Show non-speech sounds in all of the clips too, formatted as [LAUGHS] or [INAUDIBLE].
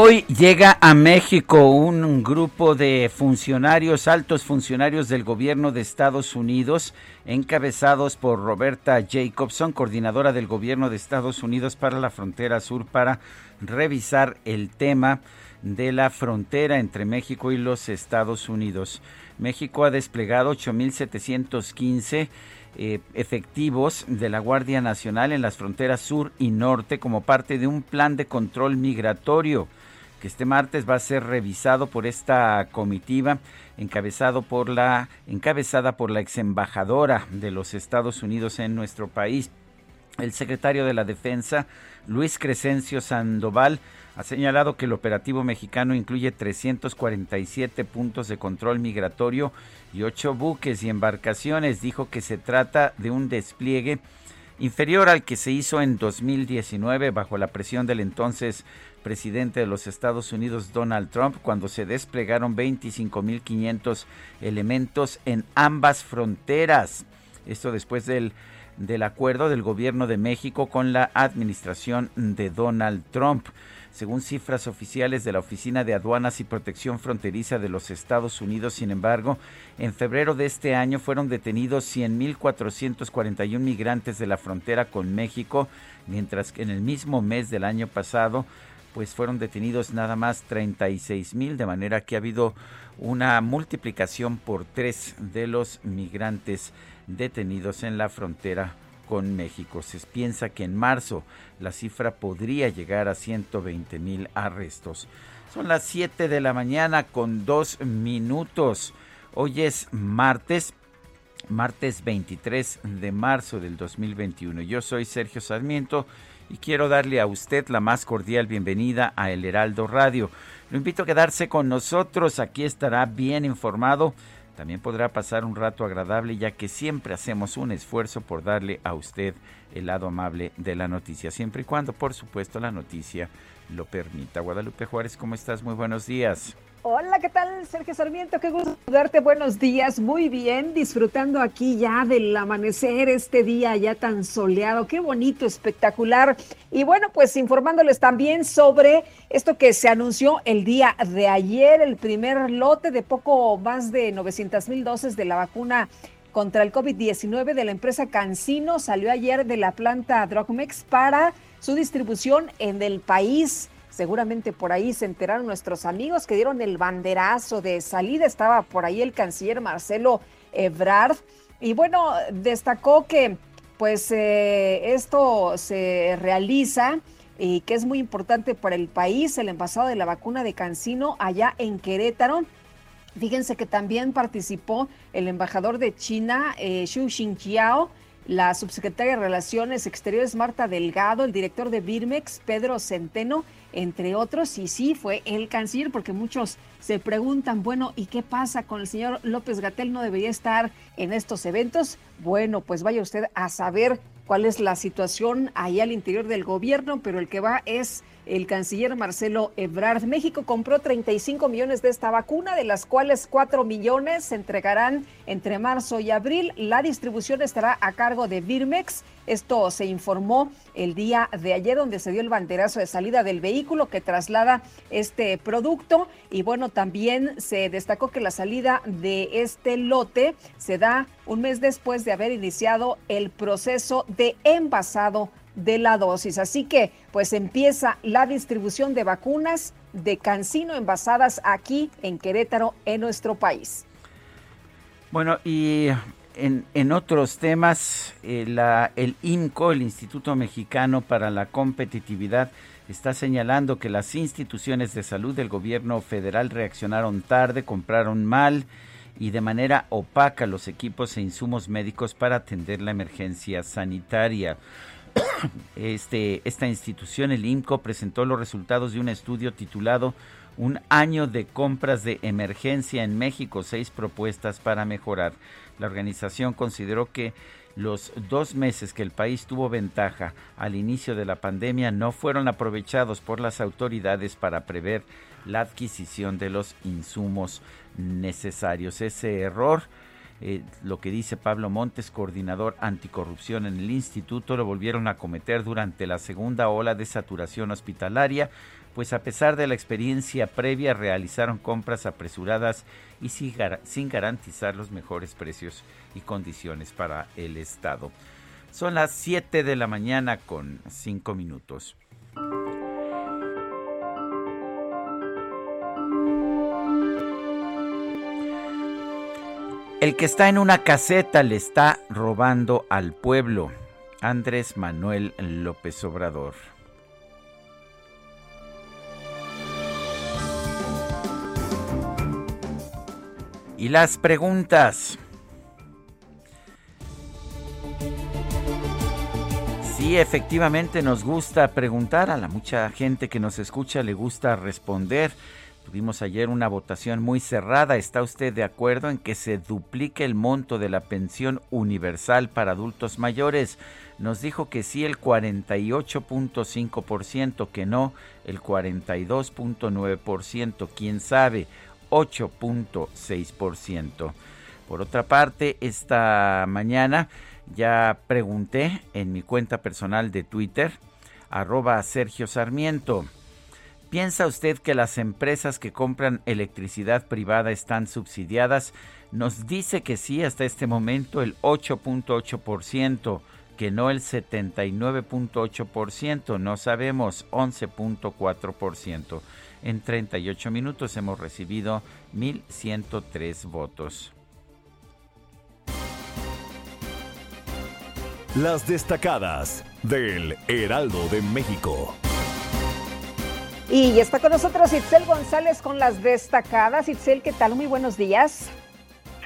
Hoy llega a México un grupo de funcionarios, altos funcionarios del gobierno de Estados Unidos, encabezados por Roberta Jacobson, coordinadora del gobierno de Estados Unidos para la frontera sur, para revisar el tema de la frontera entre México y los Estados Unidos. México ha desplegado 8.715 eh, efectivos de la Guardia Nacional en las fronteras sur y norte como parte de un plan de control migratorio que este martes va a ser revisado por esta comitiva encabezado por la encabezada por la ex embajadora de los Estados Unidos en nuestro país. El secretario de la Defensa, Luis Crescencio Sandoval, ha señalado que el operativo mexicano incluye 347 puntos de control migratorio y ocho buques y embarcaciones. Dijo que se trata de un despliegue inferior al que se hizo en 2019 bajo la presión del entonces presidente de los Estados Unidos Donald Trump cuando se desplegaron 25.500 elementos en ambas fronteras. Esto después del, del acuerdo del gobierno de México con la administración de Donald Trump. Según cifras oficiales de la Oficina de Aduanas y Protección Fronteriza de los Estados Unidos, sin embargo, en febrero de este año fueron detenidos 100.441 migrantes de la frontera con México, mientras que en el mismo mes del año pasado pues fueron detenidos nada más 36 mil, de manera que ha habido una multiplicación por tres de los migrantes detenidos en la frontera con México. Se piensa que en marzo la cifra podría llegar a 120 mil arrestos. Son las 7 de la mañana con dos minutos. Hoy es martes, martes 23 de marzo del 2021. Yo soy Sergio Sarmiento y quiero darle a usted la más cordial bienvenida a El Heraldo Radio. Lo invito a quedarse con nosotros, aquí estará bien informado. También podrá pasar un rato agradable ya que siempre hacemos un esfuerzo por darle a usted el lado amable de la noticia, siempre y cuando, por supuesto, la noticia lo permita. Guadalupe Juárez, ¿cómo estás? Muy buenos días. Hola, ¿qué tal? Sergio Sarmiento, qué gusto darte buenos días. Muy bien, disfrutando aquí ya del amanecer, este día ya tan soleado, qué bonito, espectacular. Y bueno, pues informándoles también sobre esto que se anunció el día de ayer, el primer lote de poco más de 900 mil dosis de la vacuna contra el COVID-19 de la empresa Cancino salió ayer de la planta Drogmex para su distribución en el país. Seguramente por ahí se enteraron nuestros amigos que dieron el banderazo de salida. Estaba por ahí el canciller Marcelo Ebrard. Y bueno, destacó que pues eh, esto se realiza y que es muy importante para el país, el envasado de la vacuna de Cancino allá en Querétaro. Fíjense que también participó el embajador de China, eh, Xu Xinjiao, la subsecretaria de Relaciones Exteriores Marta Delgado, el director de Birmex Pedro Centeno, entre otros, y sí fue el canciller, porque muchos se preguntan, bueno, ¿y qué pasa con el señor López Gatel? ¿No debería estar en estos eventos? Bueno, pues vaya usted a saber cuál es la situación ahí al interior del gobierno, pero el que va es el canciller Marcelo Ebrard. México compró 35 millones de esta vacuna, de las cuales 4 millones se entregarán entre marzo y abril. La distribución estará a cargo de Birmex. Esto se informó el día de ayer, donde se dio el banderazo de salida del vehículo que traslada este producto. Y bueno, también se destacó que la salida de este lote se da un mes después de haber iniciado el proceso de envasado de la dosis. Así que pues empieza la distribución de vacunas de Cancino envasadas aquí en Querétaro, en nuestro país. Bueno, y en, otros temas, eh, el INCO, el Instituto Mexicano para la Competitividad, está señalando que las instituciones de salud del gobierno federal reaccionaron tarde, compraron mal y de manera opaca los equipos e insumos médicos para atender la emergencia sanitaria. Este, esta institución, el INCO, presentó los resultados de un estudio titulado Un año de compras de emergencia en México, seis propuestas para mejorar. La organización consideró que los dos meses que el país tuvo ventaja al inicio de la pandemia no fueron aprovechados por las autoridades para prever la adquisición de los insumos necesarios. Ese error eh, lo que dice Pablo Montes, coordinador anticorrupción en el instituto, lo volvieron a cometer durante la segunda ola de saturación hospitalaria, pues a pesar de la experiencia previa realizaron compras apresuradas y sin garantizar los mejores precios y condiciones para el Estado. Son las 7 de la mañana con 5 minutos. El que está en una caseta le está robando al pueblo. Andrés Manuel López Obrador. Y las preguntas. Sí, efectivamente nos gusta preguntar, a la mucha gente que nos escucha le gusta responder. Tuvimos ayer una votación muy cerrada. ¿Está usted de acuerdo en que se duplique el monto de la pensión universal para adultos mayores? Nos dijo que sí el 48.5%, que no el 42.9%, quién sabe, 8.6%. Por otra parte, esta mañana ya pregunté en mi cuenta personal de Twitter, arroba Sergio Sarmiento ¿Piensa usted que las empresas que compran electricidad privada están subsidiadas? Nos dice que sí hasta este momento el 8.8%, que no el 79.8%, no sabemos 11.4%. En 38 minutos hemos recibido 1.103 votos. Las destacadas del Heraldo de México. Y está con nosotros Itzel González con las destacadas. Itzel, ¿qué tal? Muy buenos días.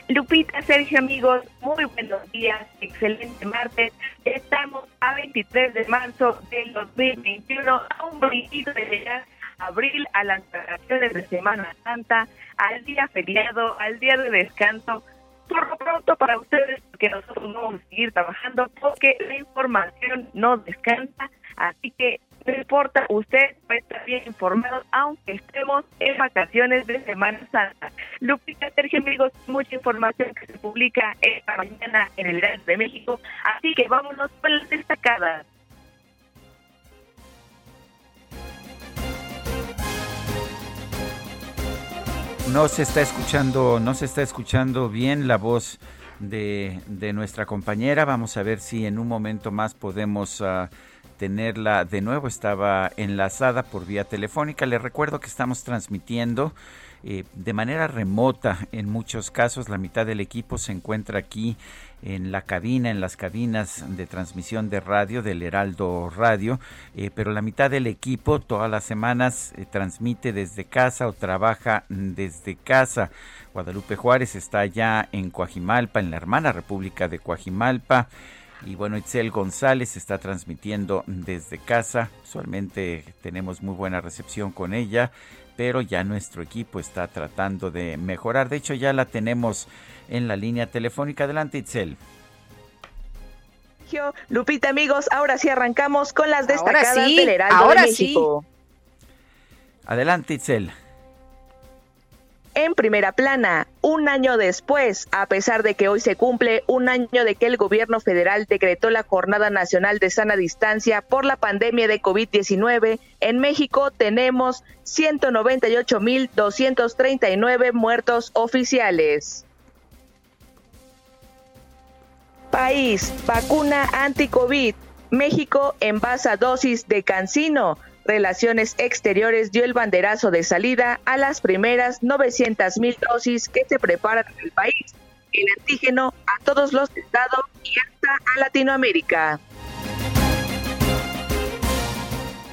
Lupita, Sergio, amigos, muy buenos días. Excelente martes. Estamos a 23 de marzo del 2021, a un brinquito de llegar abril a las vacaciones de Semana Santa, al día feriado, al día de descanso. Por lo pronto para ustedes, porque nosotros no vamos a seguir trabajando, porque la información no descansa. Así que no importa, usted estar bien informado, aunque estemos en vacaciones de Semana Santa. Lupita Sergio, amigos, mucha información que se publica esta mañana en el Real de México, así que vámonos con las destacadas. No se está escuchando, no se está escuchando bien la voz de, de nuestra compañera. Vamos a ver si en un momento más podemos uh, tenerla de nuevo. Estaba enlazada por vía telefónica. Les recuerdo que estamos transmitiendo eh, de manera remota. En muchos casos, la mitad del equipo se encuentra aquí en la cabina, en las cabinas de transmisión de radio del Heraldo Radio, eh, pero la mitad del equipo todas las semanas eh, transmite desde casa o trabaja desde casa. Guadalupe Juárez está ya en Coajimalpa, en la hermana República de Coajimalpa. Y bueno, Itzel González está transmitiendo desde casa. Usualmente tenemos muy buena recepción con ella, pero ya nuestro equipo está tratando de mejorar. De hecho, ya la tenemos en la línea telefónica. Adelante, Itzel. Lupita, amigos, ahora sí arrancamos con las destacadas del Heraldo de México. Adelante, Itzel. En primera plana, un año después, a pesar de que hoy se cumple un año de que el gobierno federal decretó la Jornada Nacional de Sana Distancia por la pandemia de COVID-19, en México tenemos 198.239 muertos oficiales. País, vacuna anti-COVID. México envasa dosis de cancino. Relaciones Exteriores dio el banderazo de salida a las primeras 900 mil dosis que se preparan en el país, el antígeno a todos los estados y hasta a Latinoamérica.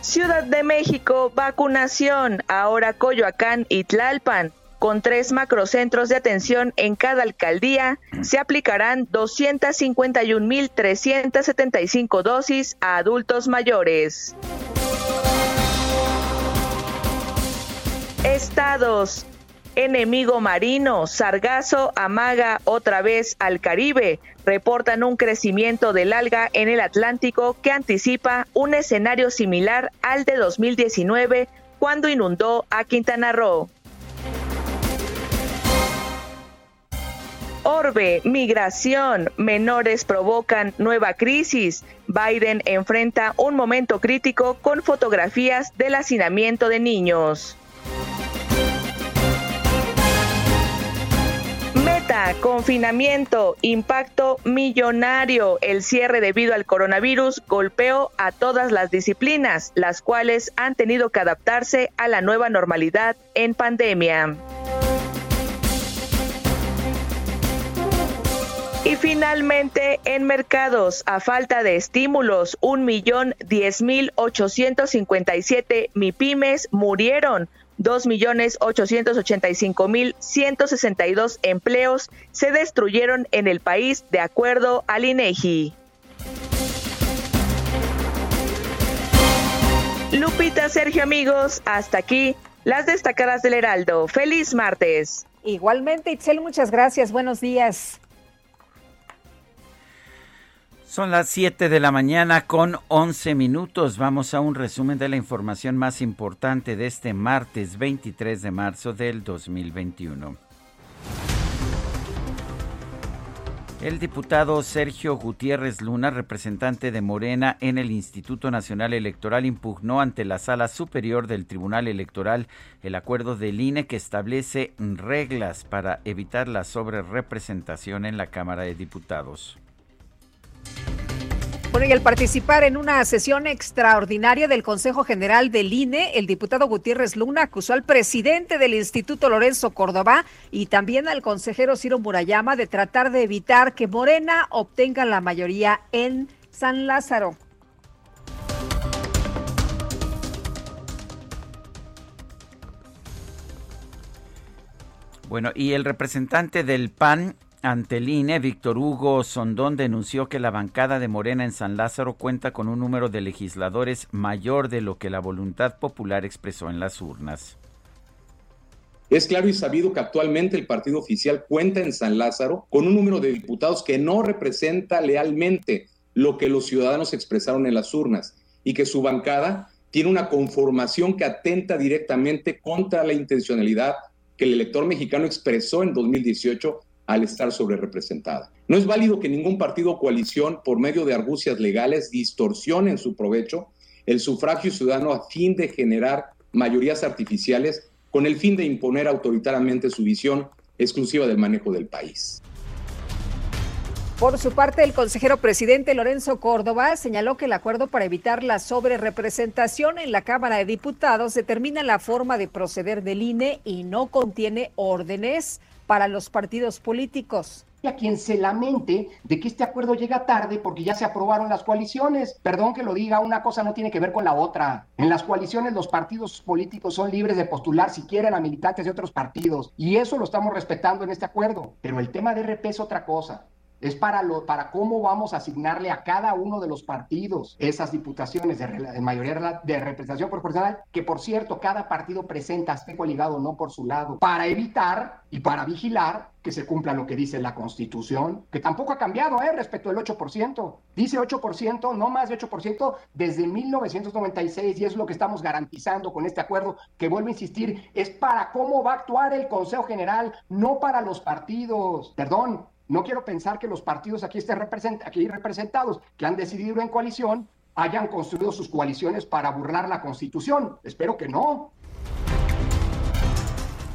Ciudad de México, vacunación, ahora Coyoacán y Tlalpan. Con tres macrocentros de atención en cada alcaldía, se aplicarán 251.375 dosis a adultos mayores. Estados. Enemigo marino, sargazo amaga otra vez al Caribe. Reportan un crecimiento del alga en el Atlántico que anticipa un escenario similar al de 2019 cuando inundó a Quintana Roo. Orbe, migración, menores provocan nueva crisis. Biden enfrenta un momento crítico con fotografías del hacinamiento de niños. Meta, confinamiento, impacto millonario. El cierre debido al coronavirus golpeó a todas las disciplinas, las cuales han tenido que adaptarse a la nueva normalidad en pandemia. Y finalmente, en mercados, a falta de estímulos, un millón diez mil ochocientos cincuenta y siete MIPIMES murieron 2.885.162 empleos se destruyeron en el país, de acuerdo al INEGI. Lupita, Sergio, amigos, hasta aquí las destacadas del Heraldo. Feliz martes. Igualmente, Itzel, muchas gracias. Buenos días. Son las 7 de la mañana con 11 minutos. Vamos a un resumen de la información más importante de este martes 23 de marzo del 2021. El diputado Sergio Gutiérrez Luna, representante de Morena en el Instituto Nacional Electoral, impugnó ante la Sala Superior del Tribunal Electoral el acuerdo del INE que establece reglas para evitar la sobrerepresentación en la Cámara de Diputados. Bueno, y al participar en una sesión extraordinaria del Consejo General del INE, el diputado Gutiérrez Luna acusó al presidente del Instituto Lorenzo Córdoba y también al consejero Ciro Murayama de tratar de evitar que Morena obtenga la mayoría en San Lázaro. Bueno, y el representante del PAN ante el INE, Víctor Hugo Sondón denunció que la bancada de Morena en San Lázaro cuenta con un número de legisladores mayor de lo que la voluntad popular expresó en las urnas. Es claro y sabido que actualmente el partido oficial cuenta en San Lázaro con un número de diputados que no representa lealmente lo que los ciudadanos expresaron en las urnas y que su bancada tiene una conformación que atenta directamente contra la intencionalidad que el elector mexicano expresó en 2018 al estar sobre representada. No es válido que ningún partido o coalición, por medio de argucias legales, distorsione en su provecho el sufragio ciudadano a fin de generar mayorías artificiales con el fin de imponer autoritariamente su visión exclusiva del manejo del país. Por su parte, el consejero presidente Lorenzo Córdoba señaló que el acuerdo para evitar la sobrerepresentación en la Cámara de Diputados determina la forma de proceder del INE y no contiene órdenes para los partidos políticos. A quien se lamente de que este acuerdo llega tarde porque ya se aprobaron las coaliciones. Perdón que lo diga, una cosa no tiene que ver con la otra. En las coaliciones los partidos políticos son libres de postular si quieren a militantes de otros partidos y eso lo estamos respetando en este acuerdo. Pero el tema de RP es otra cosa. Es para, lo, para cómo vamos a asignarle a cada uno de los partidos esas diputaciones de, mayoría de representación proporcional, que por cierto, cada partido presenta aspecto ligado no por su lado, para evitar y para vigilar que se cumpla lo que dice la Constitución, que tampoco ha cambiado ¿eh? respecto al 8%. Dice 8%, no más de 8% desde 1996 y es lo que estamos garantizando con este acuerdo, que vuelvo a insistir, es para cómo va a actuar el Consejo General, no para los partidos. Perdón, no quiero pensar que los partidos aquí estén aquí representados, que han decidido en coalición, hayan construido sus coaliciones para burlar la Constitución. Espero que no.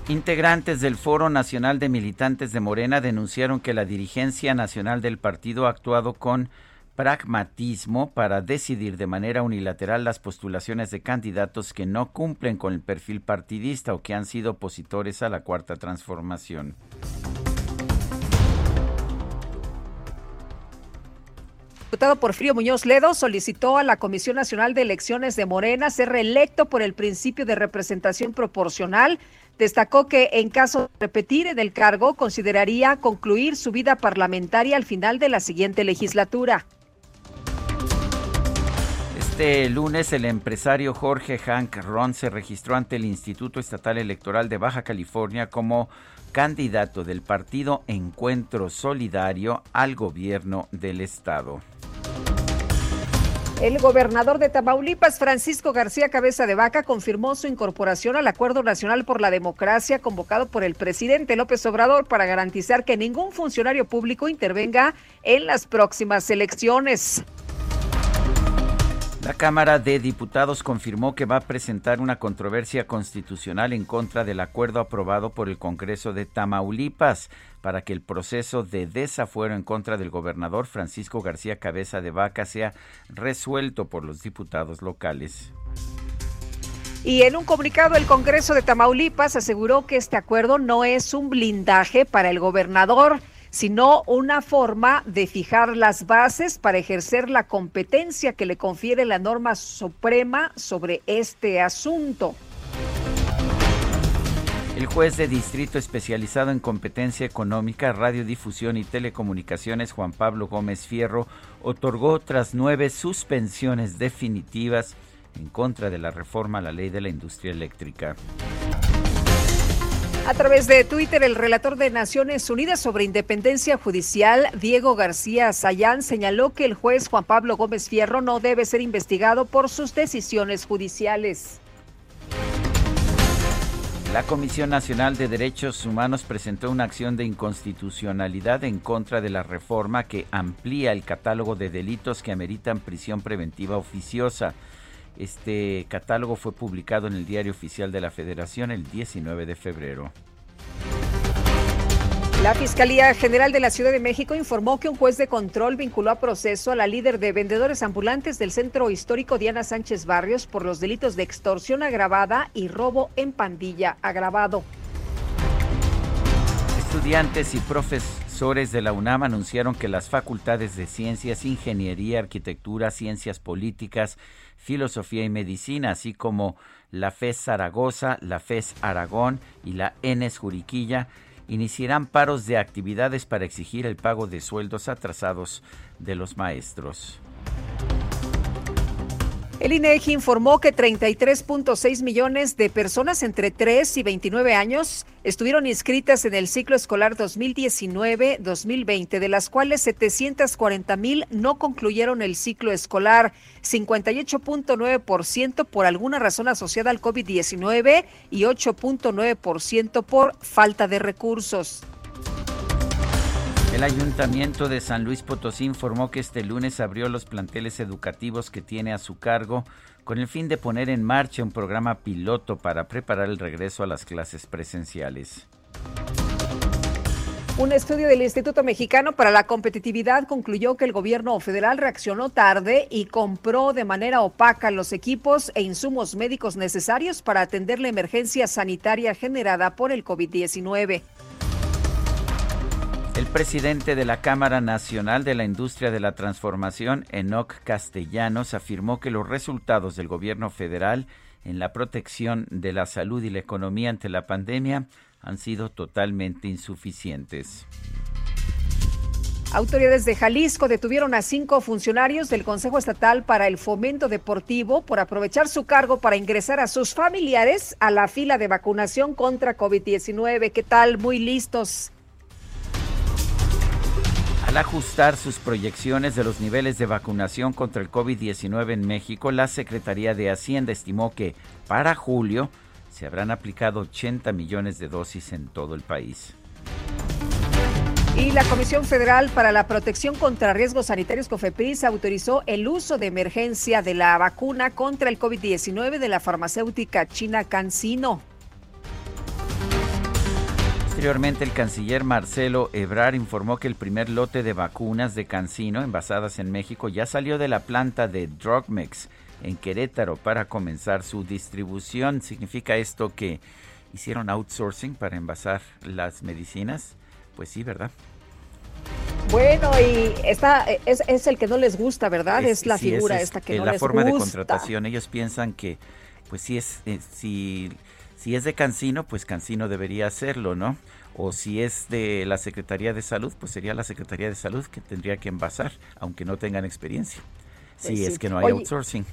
Integrantes del Foro Nacional de Militantes de Morena denunciaron que la dirigencia nacional del partido ha actuado con pragmatismo para decidir de manera unilateral las postulaciones de candidatos que no cumplen con el perfil partidista o que han sido opositores a la cuarta transformación. Diputado Porfirio Muñoz Ledo solicitó a la Comisión Nacional de Elecciones de Morena ser reelecto por el principio de representación proporcional. Destacó que en caso de repetir en el cargo, consideraría concluir su vida parlamentaria al final de la siguiente legislatura. Este lunes el empresario Jorge Hank Ron se registró ante el Instituto Estatal Electoral de Baja California como candidato del partido Encuentro Solidario al gobierno del estado. El gobernador de Tamaulipas, Francisco García Cabeza de Vaca, confirmó su incorporación al Acuerdo Nacional por la Democracia convocado por el presidente López Obrador para garantizar que ningún funcionario público intervenga en las próximas elecciones. La Cámara de Diputados confirmó que va a presentar una controversia constitucional en contra del acuerdo aprobado por el Congreso de Tamaulipas para que el proceso de desafuero en contra del gobernador Francisco García Cabeza de Vaca sea resuelto por los diputados locales. Y en un comunicado, el Congreso de Tamaulipas aseguró que este acuerdo no es un blindaje para el gobernador sino una forma de fijar las bases para ejercer la competencia que le confiere la norma suprema sobre este asunto. El juez de distrito especializado en competencia económica, radiodifusión y telecomunicaciones, Juan Pablo Gómez Fierro, otorgó otras nueve suspensiones definitivas en contra de la reforma a la ley de la industria eléctrica. A través de Twitter, el relator de Naciones Unidas sobre Independencia Judicial, Diego García Sayán, señaló que el juez Juan Pablo Gómez Fierro no debe ser investigado por sus decisiones judiciales. La Comisión Nacional de Derechos Humanos presentó una acción de inconstitucionalidad en contra de la reforma que amplía el catálogo de delitos que ameritan prisión preventiva oficiosa. Este catálogo fue publicado en el Diario Oficial de la Federación el 19 de febrero. La Fiscalía General de la Ciudad de México informó que un juez de control vinculó a proceso a la líder de vendedores ambulantes del centro histórico Diana Sánchez Barrios por los delitos de extorsión agravada y robo en pandilla agravado. Estudiantes y profesores de la UNAM anunciaron que las facultades de Ciencias, Ingeniería, Arquitectura, Ciencias Políticas, Filosofía y Medicina, así como la FES Zaragoza, la FES Aragón y la ENES Juriquilla, iniciarán paros de actividades para exigir el pago de sueldos atrasados de los maestros. El INEGI informó que 33.6 millones de personas entre 3 y 29 años estuvieron inscritas en el ciclo escolar 2019-2020, de las cuales 740 mil no concluyeron el ciclo escolar, 58.9% por alguna razón asociada al COVID-19 y 8.9% por falta de recursos. El Ayuntamiento de San Luis Potosí informó que este lunes abrió los planteles educativos que tiene a su cargo con el fin de poner en marcha un programa piloto para preparar el regreso a las clases presenciales. Un estudio del Instituto Mexicano para la Competitividad concluyó que el gobierno federal reaccionó tarde y compró de manera opaca los equipos e insumos médicos necesarios para atender la emergencia sanitaria generada por el COVID-19. Presidente de la Cámara Nacional de la Industria de la Transformación, Enoc Castellanos, afirmó que los resultados del gobierno federal en la protección de la salud y la economía ante la pandemia han sido totalmente insuficientes. Autoridades de Jalisco detuvieron a cinco funcionarios del Consejo Estatal para el Fomento Deportivo por aprovechar su cargo para ingresar a sus familiares a la fila de vacunación contra COVID-19. ¿Qué tal? Muy listos. Al ajustar sus proyecciones de los niveles de vacunación contra el COVID-19 en México, la Secretaría de Hacienda estimó que para julio se habrán aplicado 80 millones de dosis en todo el país. Y la Comisión Federal para la Protección contra Riesgos Sanitarios COFEPRIS autorizó el uso de emergencia de la vacuna contra el COVID-19 de la farmacéutica china CanSino. Posteriormente, el canciller Marcelo Ebrar informó que el primer lote de vacunas de CanSino envasadas en México ya salió de la planta de Drugmex en Querétaro para comenzar su distribución. ¿Significa esto que hicieron outsourcing para envasar las medicinas? Pues sí, ¿verdad? Bueno, y esta es, es el que no les gusta, ¿verdad? Es, la figura esta que no la les forma de contratación. Ellos piensan que, pues si es, eh, si, si es de Cancino, pues Cancino debería hacerlo, ¿no? O si es de la Secretaría de Salud, pues sería la Secretaría de Salud que tendría que envasar, aunque no tengan experiencia. si pues es que no hay outsourcing.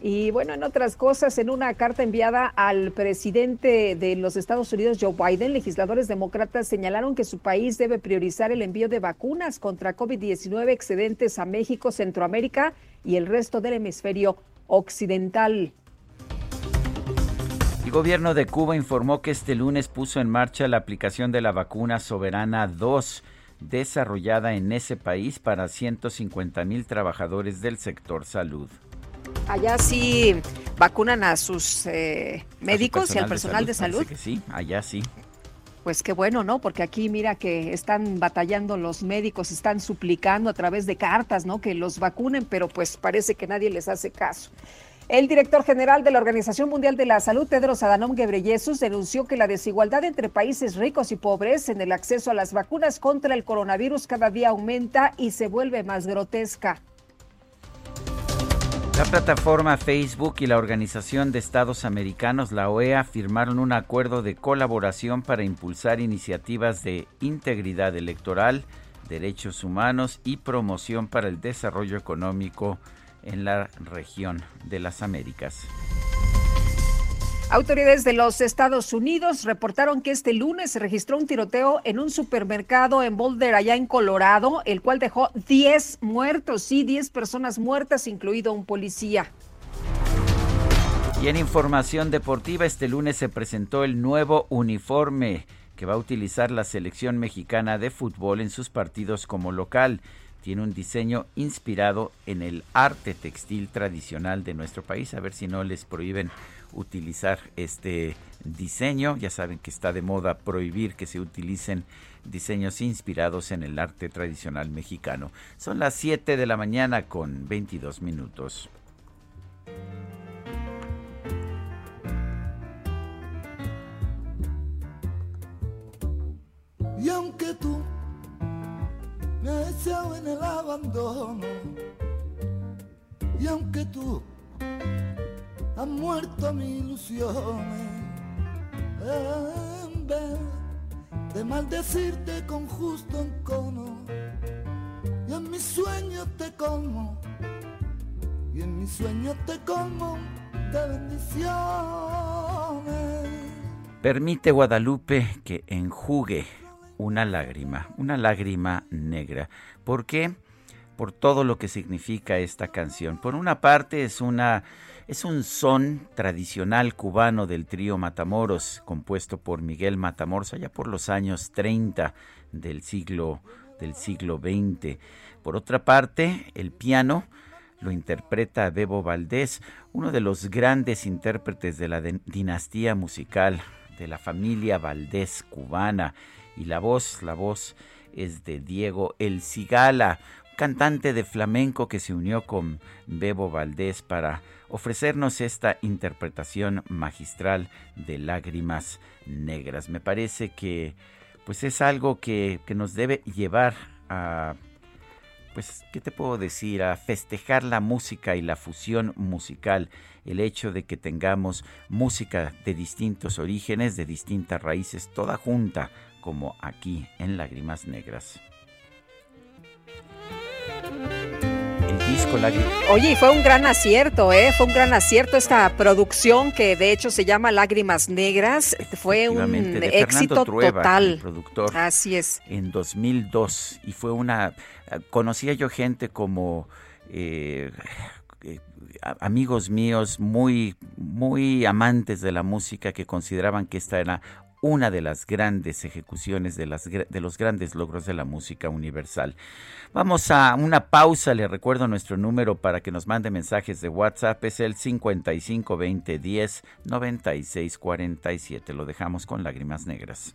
Y bueno, en otras cosas, en una carta enviada al presidente de los Estados Unidos, Joe Biden, legisladores demócratas señalaron que su país debe priorizar el envío de vacunas contra COVID-19 excedentes a México, Centroamérica y el resto del hemisferio occidental. El gobierno de Cuba informó que este lunes puso en marcha la aplicación de la vacuna Soberana 2 desarrollada en ese país para 150 mil trabajadores del sector salud. Allá sí vacunan a sus eh, médicos y al personal de salud. que sí, allá sí. Pues qué bueno, ¿no? Porque aquí mira que están batallando los médicos, están suplicando a través de cartas, ¿no? Que los vacunen, pero pues parece que nadie les hace caso. El director general de la Organización Mundial de la Salud, Tedros Adhanom Ghebreyesus, denunció que la desigualdad entre países ricos y pobres en el acceso a las vacunas contra el coronavirus cada día aumenta y se vuelve más grotesca. La plataforma Facebook y la Organización de Estados Americanos, la OEA, firmaron un acuerdo de colaboración para impulsar iniciativas de integridad electoral, derechos humanos y promoción para el desarrollo económico en la región de las Américas. Autoridades de los Estados Unidos reportaron que este lunes se registró un tiroteo en un supermercado en Boulder, allá en Colorado, el cual dejó 10 muertos, sí, 10 personas muertas, incluido un policía. Y en información deportiva, este lunes se presentó el nuevo uniforme que va a utilizar la selección mexicana de fútbol en sus partidos como local. Tiene un diseño inspirado en el arte textil tradicional de nuestro país. A ver si no les prohíben utilizar este diseño. Ya saben que está de moda prohibir que se utilicen diseños inspirados en el arte tradicional mexicano. Son las 7 de la mañana con 22 minutos. Y aunque tú me has en el abandono, y aunque tú han muerto mi ilusiones. En vez de maldecirte con justo encono, y en mis sueños te como, y en mis sueños te como de bendiciones. Permite Guadalupe que enjugue una lágrima, una lágrima negra. ¿Por qué? Por todo lo que significa esta canción. Por una parte es una es un son tradicional cubano del trío Matamoros, compuesto por Miguel Matamoros allá por los años 30 del siglo del siglo XX. Por otra parte, el piano lo interpreta Bebo Valdés, uno de los grandes intérpretes de la dinastía musical de la familia Valdés cubana. Y la voz, la voz es de Diego El Cigala, cantante de flamenco que se unió con Bebo Valdés para ofrecernos esta interpretación magistral de lágrimas negras. Me parece que pues es algo que, que nos debe llevar a pues, ¿qué te puedo decir? A festejar la música y la fusión musical, el hecho de que tengamos música de distintos orígenes, de distintas raíces, toda junta, como aquí en Lágrimas Negras. El disco Lágrimas. Oye, fue un gran acierto, ¿eh? Fue un gran acierto esta producción que de hecho se llama Lágrimas Negras. Fue un éxito total. Productor. Así es. En 2002. Y fue una. Conocía yo gente como. Eh, eh, amigos míos muy muy amantes de la música que consideraban que esta era una de las grandes ejecuciones de, las, de los grandes logros de la música universal. Vamos a una pausa, le recuerdo nuestro número para que nos mande mensajes de WhatsApp, es el 552010 9647. Lo dejamos con lágrimas negras.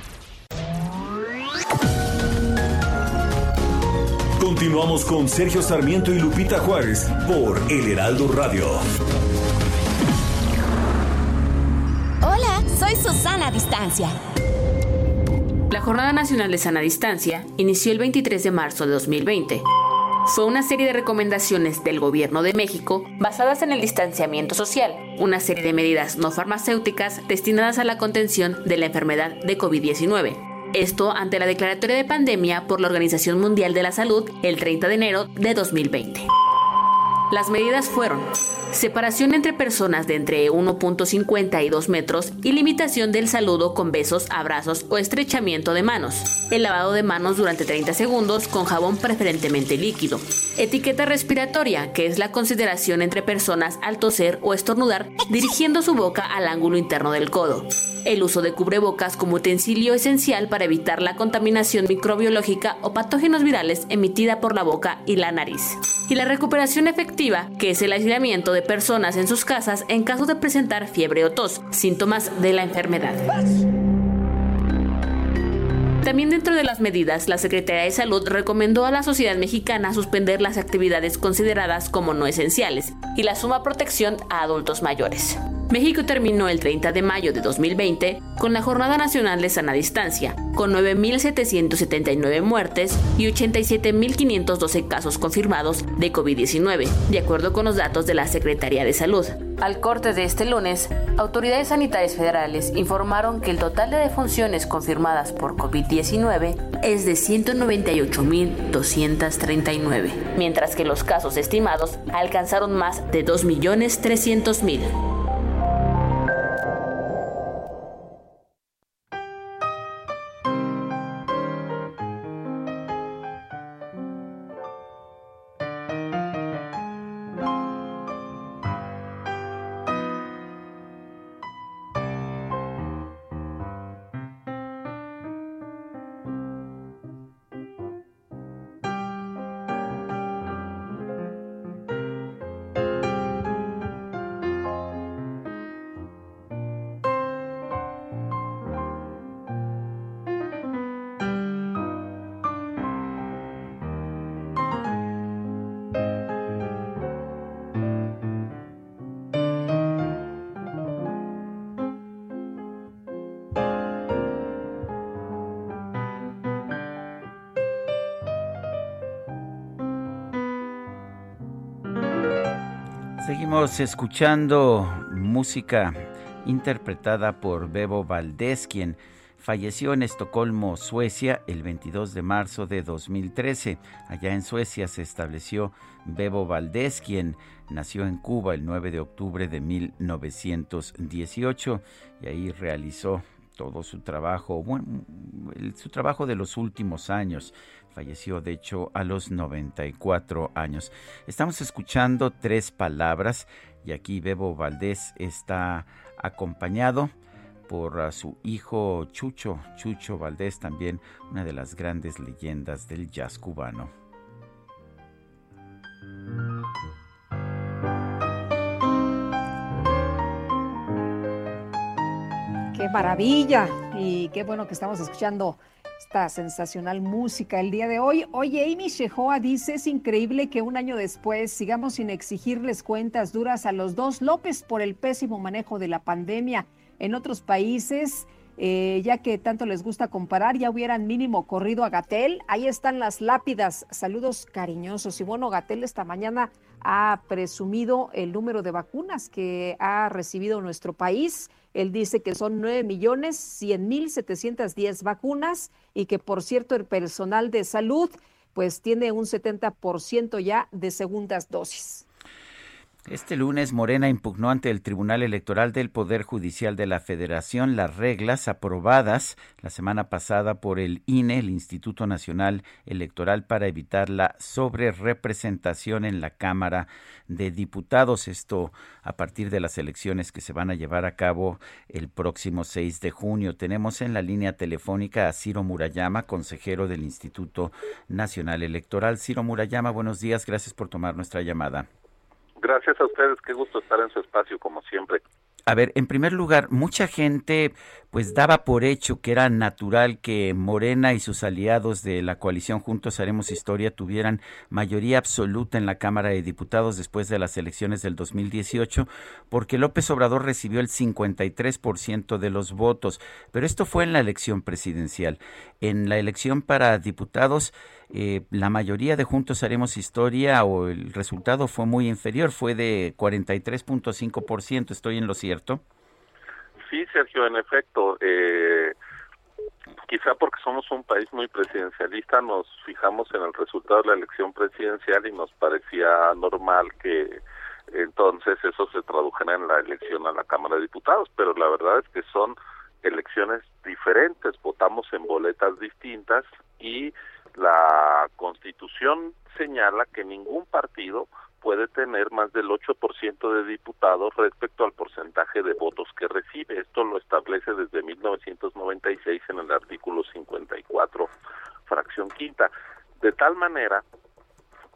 Continuamos con Sergio Sarmiento y Lupita Juárez por El Heraldo Radio. Hola, soy Susana Distancia. La Jornada Nacional de Sana Distancia inició el 23 de marzo de 2020. Fue una serie de recomendaciones del Gobierno de México basadas en el distanciamiento social, una serie de medidas no farmacéuticas destinadas a la contención de la enfermedad de COVID-19 esto ante la declaratoria de pandemia por la Organización Mundial de la Salud el 30 de enero de 2020. Las medidas fueron separación entre personas de entre 1.50 y 2 metros y limitación del saludo con besos, abrazos o estrechamiento de manos. El lavado de manos durante 30 segundos con jabón preferentemente líquido. Etiqueta respiratoria, que es la consideración entre personas al toser o estornudar dirigiendo su boca al ángulo interno del codo el uso de cubrebocas como utensilio esencial para evitar la contaminación microbiológica o patógenos virales emitida por la boca y la nariz. Y la recuperación efectiva, que es el aislamiento de personas en sus casas en caso de presentar fiebre o tos, síntomas de la enfermedad. También dentro de las medidas, la Secretaría de Salud recomendó a la sociedad mexicana suspender las actividades consideradas como no esenciales y la suma protección a adultos mayores. México terminó el 30 de mayo de 2020 con la Jornada Nacional de Sana Distancia, con 9.779 muertes y 87.512 casos confirmados de COVID-19, de acuerdo con los datos de la Secretaría de Salud. Al corte de este lunes, autoridades sanitarias federales informaron que el total de defunciones confirmadas por COVID-19 es de 198.239, mientras que los casos estimados alcanzaron más de 2.300.000. Seguimos escuchando música interpretada por Bebo Valdés, quien falleció en Estocolmo, Suecia, el 22 de marzo de 2013. Allá en Suecia se estableció Bebo Valdés, quien nació en Cuba el 9 de octubre de 1918 y ahí realizó todo su trabajo, bueno, su trabajo de los últimos años. Falleció, de hecho, a los 94 años. Estamos escuchando tres palabras y aquí Bebo Valdés está acompañado por su hijo Chucho, Chucho Valdés, también una de las grandes leyendas del jazz cubano. Maravilla y qué bueno que estamos escuchando esta sensacional música el día de hoy. Oye, Amy Shehoa dice, es increíble que un año después sigamos sin exigirles cuentas duras a los dos López por el pésimo manejo de la pandemia en otros países, eh, ya que tanto les gusta comparar, ya hubieran mínimo corrido a Gatel. Ahí están las lápidas. Saludos cariñosos. Y bueno, Gatel esta mañana ha presumido el número de vacunas que ha recibido nuestro país. Él dice que son 9 millones 100 mil 710 vacunas y que, por cierto, el personal de salud pues tiene un 70% ya de segundas dosis. Este lunes Morena impugnó ante el Tribunal Electoral del Poder Judicial de la Federación las reglas aprobadas la semana pasada por el INE, el Instituto Nacional Electoral, para evitar la sobrerepresentación en la Cámara de Diputados. Esto a partir de las elecciones que se van a llevar a cabo el próximo 6 de junio. Tenemos en la línea telefónica a Ciro Murayama, consejero del Instituto Nacional Electoral. Ciro Murayama, buenos días. Gracias por tomar nuestra llamada. Gracias a ustedes, qué gusto estar en su espacio como siempre. A ver, en primer lugar, mucha gente pues daba por hecho que era natural que Morena y sus aliados de la coalición Juntos Haremos Historia tuvieran mayoría absoluta en la Cámara de Diputados después de las elecciones del 2018, porque López Obrador recibió el 53% de los votos, pero esto fue en la elección presidencial. En la elección para diputados, eh, la mayoría de Juntos Haremos Historia o el resultado fue muy inferior, fue de 43.5%, ¿estoy en lo cierto? Sí, Sergio, en efecto, eh, quizá porque somos un país muy presidencialista, nos fijamos en el resultado de la elección presidencial y nos parecía normal que entonces eso se tradujera en la elección a la Cámara de Diputados, pero la verdad es que son elecciones diferentes, votamos en boletas distintas y la Constitución señala que ningún partido puede tener más del 8% de diputados respecto al porcentaje de votos que recibe. Esto lo establece desde 1996 en el artículo 54, fracción quinta. De tal manera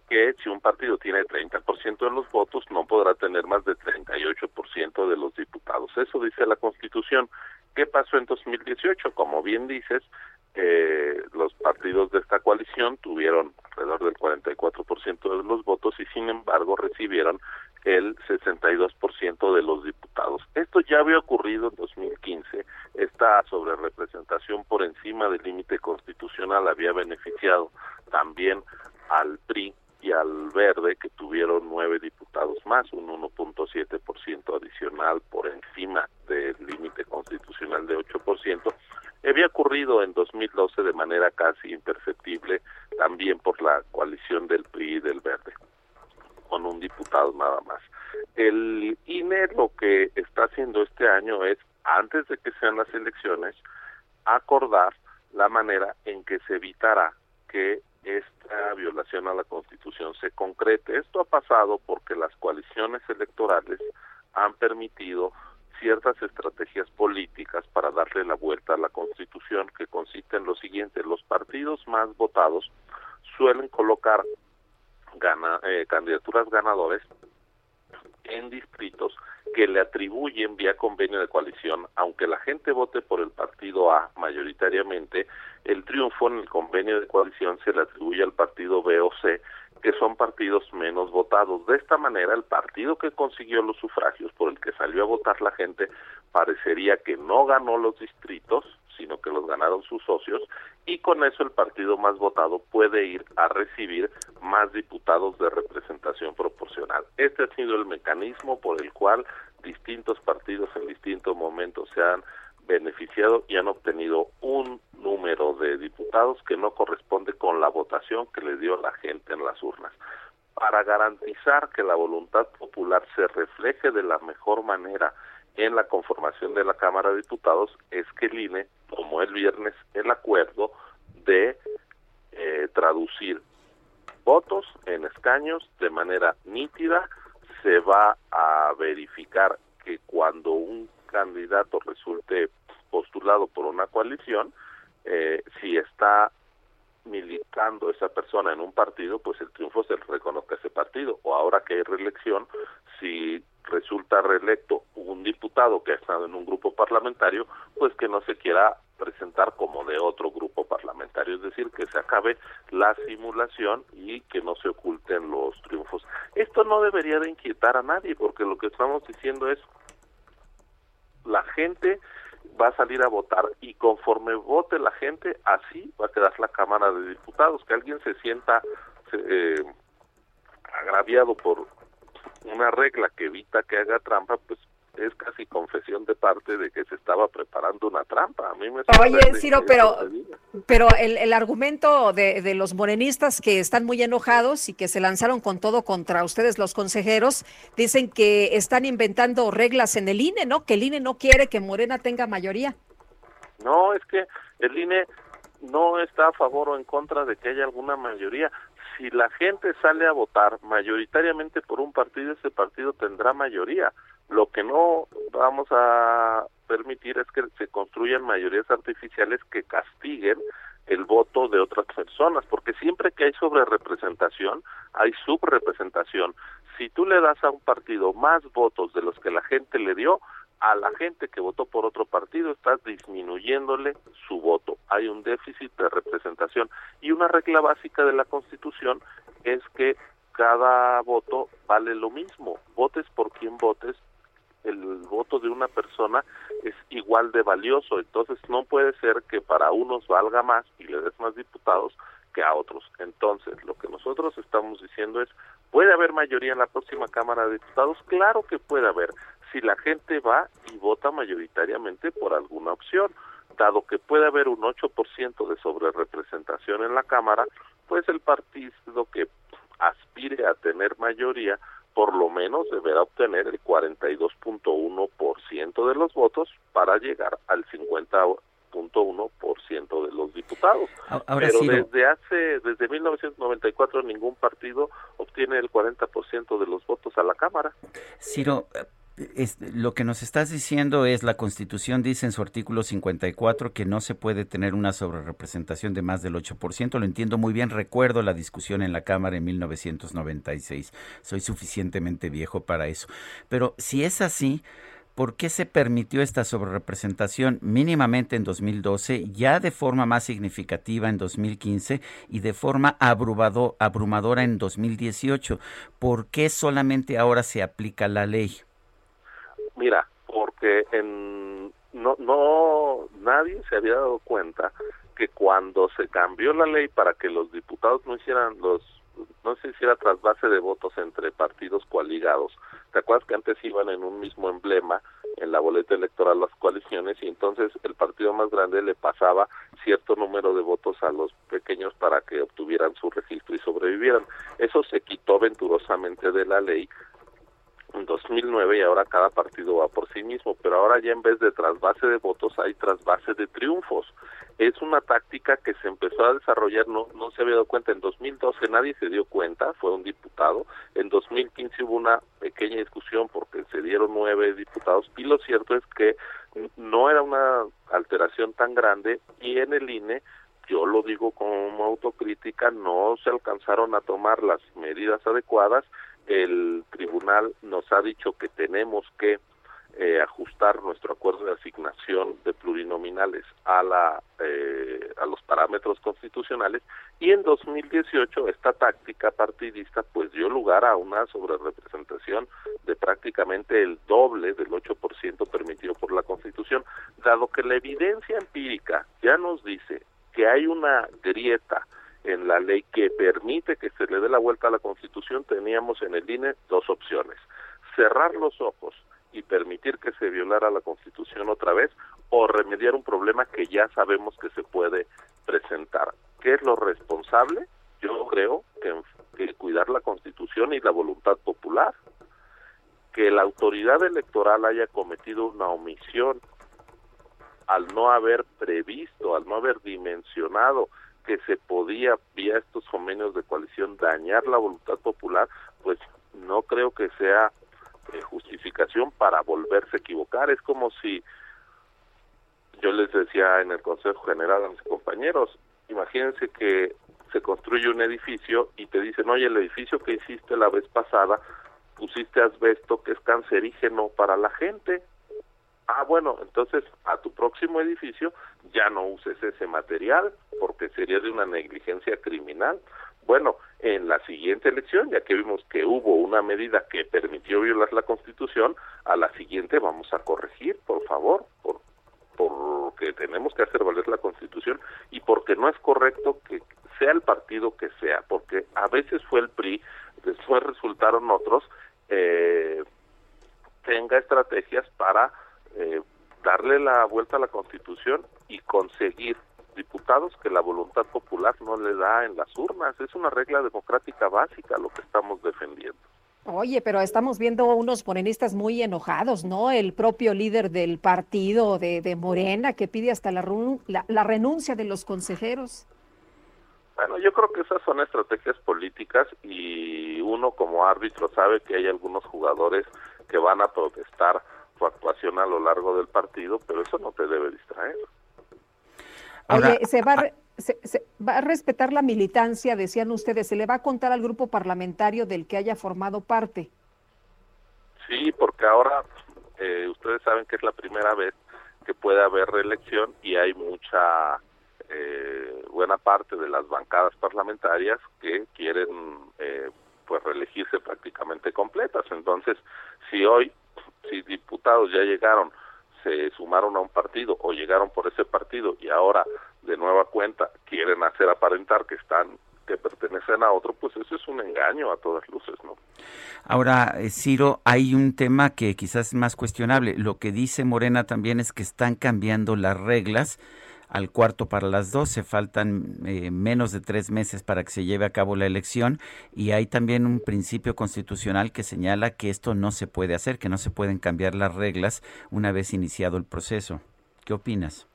que si un partido tiene 30% de los votos, no podrá tener más de 38% de los diputados. Eso dice la Constitución. ¿Qué pasó en 2018? Como bien dices, eh, los partidos de esta coalición tuvieron alrededor del 44% de los votos y sin embargo recibieron el 62% de los diputados. Esto ya había ocurrido en 2015. Esta sobrerepresentación por encima del límite constitucional había beneficiado también al PRI y al Verde, que tuvieron nueve diputados más, un 1.7% adicional por encima del límite constitucional de 8%, había ocurrido en 2012 de manera casi imperceptible también por la coalición del PRI y del Verde, con un diputado nada más. El INE lo que está haciendo este año es, antes de que sean las elecciones, acordar la manera en que se evitará que esta violación a la Constitución se concrete. Esto ha pasado porque las coaliciones electorales han permitido ciertas estrategias políticas para darle la vuelta a la Constitución que consiste en lo siguiente, los partidos más votados suelen colocar eh, candidaturas ganadores en distritos que le atribuyen vía convenio de coalición, aunque la gente vote por el partido A mayoritariamente, el triunfo en el convenio de coalición se le atribuye al partido B o C, que son partidos menos votados. De esta manera, el partido que consiguió los sufragios por el que salió a votar la gente parecería que no ganó los distritos, sino que los ganaron sus socios, y con eso el partido más votado puede ir a recibir más diputados de representación proporcional. Este ha sido el mecanismo por el cual distintos partidos en distintos momentos se han beneficiado y han obtenido un número de diputados que no corresponde con la votación que le dio la gente en las urnas. Para garantizar que la voluntad popular se refleje de la mejor manera en la conformación de la Cámara de Diputados es que el INE tomó el viernes el acuerdo de eh, traducir votos en escaños de manera nítida. Se va a verificar que cuando un candidato resulte postulado por una coalición, eh, si está militando esa persona en un partido, pues el triunfo se reconozca ese partido. O ahora que hay reelección, si resulta reelecto un diputado que ha estado en un grupo parlamentario, pues que no se quiera presentar como de otro grupo parlamentario, es decir, que se acabe la simulación y que no se oculten los triunfos. Esto no debería de inquietar a nadie, porque lo que estamos diciendo es la gente va a salir a votar y conforme vote la gente, así va a quedar la Cámara de Diputados. Que alguien se sienta eh, agraviado por una regla que evita que haga trampa, pues es casi confesión de parte de que se estaba preparando una trampa. A mí me Oye, Ciro, pero, pero el, el argumento de, de, los morenistas que están muy enojados y que se lanzaron con todo contra ustedes, los consejeros, dicen que están inventando reglas en el INE, ¿no? Que el INE no quiere que Morena tenga mayoría. No, es que el INE no está a favor o en contra de que haya alguna mayoría si la gente sale a votar mayoritariamente por un partido, ese partido tendrá mayoría. Lo que no vamos a permitir es que se construyan mayorías artificiales que castiguen el voto de otras personas, porque siempre que hay sobrerepresentación, hay subrepresentación. Si tú le das a un partido más votos de los que la gente le dio, a la gente que votó por otro partido estás disminuyéndole su voto. Hay un déficit de representación y una regla básica de la Constitución es que cada voto vale lo mismo. Votes por quien votes, el voto de una persona es igual de valioso. Entonces no puede ser que para unos valga más y le des más diputados que a otros. Entonces, lo que nosotros estamos diciendo es, ¿puede haber mayoría en la próxima Cámara de Diputados? Claro que puede haber si la gente va y vota mayoritariamente por alguna opción. Dado que puede haber un 8% de sobrerepresentación en la Cámara, pues el partido que aspire a tener mayoría por lo menos deberá obtener el 42.1% de los votos para llegar al 50.1% de los diputados. Ahora Pero desde hace desde 1994 ningún partido obtiene el 40% de los votos a la Cámara. Ciro, lo que nos estás diciendo es la Constitución dice en su artículo 54 que no se puede tener una sobrerepresentación de más del 8%. Lo entiendo muy bien. Recuerdo la discusión en la Cámara en 1996. Soy suficientemente viejo para eso. Pero si es así, ¿por qué se permitió esta sobrerepresentación mínimamente en 2012, ya de forma más significativa en 2015 y de forma abrumado, abrumadora en 2018? ¿Por qué solamente ahora se aplica la ley? Mira, porque en, no, no, nadie se había dado cuenta que cuando se cambió la ley para que los diputados no hicieran los no se hiciera trasvase de votos entre partidos coaligados. ¿Te acuerdas que antes iban en un mismo emblema en la boleta electoral las coaliciones y entonces el partido más grande le pasaba cierto número de votos a los pequeños para que obtuvieran su registro y sobrevivieran? Eso se quitó venturosamente de la ley en 2009 y ahora cada partido va por sí mismo, pero ahora ya en vez de trasvase de votos hay trasvase de triunfos. Es una táctica que se empezó a desarrollar, no, no se había dado cuenta, en 2012 nadie se dio cuenta, fue un diputado, en 2015 hubo una pequeña discusión porque se dieron nueve diputados y lo cierto es que no era una alteración tan grande y en el INE yo lo digo como autocrítica, no se alcanzaron a tomar las medidas adecuadas el tribunal nos ha dicho que tenemos que eh, ajustar nuestro acuerdo de asignación de plurinominales a la eh, a los parámetros constitucionales y en 2018 esta táctica partidista pues dio lugar a una sobrerepresentación de prácticamente el doble del 8% permitido por la Constitución dado que la evidencia empírica ya nos dice que hay una grieta en la ley que permite que se le dé la vuelta a la Constitución, teníamos en el INE dos opciones. Cerrar los ojos y permitir que se violara la Constitución otra vez o remediar un problema que ya sabemos que se puede presentar. ¿Qué es lo responsable? Yo creo que, que cuidar la Constitución y la voluntad popular. que la autoridad electoral haya cometido una omisión al no haber previsto, al no haber dimensionado que se podía vía estos convenios de coalición dañar la voluntad popular, pues no creo que sea eh, justificación para volverse a equivocar. Es como si yo les decía en el Consejo General a mis compañeros, imagínense que se construye un edificio y te dicen, oye, el edificio que hiciste la vez pasada, pusiste asbesto que es cancerígeno para la gente. Ah, bueno, entonces a tu próximo edificio ya no uses ese material porque sería de una negligencia criminal. Bueno, en la siguiente elección, ya que vimos que hubo una medida que permitió violar la Constitución, a la siguiente vamos a corregir, por favor, por, porque tenemos que hacer valer la Constitución y porque no es correcto que sea el partido que sea, porque a veces fue el PRI, después resultaron otros, eh, tenga estrategias para eh, darle la vuelta a la Constitución y conseguir diputados que la voluntad popular no le da en las urnas. Es una regla democrática básica lo que estamos defendiendo. Oye, pero estamos viendo unos morenistas muy enojados, ¿no? El propio líder del partido de, Morena que pide hasta la, la, renuncia de los consejeros. Bueno, yo creo que esas son estrategias políticas y uno como árbitro sabe que hay algunos jugadores que van a protestar su actuación a lo largo del partido, pero eso no te debe distraer. Oye, se va, a, se, va a respetar la militancia, decían ustedes, se le va a contar al grupo parlamentario del que haya formado parte. Sí, porque ahora eh, ustedes saben que es la primera vez que puede haber reelección y hay mucha eh, buena parte de las bancadas parlamentarias que quieren eh, pues reelegirse prácticamente completas. Entonces, si hoy, si diputados ya llegaron se sumaron a un partido o llegaron por ese partido y ahora de nueva cuenta quieren hacer aparentar que están que pertenecen a otro, pues eso es un engaño a todas luces, ¿no? Ahora, eh, Ciro, hay un tema que quizás es más cuestionable. Lo que dice Morena también es que están cambiando las reglas al cuarto para las doce. Faltan eh, menos de tres meses para que se lleve a cabo la elección y hay también un principio constitucional que señala que esto no se puede hacer, que no se pueden cambiar las reglas una vez iniciado el proceso. ¿Qué opinas?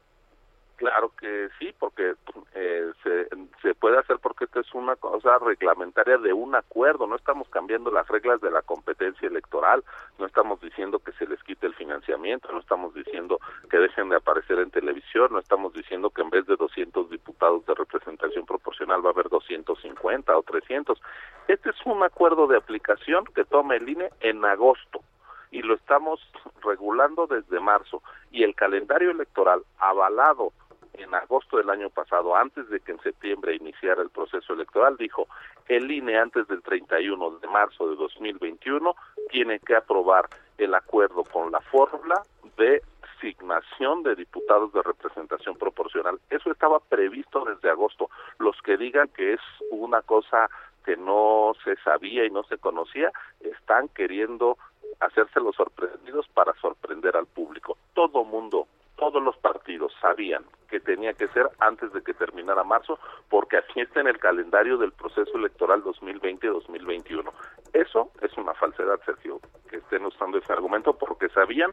Claro que sí, porque eh, se, se puede hacer porque esto es una cosa reglamentaria de un acuerdo, no estamos cambiando las reglas de la competencia electoral, no estamos diciendo que se les quite el financiamiento, no estamos diciendo que dejen de aparecer en televisión, no estamos diciendo que en vez de 200 diputados de representación proporcional va a haber 250 o 300. Este es un acuerdo de aplicación que toma el INE en agosto y lo estamos regulando desde marzo y el calendario electoral avalado en agosto del año pasado, antes de que en septiembre iniciara el proceso electoral, dijo, el INE antes del 31 de marzo de 2021 tiene que aprobar el acuerdo con la fórmula de asignación de diputados de representación proporcional. Eso estaba previsto desde agosto. Los que digan que es una cosa que no se sabía y no se conocía, están queriendo hacerse los sorprendidos para sorprender al público. Todo mundo todos los partidos sabían que tenía que ser antes de que terminara marzo, porque así está en el calendario del proceso electoral 2020-2021. Eso es una falsedad, Sergio, que estén usando ese argumento, porque sabían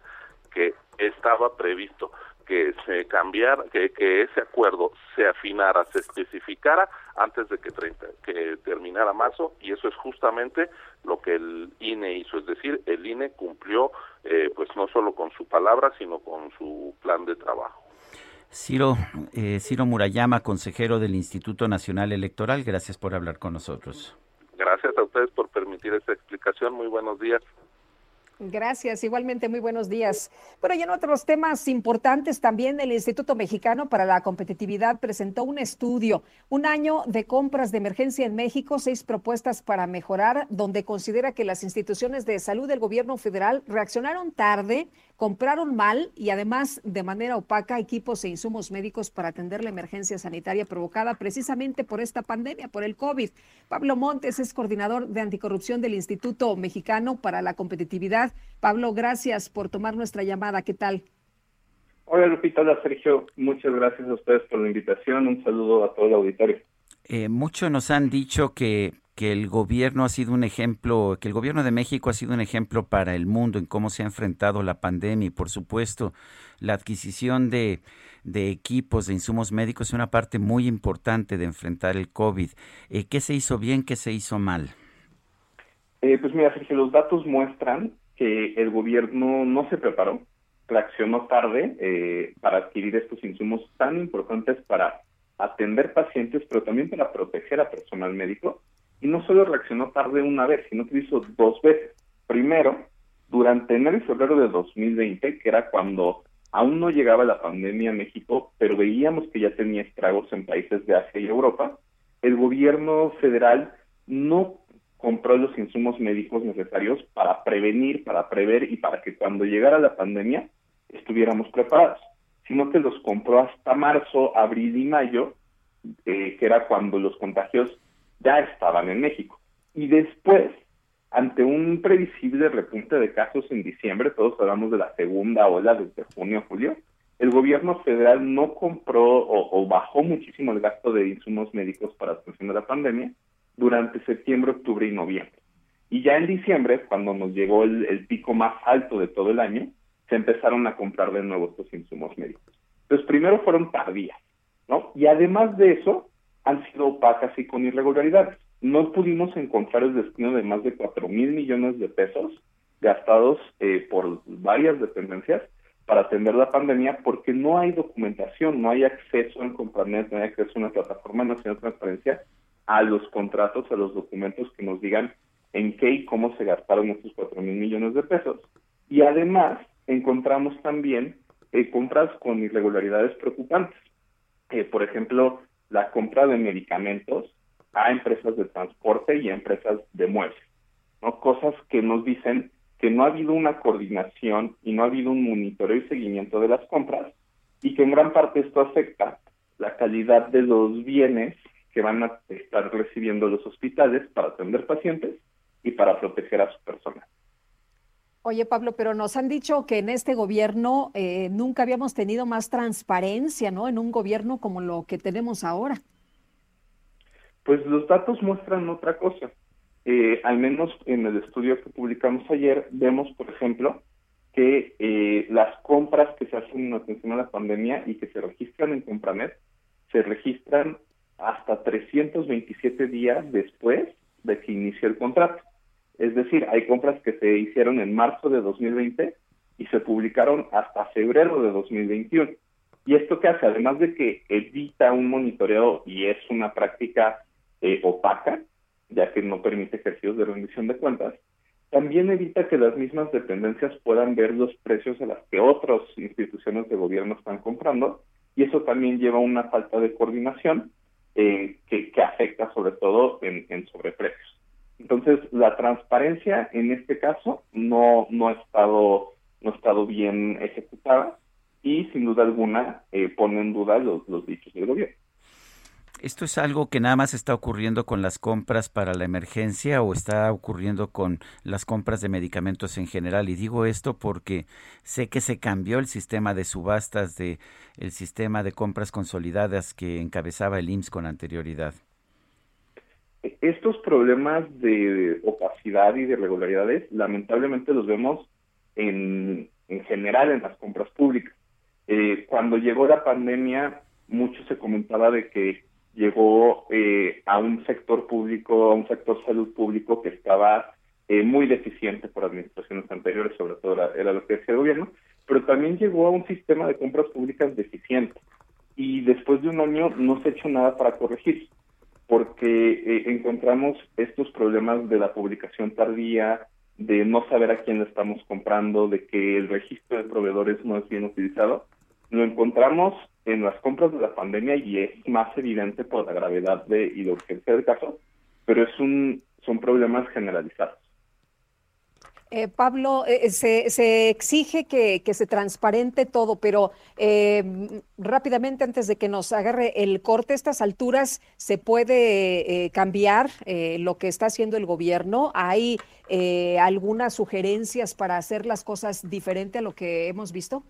que estaba previsto que se cambiara, que, ese acuerdo se afinara, se especificara antes de que, 30, que terminara marzo, y eso es justamente lo que el INE hizo, es decir, el INE cumplió eh, pues no solo con su palabra, sino con su plan de trabajo. Ciro, eh, Ciro Murayama, consejero del Instituto Nacional Electoral, gracias por hablar con nosotros. Gracias a ustedes por permitir esta explicación. Muy buenos días. Gracias, igualmente muy buenos días. Bueno, y en otros temas importantes también el Instituto Mexicano para la Competitividad presentó un estudio, un año de compras de emergencia en México, seis propuestas para mejorar, donde considera que las instituciones de salud del gobierno federal reaccionaron tarde, compraron mal y además de manera opaca equipos e insumos médicos para atender la emergencia sanitaria provocada precisamente por esta pandemia, por el COVID. Pablo Montes es coordinador de anticorrupción del Instituto Mexicano para la Competitividad. Pablo, gracias por tomar nuestra llamada. ¿Qué tal? Hola Lupita, hola Sergio, muchas gracias a ustedes por la invitación, un saludo a todo el auditorio. Eh, muchos nos han dicho que que el gobierno ha sido un ejemplo, que el gobierno de México ha sido un ejemplo para el mundo en cómo se ha enfrentado la pandemia y por supuesto la adquisición de, de equipos, de insumos médicos es una parte muy importante de enfrentar el COVID. Eh, ¿Qué se hizo bien, qué se hizo mal? Eh, pues mira, Sergio, los datos muestran que el gobierno no se preparó, reaccionó tarde eh, para adquirir estos insumos tan importantes para atender pacientes, pero también para proteger a personal médico. Y no solo reaccionó tarde una vez, sino que lo hizo dos veces. Primero, durante enero y febrero de 2020, que era cuando aún no llegaba la pandemia a México, pero veíamos que ya tenía estragos en países de Asia y Europa, el gobierno federal no compró los insumos médicos necesarios para prevenir, para prever y para que cuando llegara la pandemia estuviéramos preparados, sino que los compró hasta marzo, abril y mayo, eh, que era cuando los contagios ya estaban en México. Y después, ante un previsible repunte de casos en diciembre, todos hablamos de la segunda ola desde junio a julio, el gobierno federal no compró o, bajó muchísimo el gasto de insumos médicos para atención de la pandemia durante septiembre, octubre y noviembre. Y ya en diciembre, cuando nos llegó el, pico más alto de todo el año, se empezaron a comprar de nuevo estos insumos médicos. Entonces, primero fueron tardías, ¿no? Y además de eso, han sido opacas y con irregularidades. No pudimos encontrar el destino de más de 4 mil millones de pesos gastados eh, por varias dependencias para atender la pandemia porque no hay documentación, no hay acceso en Compranet, no hay acceso a una plataforma nacional de transparencia a los contratos, a los documentos que nos digan en qué y cómo se gastaron estos cuatro mil millones de pesos. Y además encontramos también eh, compras con irregularidades preocupantes. Eh, por ejemplo, la compra de medicamentos a empresas de transporte y a empresas de muebles. ¿no? Cosas que nos dicen que no ha habido una coordinación y no ha habido un monitoreo y seguimiento de las compras y que en gran parte esto afecta la calidad de los bienes que van a estar recibiendo los hospitales para atender pacientes y para proteger a su personal. Oye, Pablo, pero nos han dicho que en este gobierno eh, nunca habíamos tenido más transparencia, ¿no? En un gobierno como lo que tenemos ahora. Pues los datos muestran otra cosa. Eh, al menos en el estudio que publicamos ayer, vemos, por ejemplo, que eh, las compras que se hacen en atención a la pandemia y que se registran en Compranet, se registran hasta 327 días después de que inició el contrato. Es decir, hay compras que se hicieron en marzo de 2020 y se publicaron hasta febrero de 2021. ¿Y esto qué hace? Además de que evita un monitoreo y es una práctica eh, opaca, ya que no permite ejercicios de rendición de cuentas, también evita que las mismas dependencias puedan ver los precios a las que otras instituciones de gobierno están comprando y eso también lleva a una falta de coordinación eh, que, afecta sobre todo en, en, sobreprecios. Entonces, la transparencia en este caso no, no, ha, estado, no ha estado bien ejecutada y sin duda alguna eh, pone en duda los, los dichos del gobierno. ¿Esto es algo que nada más está ocurriendo con las compras para la emergencia o está ocurriendo con las compras de medicamentos en general? Y digo esto porque sé que se cambió el sistema de subastas de el sistema de compras consolidadas que encabezaba el IMSS con anterioridad. Estos problemas de opacidad y de irregularidades lamentablemente los vemos en, en general en las compras públicas. Eh, cuando llegó la pandemia, mucho se comentaba de que llegó eh, a un sector público, a un sector salud público que estaba eh, muy deficiente por administraciones anteriores, sobre todo era, lo que decía el gobierno, pero también llegó a un sistema de compras públicas deficiente. Y después de un año no se ha hecho nada para corregir, porque eh, encontramos estos problemas de la publicación tardía, de no saber a quién estamos comprando, de que el registro de proveedores no es bien utilizado. Lo encontramos en las compras de la pandemia y es más evidente por la gravedad de, y la urgencia del caso, pero es un, son problemas generalizados. Eh, Pablo, eh, eh, se, se, exige que, se transparente todo, pero rápidamente, antes de que nos agarre el corte, estas alturas, ¿se puede cambiar lo que está haciendo el gobierno? ¿Hay algunas sugerencias para hacer las cosas diferente a lo que hemos visto?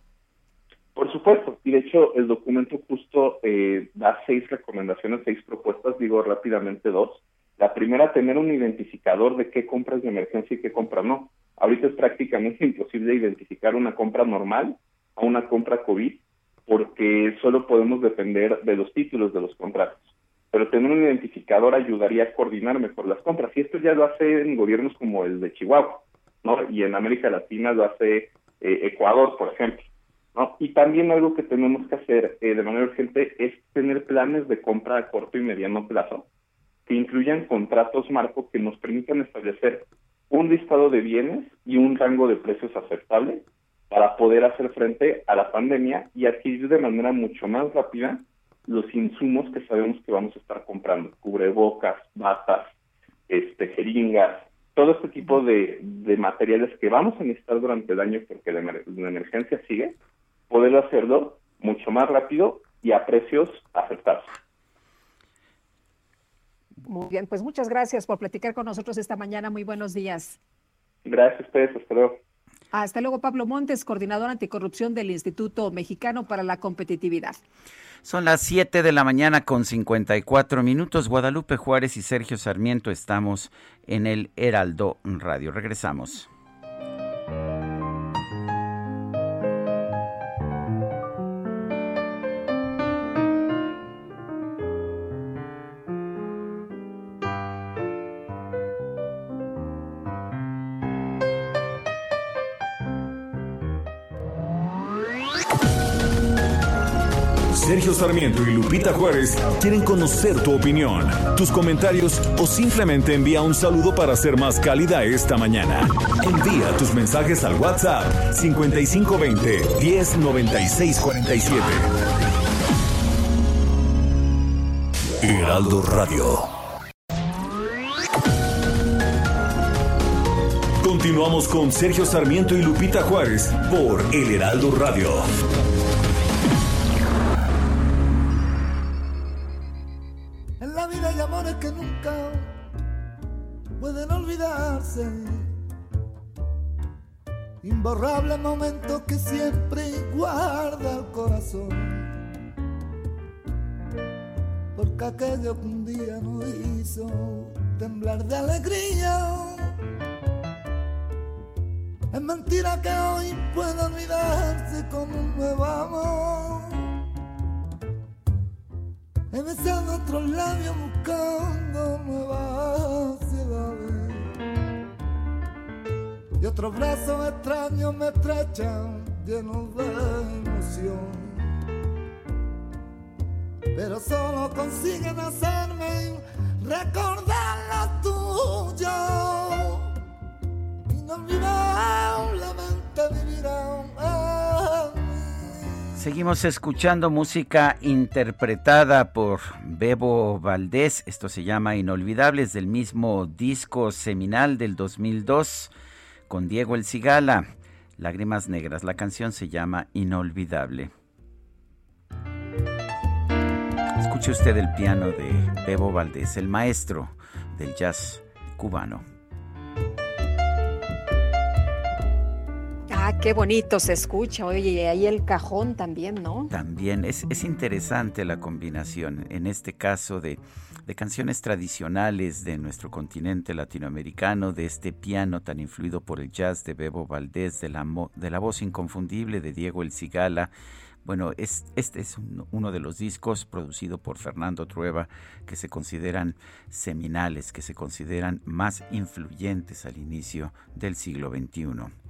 Por supuesto, y de hecho el documento justo eh, da seis recomendaciones, seis propuestas, digo rápidamente dos. La primera, tener un identificador de qué compras de emergencia y qué compras no. Ahorita es prácticamente [LAUGHS] imposible identificar una compra normal a una compra COVID porque solo podemos depender de los títulos de los contratos. Pero tener un identificador ayudaría a coordinar mejor las compras. Y esto ya lo hace en gobiernos como el de Chihuahua, ¿no? Y en América Latina lo hace eh, Ecuador, por ejemplo. ¿no? Y también algo que tenemos que hacer eh, de manera urgente es tener planes de compra a corto y mediano plazo que incluyan contratos marco que nos permitan establecer un listado de bienes y un rango de precios aceptable para poder hacer frente a la pandemia y adquirir de manera mucho más rápida los insumos que sabemos que vamos a estar comprando, cubrebocas, batas, este, jeringas, todo este tipo de, materiales que vamos a necesitar durante el año porque la, la emergencia sigue, poder hacerlo mucho más rápido y a precios aceptables. Muy bien, pues muchas gracias por platicar con nosotros esta mañana. Muy buenos días. Gracias a ustedes, hasta luego. Hasta luego, Pablo Montes, coordinador anticorrupción del Instituto Mexicano para la Competitividad. Son las 7 de la mañana con 54 minutos. Guadalupe Juárez y Sergio Sarmiento estamos en el Heraldo Radio. Regresamos. Sergio Sarmiento y Lupita Juárez quieren conocer tu opinión, tus comentarios o simplemente envía un saludo para ser más cálida esta mañana. Envía tus mensajes al WhatsApp 5520 109647. Heraldo Radio. Continuamos con Sergio Sarmiento y Lupita Juárez por El Heraldo Radio. Seguimos escuchando música interpretada por Bebo Valdés. Esto se llama Inolvidables del mismo disco seminal del 2002 con Diego El Cigala. Lágrimas Negras. La canción se llama Inolvidable. Escuche usted el piano de Bebo Valdés, el maestro del jazz cubano. Qué bonito se escucha. Oye, ahí el cajón también, ¿no? También es, es interesante la combinación, en este caso de de canciones tradicionales de nuestro continente latinoamericano, de este piano tan influido por el jazz de Bebo Valdés, de la, de la voz inconfundible de Diego El Cigala. Bueno, es, este es uno de los discos producido por Fernando Trueba que se consideran seminales, que se consideran más influyentes al inicio del siglo XXI.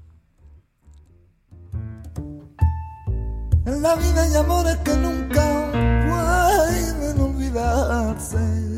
En la vida hay amores que nunca pueden olvidarse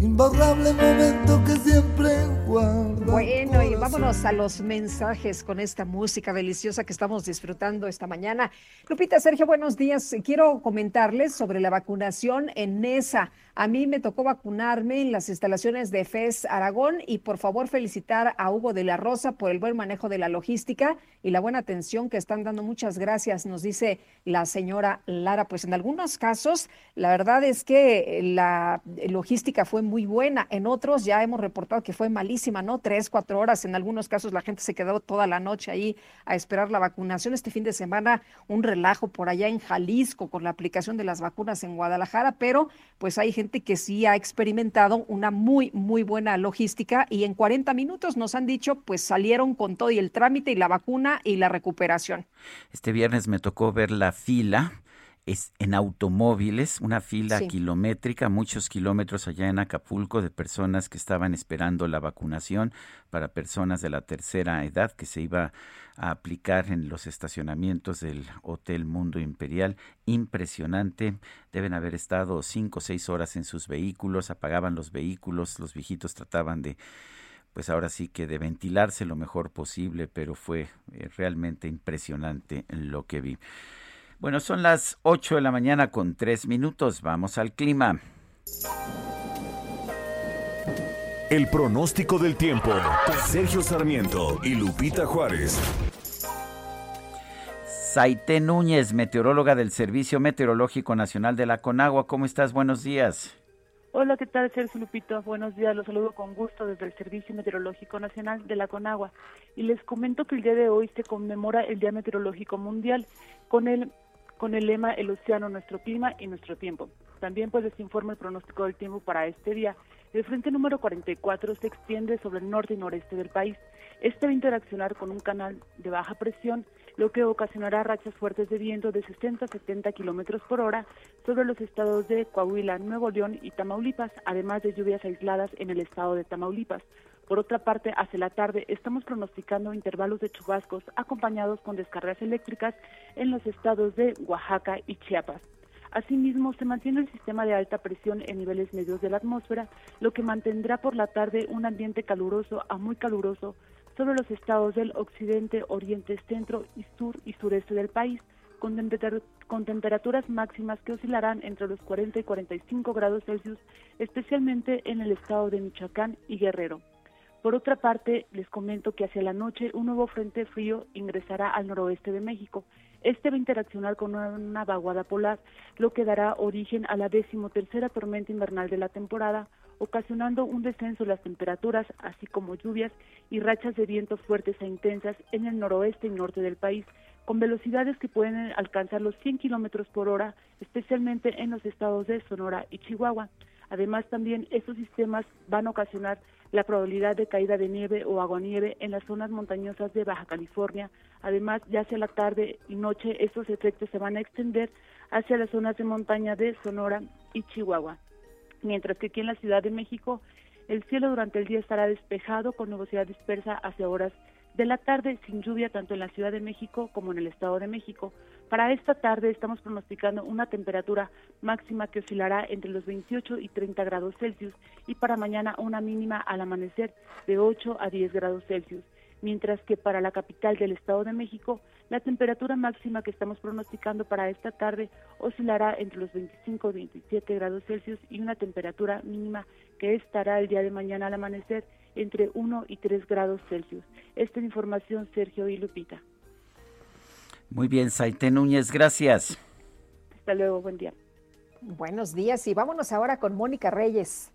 imborrable momento que siempre guarda. Bueno, y vámonos a los mensajes con esta música deliciosa que estamos disfrutando esta mañana. Lupita, Sergio, buenos días. Quiero comentarles sobre la vacunación en NESA. A mí me tocó vacunarme en las instalaciones de FES Aragón y por favor felicitar a Hugo de la Rosa por el buen manejo de la logística y la buena atención que están dando. Muchas gracias, nos dice la señora Lara. Pues en algunos casos, la verdad es que la logística fue muy buena. En otros ya hemos reportado que fue malísima, ¿no? Tres, cuatro horas en algunos casos la gente se quedó toda la noche ahí a esperar la vacunación. Este fin de semana un relajo por allá en Jalisco con la aplicación de las vacunas en Guadalajara, pero pues hay gente que sí ha experimentado una muy, muy buena logística y en 40 minutos nos han dicho pues salieron con todo y el trámite y la vacuna y la recuperación. Este viernes me tocó ver la fila es en automóviles, una fila kilométrica, muchos kilómetros allá en Acapulco de personas que estaban esperando la vacunación para personas de la tercera edad que se iba a aplicar en los estacionamientos del Hotel Mundo Imperial. Impresionante. Deben haber estado cinco o seis horas en sus vehículos, apagaban los vehículos, los viejitos trataban de pues ahora sí que de ventilarse lo mejor posible, pero fue eh, realmente impresionante lo que vi. Bueno, son las 8 de la mañana con 3 minutos. Vamos al clima. El pronóstico del tiempo. Sergio Sarmiento y Lupita Juárez. Saite Núñez, meteoróloga del Servicio Meteorológico Nacional de la Conagua. ¿Cómo estás? Buenos días. Hola, ¿qué tal, Sergio Lupito? Buenos días, los saludo con gusto desde el Servicio Meteorológico Nacional de la Conagua. Y les comento que el día de hoy se conmemora el Día Meteorológico Mundial con el con el lema El océano, nuestro clima y nuestro tiempo. También pues les informa el pronóstico del tiempo para este día. El frente número 44 se extiende sobre el norte y noreste del país. Este va a interaccionar con un canal de baja presión, lo que ocasionará rachas fuertes de viento de 60 a 70 kilómetros por hora sobre los estados de Coahuila, Nuevo León y Tamaulipas, además de lluvias aisladas en el estado de Tamaulipas. Por otra parte, hacia la tarde estamos pronosticando intervalos de chubascos acompañados con descargas eléctricas en los estados de Oaxaca y Chiapas. Asimismo, se mantiene el sistema de alta presión en niveles medios de la atmósfera, lo que mantendrá por la tarde un ambiente caluroso a muy caluroso sobre los estados del occidente, oriente, centro y sur y sureste del país, con, con, temperaturas máximas que oscilarán entre los 40 y 45 grados Celsius, especialmente en el estado de Michoacán y Guerrero. Por otra parte, les comento que hacia la noche un nuevo frente frío ingresará al noroeste de México. Este va a interaccionar con una, vaguada polar, lo que dará origen a la decimotercera tormenta invernal de la temporada, ocasionando un descenso de las temperaturas, así como lluvias y rachas de viento fuertes e intensas en el noroeste y norte del país, con velocidades que pueden alcanzar los 100 kilómetros por hora, especialmente en los estados de Sonora y Chihuahua. Además, también estos sistemas van a ocasionar la probabilidad de caída de nieve o aguanieve en las zonas montañosas de Baja California. Además, ya hacia la tarde y noche estos efectos se van a extender hacia las zonas de montaña de Sonora y Chihuahua. Mientras que aquí en la Ciudad de México el cielo durante el día estará despejado con nubosidad dispersa hacia horas de la tarde sin lluvia tanto en la Ciudad de México como en el Estado de México. Para esta tarde estamos pronosticando una temperatura máxima que oscilará entre los 28 y 30 grados Celsius y para mañana una mínima al amanecer de 8 a 10 grados Celsius mientras que para la capital del Estado de México, la temperatura máxima que estamos pronosticando para esta tarde oscilará entre los 25 y 27 grados Celsius y una temperatura mínima que estará el día de mañana al amanecer entre 1 y 3 grados Celsius. Esta es información, Sergio y Lupita. Muy bien, Saite Núñez, gracias. Hasta luego, buen día. Buenos días y vámonos ahora con Mónica Reyes.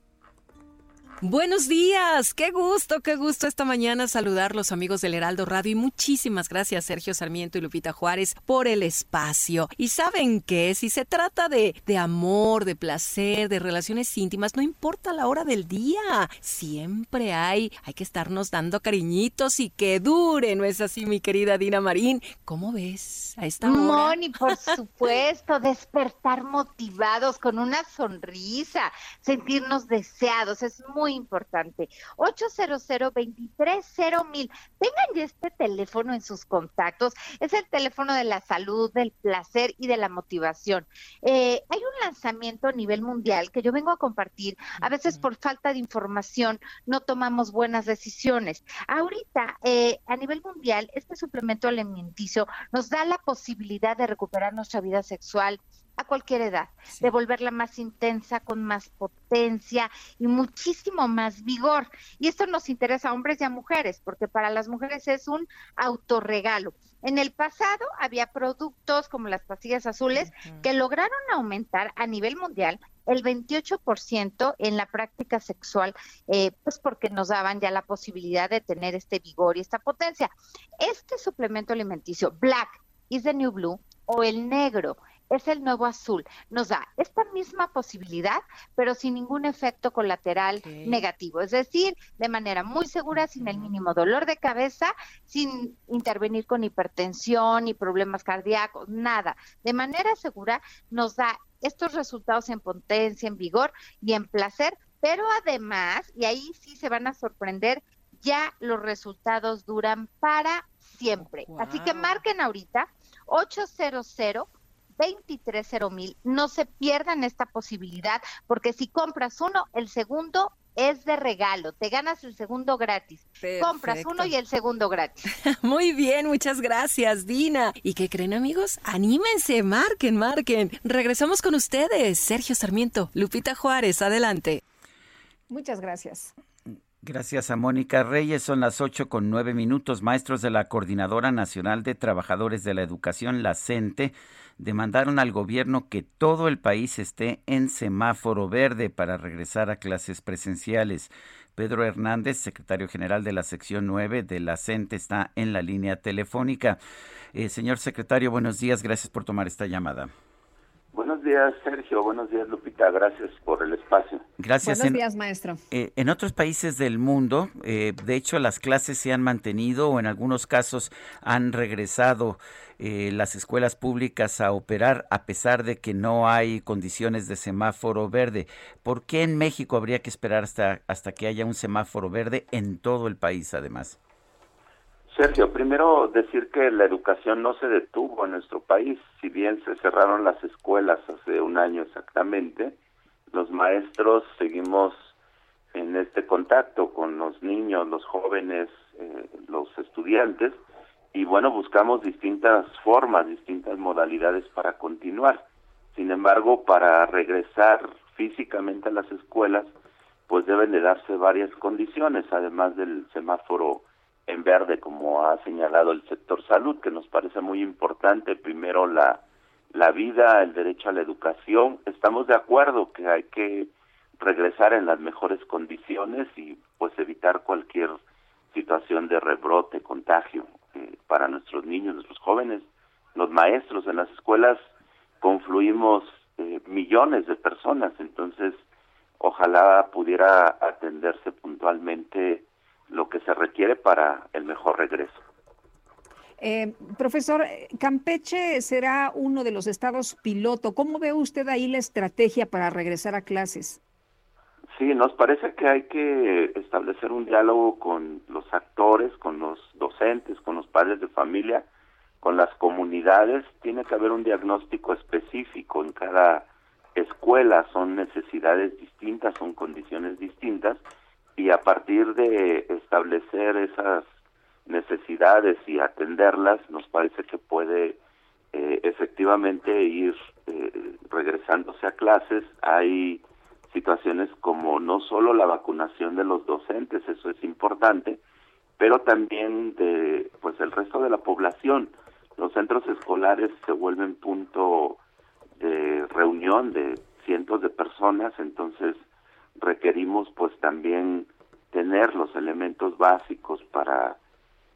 Buenos días, qué gusto, qué gusto esta mañana saludar los amigos del Heraldo Radio y muchísimas gracias Sergio Sarmiento y Lupita Juárez por el espacio. Y saben que si se trata de, de amor, de placer, de relaciones íntimas, no importa la hora del día, siempre hay, hay que estarnos dando cariñitos y que dure, ¿no es así mi querida Dina Marín? ¿Cómo ves a esta hora? Moni, por supuesto, despertar motivados con una sonrisa, sentirnos deseados, es muy importante. 800 mil. Tengan ya este teléfono en sus contactos. Es el teléfono de la salud, del placer y de la motivación. Eh, hay un lanzamiento a nivel mundial que yo vengo a compartir. A veces por falta de información no tomamos buenas decisiones. Ahorita, eh, a nivel mundial, este suplemento alimenticio nos da la posibilidad de recuperar nuestra vida sexual a cualquier edad, de volverla más intensa, con más potencia y muchísimo más vigor. Y esto nos interesa a hombres y a mujeres, porque para las mujeres es un autorregalo. En el pasado había productos como las pastillas azules que lograron aumentar a nivel mundial el 28% en la práctica sexual, eh, pues porque nos daban ya la posibilidad de tener este vigor y esta potencia. Este suplemento alimenticio, Black is the New Blue, o el negro, es el nuevo azul. Nos da esta misma posibilidad, pero sin ningún efecto colateral negativo. Es decir, de manera muy segura, sin el mínimo dolor de cabeza, sin intervenir con hipertensión y problemas cardíacos, nada. De manera segura nos da estos resultados en potencia, en vigor y en placer, pero además, y ahí sí se van a sorprender, ya los resultados duran para siempre. Así que marquen ahorita 800 230 mil. No se pierdan esta posibilidad, porque si compras uno, el segundo es de regalo. Te ganas el segundo gratis. Compras uno y el segundo gratis. [LAUGHS] Muy bien, muchas gracias, Dina. ¿Y qué creen, amigos? Anímense, marquen, marquen. Regresamos con ustedes. Sergio Sarmiento, Lupita Juárez, adelante. Muchas gracias. Gracias a Mónica Reyes. Son las ocho con nueve minutos. Maestros de la Coordinadora Nacional de Trabajadores de la Educación, la CENTE, demandaron al gobierno que todo el país esté en semáforo verde para regresar a clases presenciales. Pedro Hernández, secretario general de la sección 9 de la CENTE, está en la línea telefónica. Eh, señor secretario, buenos días. Gracias por tomar esta llamada. Buenos días, Sergio. Buenos días, Lupita. Gracias por el espacio. Gracias. Buenos días, maestro. Eh, en otros países del mundo, eh, de hecho, las clases se han mantenido o en algunos casos han regresado eh, las escuelas públicas a operar a pesar de que no hay condiciones de semáforo verde. ¿Por qué en México habría que esperar hasta, hasta que haya un semáforo verde en todo el país, además? Sergio, primero decir que la educación no se detuvo en nuestro país, si bien se cerraron las escuelas hace un año exactamente, los maestros seguimos en este contacto con los niños, los jóvenes, eh, los estudiantes, y bueno, buscamos distintas formas, distintas modalidades para continuar. Sin embargo, para regresar físicamente a las escuelas, pues deben de darse varias condiciones, además del semáforo en verde, como ha señalado el sector salud, que nos parece muy importante. Primero, la, la vida, el derecho a la educación. Estamos de acuerdo que hay que regresar en las mejores condiciones y pues evitar cualquier situación de rebrote, contagio eh, para nuestros niños, nuestros jóvenes, los maestros en las escuelas confluimos eh, millones de personas, entonces ojalá pudiera atenderse puntualmente lo que se requiere para el mejor regreso. Eh, profesor, Campeche será uno de los estados piloto. ¿Cómo ve usted ahí la estrategia para regresar a clases? Sí, nos parece que hay que establecer un diálogo con los actores, con los docentes, con los padres de familia, con las comunidades. Tiene que haber un diagnóstico específico en cada escuela. Son necesidades distintas, son condiciones distintas y a partir de establecer esas necesidades y atenderlas, nos parece que puede eh, efectivamente ir eh, regresándose a clases. Hay situaciones como no solo la vacunación de los docentes, eso es importante, pero también de pues el resto de la población. Los centros escolares se vuelven punto de reunión de cientos de personas, entonces requerimos pues también tener los elementos básicos para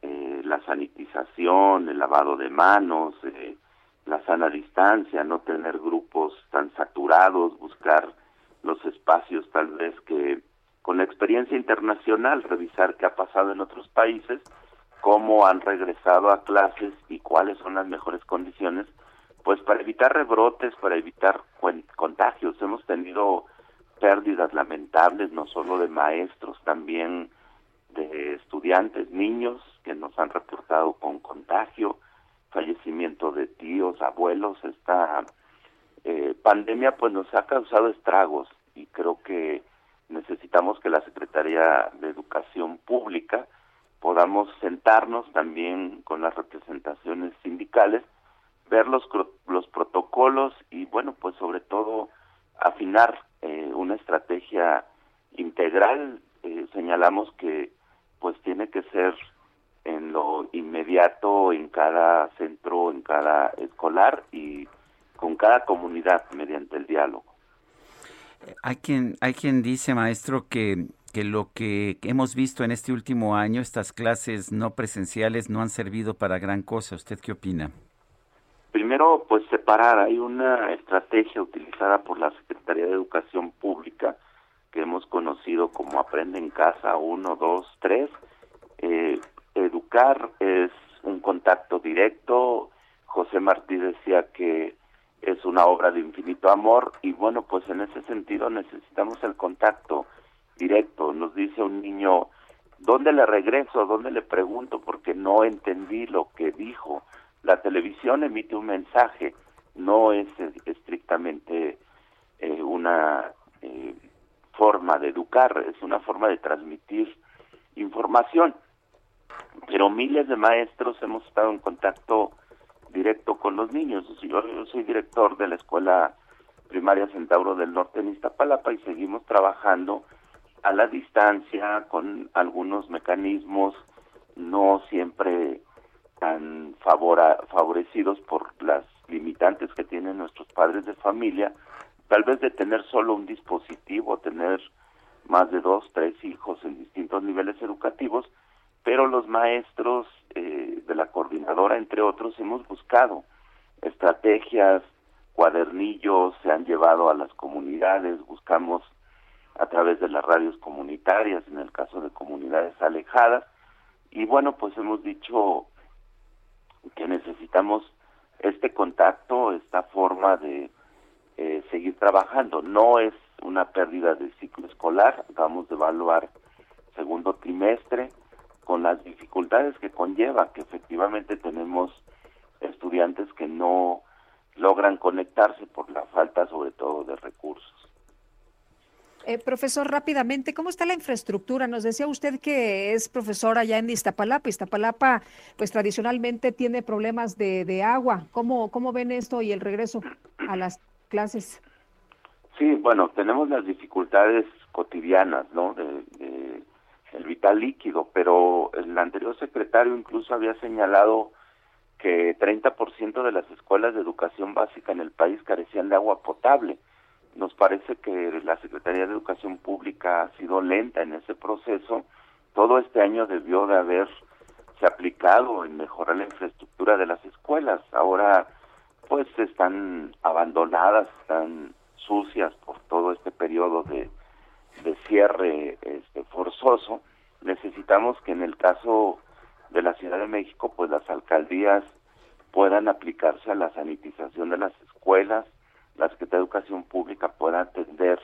eh, la sanitización, el lavado de manos, eh, la sana distancia, no tener grupos tan saturados, buscar los espacios tal vez que con la experiencia internacional, revisar qué ha pasado en otros países, cómo han regresado a clases y cuáles son las mejores condiciones, pues para evitar rebrotes, para evitar contagios. Hemos tenido pérdidas lamentables, no solo de maestros, también de estudiantes, niños que nos han reportado con contagio, fallecimiento de tíos, abuelos. Esta eh, pandemia pues nos ha causado estragos y creo que necesitamos que la Secretaría de Educación Pública podamos sentarnos también con las representaciones sindicales ver los, los protocolos y bueno, pues sobre todo afinar eh, una estrategia integral. Eh, señalamos que pues tiene que ser en lo inmediato en cada centro, en cada escolar y con cada comunidad mediante el diálogo. Hay quien, hay quien dice, maestro, que, que lo que hemos visto en este último año, estas clases no presenciales, no han servido para gran cosa. ¿Usted qué opina? Primero, pues separar. Hay una estrategia utilizada por la Secretaría de Educación Pública que hemos conocido como Aprende en Casa 1, 2, 3. educar es un contacto directo. José Martí decía que es una obra de infinito amor y bueno, pues en ese sentido necesitamos el contacto directo. Nos dice un niño, ¿dónde le regreso? ¿Dónde le pregunto? Porque no entendí lo que dijo. La televisión emite un mensaje, no es estrictamente eh, una eh, forma de educar, es una forma de transmitir información. Pero miles de maestros hemos estado en contacto directo con los niños. Yo, soy director de la escuela primaria Centauro del Norte en Iztapalapa y seguimos trabajando a la distancia con algunos mecanismos no siempre tan favorecidos por las limitantes que tienen nuestros padres de familia, tal vez de tener solo un dispositivo, tener más de dos, tres hijos en distintos niveles educativos, pero los maestros eh, de la coordinadora, entre otros, hemos buscado estrategias, cuadernillos, se han llevado a las comunidades, buscamos a través de las radios comunitarias, en el caso de comunidades alejadas, y bueno, pues hemos dicho que necesitamos este contacto, esta forma de eh, seguir trabajando. No es una pérdida del ciclo escolar, vamos a evaluar segundo trimestre, con las dificultades que conlleva, que efectivamente tenemos estudiantes que no logran conectarse por la falta sobre todo de recursos. Eh, profesor, rápidamente, ¿cómo está la infraestructura? Nos decía usted que es profesor allá en Iztapalapa. Iztapalapa, pues tradicionalmente tiene problemas de, de agua. ¿Cómo, ¿Cómo ven esto y el regreso a las clases? Sí, bueno, tenemos las dificultades cotidianas, ¿no? de el vital líquido, pero el anterior secretario incluso había señalado que 30% de las escuelas de educación básica en el país carecían de agua potable. Nos parece que la Secretaría de Educación Pública ha sido lenta en ese proceso. Todo este año debió de haberse aplicado en mejorar la infraestructura de las escuelas. Ahora pues están abandonadas, están sucias por todo este periodo de, de cierre este, forzoso, necesitamos que en el caso de la Ciudad de México, pues las alcaldías puedan aplicarse a la sanitización de las escuelas, la Secretaría de Educación Pública pueda atender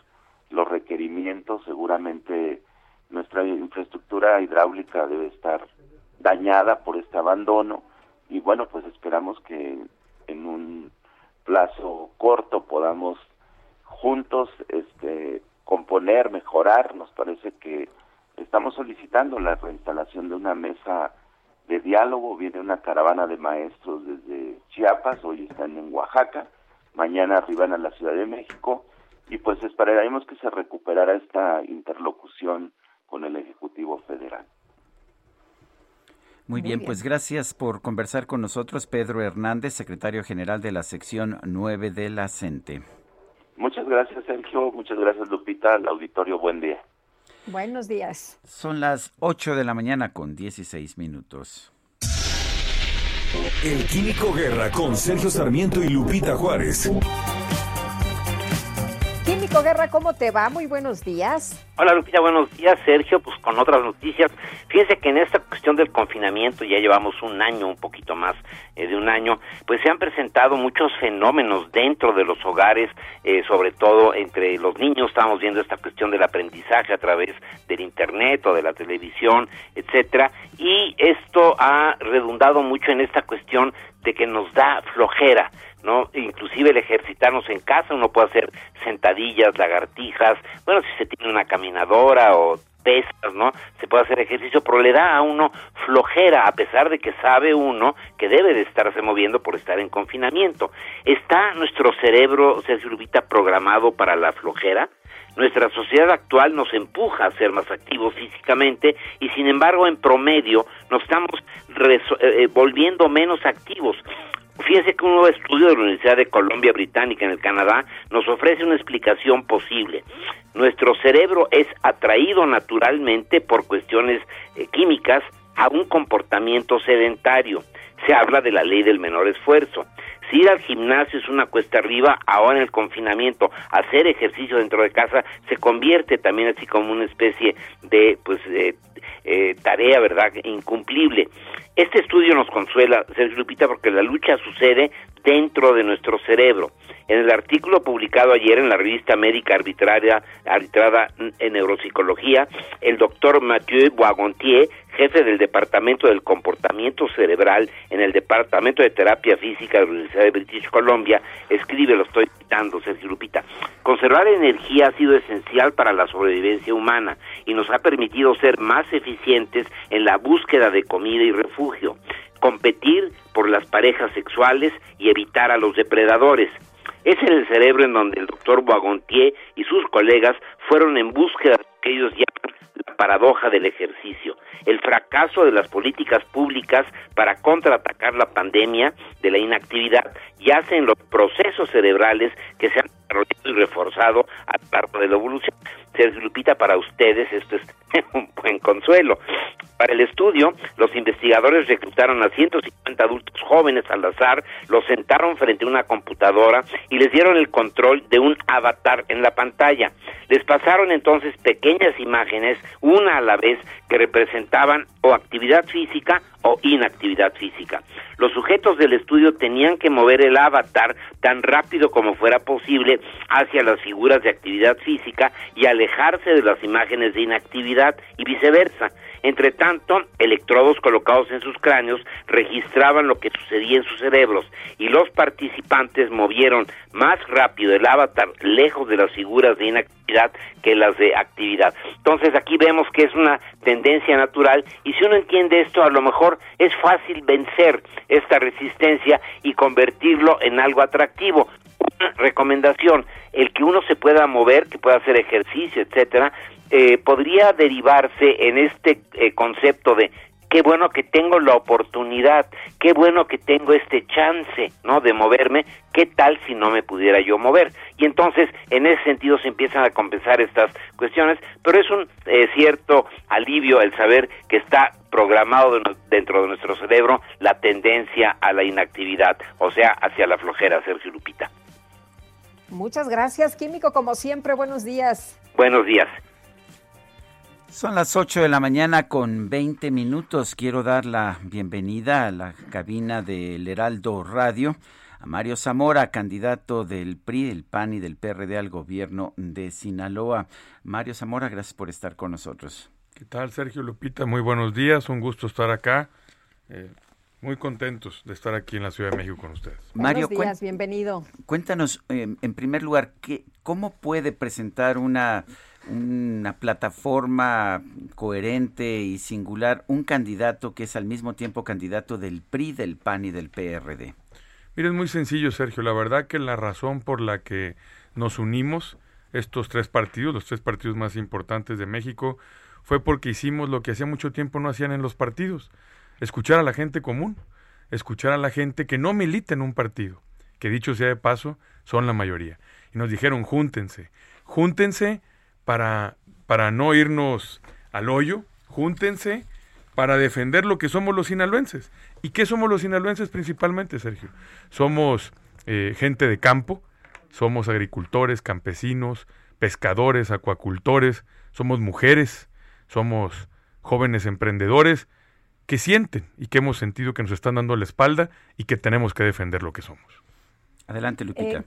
los requerimientos, seguramente nuestra infraestructura hidráulica debe estar dañada por este abandono. Y bueno, pues esperamos que en un plazo corto podamos juntos este componer, mejorar, nos parece que estamos solicitando la reinstalación de una mesa de diálogo, viene una caravana de maestros desde Chiapas, hoy están en Oaxaca, mañana arriban a la Ciudad de México y pues esperaremos que se recuperara esta interlocución con el Ejecutivo Federal. Muy bien, pues gracias por conversar con nosotros, Pedro Hernández, secretario general de la sección 9 de la CENTE. Muchas gracias, Sergio. Muchas gracias, Lupita. Al auditorio, buen día. Buenos días. Son las 8 de la mañana con 16 minutos. El Químico Guerra con Sergio Sarmiento y Lupita Juárez. Guerra, ¿cómo te va? Muy buenos días. Hola Lupita, buenos días. Sergio, pues con otras noticias. Fíjense que en esta cuestión del confinamiento ya llevamos un año, un poquito más eh, de un año, pues se han presentado muchos fenómenos dentro de los hogares, eh, sobre todo entre los niños. Estamos viendo esta cuestión del aprendizaje a través del internet o de la televisión, etcétera. Y esto ha redundado mucho en esta cuestión de que nos da flojera ¿no? Inclusive el ejercitarnos en casa, uno puede hacer sentadillas, lagartijas, bueno, si se tiene una caminadora o pesas, ¿no? Se puede hacer ejercicio, pero le da a uno flojera, a pesar de que sabe uno que debe de estarse moviendo por estar en confinamiento. ¿Está nuestro cerebro, Sergio Lupita, programado para la flojera? Nuestra sociedad actual nos empuja a ser más activos físicamente y sin embargo en promedio nos estamos eh, eh, volviendo menos activos. Fíjense que un nuevo estudio de la Universidad de Columbia Británica en el Canadá nos ofrece una explicación posible. Nuestro cerebro es atraído naturalmente por cuestiones eh, químicas a un comportamiento sedentario. Se habla de la ley del menor esfuerzo. Si ir al gimnasio es una cuesta arriba, ahora en el confinamiento, hacer ejercicio dentro de casa se convierte también así como una especie de pues eh, tarea, ¿verdad?, incumplible. Este estudio nos consuela, Sergio Lupita, porque la lucha sucede dentro de nuestro cerebro. En el artículo publicado ayer en la revista médica arbitraria, arbitrada en neuropsicología, el doctor Mathieu Boagontier, jefe del Departamento del Comportamiento Cerebral en el Departamento de Terapia Física de la Universidad de British Columbia, escribe, lo estoy citando, Sergio Lupita, conservar energía ha sido esencial para la sobrevivencia humana y nos ha permitido ser más eficientes en la búsqueda de comida y refugio, competir por las parejas sexuales y evitar a los depredadores. Es en el cerebro en donde el doctor Boagontier y sus colegas fueron en búsqueda de lo que ellos llaman la paradoja del ejercicio, el fracaso de las políticas públicas para contraatacar la pandemia de la inactividad yace en los procesos cerebrales que se han y reforzado a lo de la evolución. Sergio Lupita, para ustedes esto es [LAUGHS] un buen consuelo. Para el estudio, los investigadores reclutaron a 150 adultos jóvenes al azar, los sentaron frente a una computadora y les dieron el control de un avatar en la pantalla. Les pasaron entonces pequeñas imágenes, una a la vez, que representaban o actividad física o inactividad física. Los sujetos del estudio tenían que mover el avatar tan rápido como fuera posible hacia las figuras de actividad física y alejarse de las imágenes de inactividad y viceversa. Entre tanto, electrodos colocados en sus cráneos registraban lo que sucedía en sus cerebros y los participantes movieron más rápido el avatar lejos de las figuras de inactividad que las de actividad. Entonces aquí vemos que es una tendencia natural y si uno entiende esto a lo mejor es fácil vencer esta resistencia y convertirlo en algo atractivo. Una recomendación, el que uno se pueda mover, que pueda hacer ejercicio, etcétera, eh, podría derivarse en este eh, concepto de qué bueno que tengo la oportunidad, qué bueno que tengo este chance, ¿no? De moverme, qué tal si no me pudiera yo mover. Y entonces, en ese sentido se empiezan a compensar estas cuestiones, pero es un eh, cierto alivio el saber que está programado dentro de nuestro cerebro la tendencia a la inactividad, o sea, hacia la flojera, Sergio Lupita. Muchas gracias, Químico, como siempre, buenos días. Buenos días. Son las 8 de la mañana con 20 minutos. Quiero dar la bienvenida a la cabina del Heraldo Radio a Mario Zamora, candidato del PRI, del PAN y del PRD al gobierno de Sinaloa. Mario Zamora, gracias por estar con nosotros. ¿Qué tal, Sergio Lupita? Muy buenos días, un gusto estar acá. Eh, muy contentos de estar aquí en la Ciudad de México con ustedes. Mario, buenos días, bienvenido. Cuéntanos, eh, en primer lugar, ¿qué, ¿cómo puede presentar una una plataforma coherente y singular, un candidato que es al mismo tiempo candidato del PRI, del PAN y del PRD? Mira, es muy sencillo, Sergio. La verdad que la razón por la que nos unimos, estos tres partidos, los tres partidos más importantes de México, fue porque hicimos lo que hacía mucho tiempo no hacían en los partidos, escuchar a la gente común, escuchar a la gente que no milita en un partido, que dicho sea de paso, son la mayoría. Y nos dijeron, júntense, júntense para, para no irnos al hoyo, júntense para defender lo que somos los sinaloenses. ¿Y qué somos los sinaloenses principalmente, Sergio? Somos eh, gente de campo, somos agricultores, campesinos, pescadores, acuacultores, somos mujeres, somos jóvenes emprendedores que sienten y que hemos sentido que nos están dando la espalda y que tenemos que defender lo que somos. Adelante, Lupita. Eh,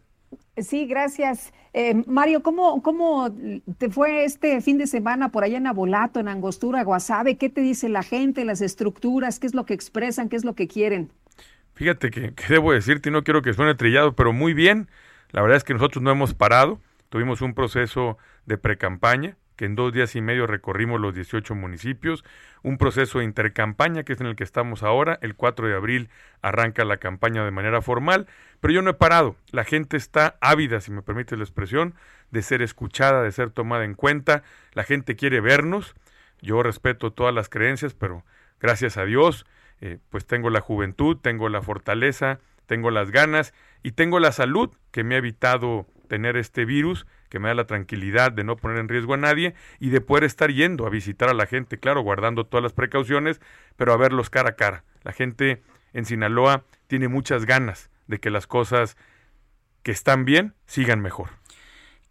Sí, gracias. Eh, Mario, ¿cómo, ¿cómo te fue este fin de semana por allá en Abolato, en Angostura, Guasave? ¿Qué te dice la gente, las estructuras? ¿Qué es lo que expresan? ¿Qué es lo que quieren? Fíjate que, debo decirte, no quiero que suene trillado, pero muy bien. La verdad es que nosotros no hemos parado. Tuvimos un proceso de precampaña que en dos días y medio recorrimos los 18 municipios, un proceso de intercampaña que es en el que estamos ahora, el 4 de abril arranca la campaña de manera formal, pero yo no he parado, la gente está ávida, si me permite la expresión, de ser escuchada, de ser tomada en cuenta, la gente quiere vernos, yo respeto todas las creencias, pero gracias a Dios, eh, pues tengo la juventud, tengo la fortaleza, tengo las ganas y tengo la salud que me ha evitado tener este virus, que me da la tranquilidad de no poner en riesgo a nadie y de poder estar yendo a visitar a la gente, claro, guardando todas las precauciones, pero a verlos cara a cara. La gente en Sinaloa tiene muchas ganas de que las cosas que están bien sigan mejor.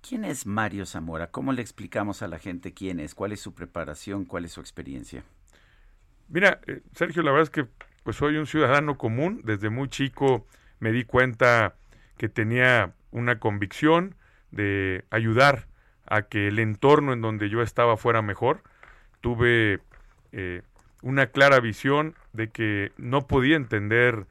¿Quién es Mario Zamora? ¿Cómo le explicamos a la gente quién es? ¿Cuál es su preparación? ¿Cuál es su experiencia? Mira, eh, Sergio, la verdad es que pues soy un ciudadano común. Desde muy chico me di cuenta que tenía una convicción de ayudar a que el entorno en donde yo estaba fuera mejor. Tuve eh, una clara visión de que no podía entender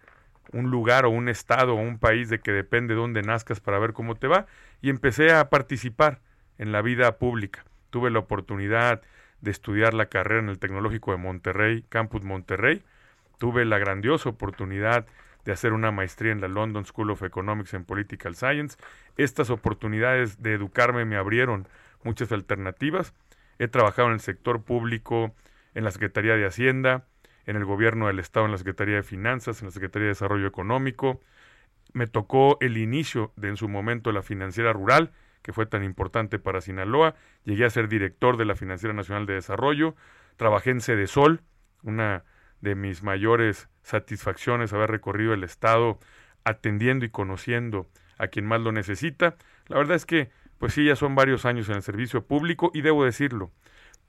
un lugar o un estado o un país de que depende de dónde nazcas para ver cómo te va y empecé a participar en la vida pública. Tuve la oportunidad de estudiar la carrera en el Tecnológico de Monterrey, Campus Monterrey. Tuve la grandiosa oportunidad de hacer una maestría en la London School of Economics and Political Science. Estas oportunidades de educarme me abrieron muchas alternativas. He trabajado en el sector público, en la Secretaría de Hacienda, en el Gobierno del Estado, en la Secretaría de Finanzas, en la Secretaría de Desarrollo Económico. Me tocó el inicio de en su momento la financiera rural, que fue tan importante para Sinaloa. Llegué a ser director de la Financiera Nacional de Desarrollo. Trabajé en Sede Sol, una de mis mayores satisfacciones haber recorrido el estado atendiendo y conociendo a quien más lo necesita. La verdad es que, pues sí, ya son varios años en el servicio público y debo decirlo,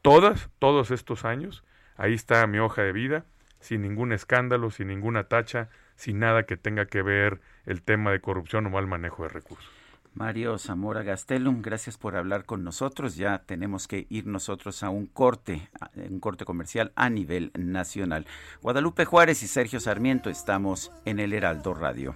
todas, todos estos años, ahí está mi hoja de vida, sin ningún escándalo, sin ninguna tacha, sin nada que tenga que ver el tema de corrupción o mal manejo de recursos. Mario Zamora Gastelum, gracias por hablar con nosotros. Ya tenemos que ir nosotros a un corte, un corte comercial a nivel nacional. Guadalupe Juárez y Sergio Sarmiento estamos en el Heraldo Radio.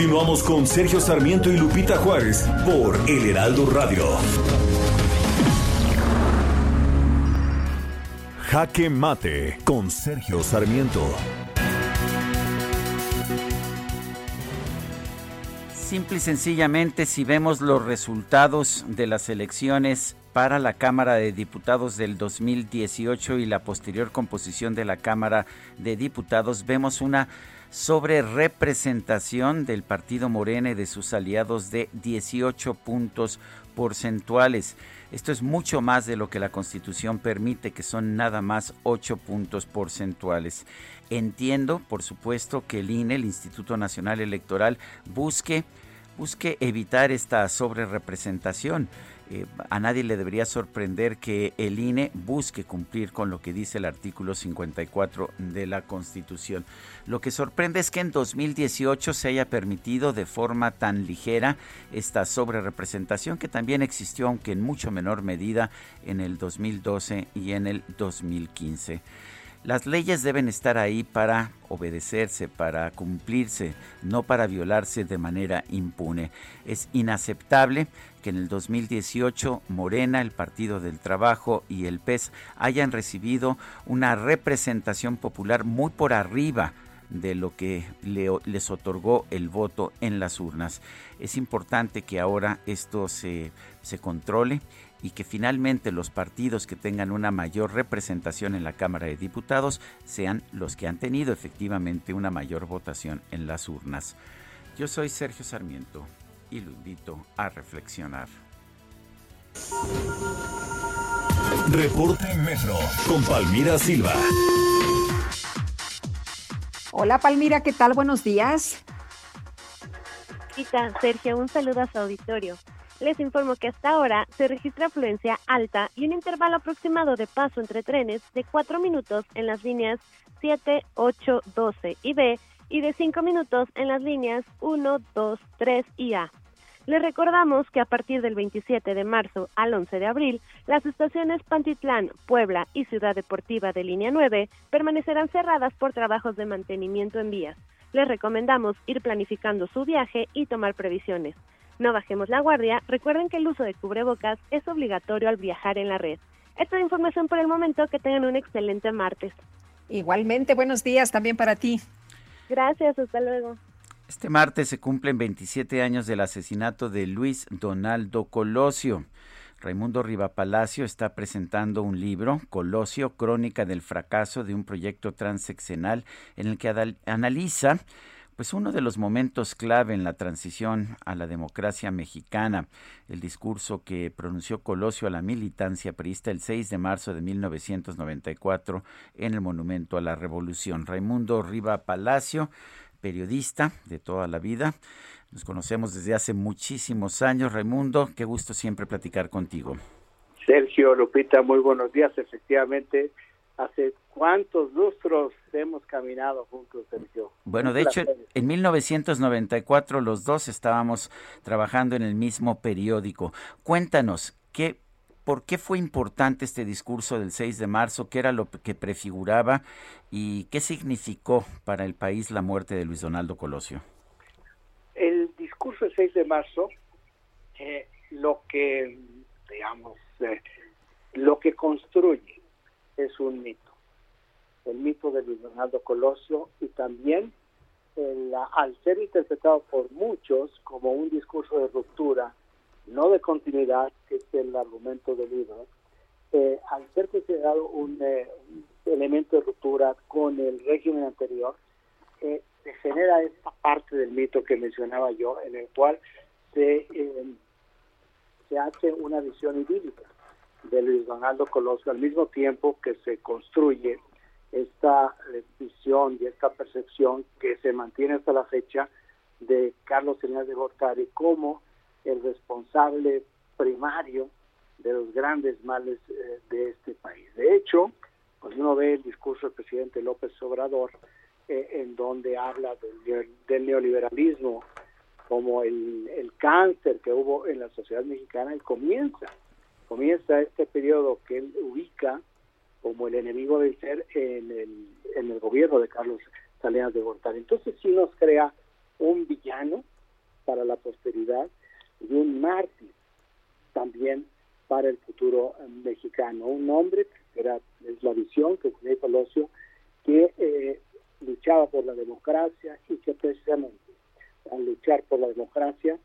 Continuamos con Sergio Sarmiento y Lupita Juárez por El Heraldo Radio. Jaque Mate con Sergio Sarmiento. Simple y sencillamente, si vemos los resultados de las elecciones para la Cámara de Diputados del 2018 y la posterior composición de la Cámara de Diputados, vemos una sobre representación del partido Morena y de sus aliados de 18 puntos porcentuales. Esto es mucho más de lo que la Constitución permite, que son nada más 8 puntos porcentuales. Entiendo, por supuesto, que el INE, el Instituto Nacional Electoral, busque busque evitar esta sobrerepresentación. Eh, a nadie le debería sorprender que el INE busque cumplir con lo que dice el artículo 54 de la Constitución. Lo que sorprende es que en 2018 se haya permitido de forma tan ligera esta sobrerepresentación que también existió, aunque en mucho menor medida, en el 2012 y en el 2015. Las leyes deben estar ahí para obedecerse, para cumplirse, no para violarse de manera impune. Es inaceptable que en el 2018 Morena, el Partido del Trabajo y el PES hayan recibido una representación popular muy por arriba de lo que les otorgó el voto en las urnas. Es importante que ahora esto se, se controle y que finalmente los partidos que tengan una mayor representación en la Cámara de Diputados sean los que han tenido efectivamente una mayor votación en las urnas. Yo soy Sergio Sarmiento y lo invito a reflexionar. Reporte Metro con Palmira Silva. Hola Palmira, ¿qué tal? Buenos días. Sergio, un saludo a su auditorio. Les informo que hasta ahora se registra afluencia alta y un intervalo aproximado de paso entre trenes de 4 minutos en las líneas 7, 8, 12 y B y de 5 minutos en las líneas 1, 2, 3 y A. Les recordamos que a partir del 27 de marzo al 11 de abril, las estaciones Pantitlán, Puebla y Ciudad Deportiva de Línea 9 permanecerán cerradas por trabajos de mantenimiento en vías. Les recomendamos ir planificando su viaje y tomar previsiones. No bajemos la guardia, recuerden que el uso de cubrebocas es obligatorio al viajar en la red. Esta es información por el momento, que tengan un excelente martes. Igualmente, buenos días también para ti. Gracias, hasta luego. Este martes se cumplen 27 años del asesinato de Luis Donaldo Colosio. Raimundo Palacio está presentando un libro, Colosio, Crónica del fracaso de un proyecto transeccional, en el que analiza pues uno de los momentos clave en la transición a la democracia mexicana, el discurso que pronunció Colosio a la militancia priista el 6 de marzo de 1994 en el Monumento a la Revolución. Raimundo Riva Palacio periodista de toda la vida. Nos conocemos desde hace muchísimos años. Raimundo, qué gusto siempre platicar contigo. Sergio, Lupita, muy buenos días. Efectivamente, hace cuántos lustros hemos caminado juntos, Sergio. Bueno, de hecho, en 1994 los dos estábamos trabajando en el mismo periódico. Cuéntanos, ¿qué ¿Por qué fue importante este discurso del 6 de marzo? ¿Qué era lo que prefiguraba y qué significó para el país la muerte de Luis Donaldo Colosio? El discurso del 6 de marzo, eh, lo que, digamos, eh, lo que construye es un mito. El mito de Luis Donaldo Colosio y también al ser interpretado por muchos como un discurso de ruptura, no de continuidad, que es el argumento del libro, eh, al ser considerado un, eh, elemento de ruptura con el régimen anterior, eh, se genera esta parte del mito que mencionaba yo, en el cual se, se hace una visión idílica de Luis Donaldo Colosio, al mismo tiempo que se construye esta visión y esta percepción que se mantiene hasta la fecha de Carlos Salinas de Gortari como el responsable primario de los grandes males eh, de este país. De hecho, cuando uno ve el discurso del presidente López Obrador, eh, en donde habla del, neoliberalismo como el, el, cáncer que hubo en la sociedad mexicana, él comienza, comienza este periodo que él ubica como el enemigo del ser en el, en el gobierno de Carlos Salinas de Gortari. Entonces sí nos crea un villano para la posteridad y un mártir también para el futuro mexicano. Un hombre, que era, es la visión que tenía Colosio, que eh, luchaba por la democracia y que precisamente al luchar por la democracia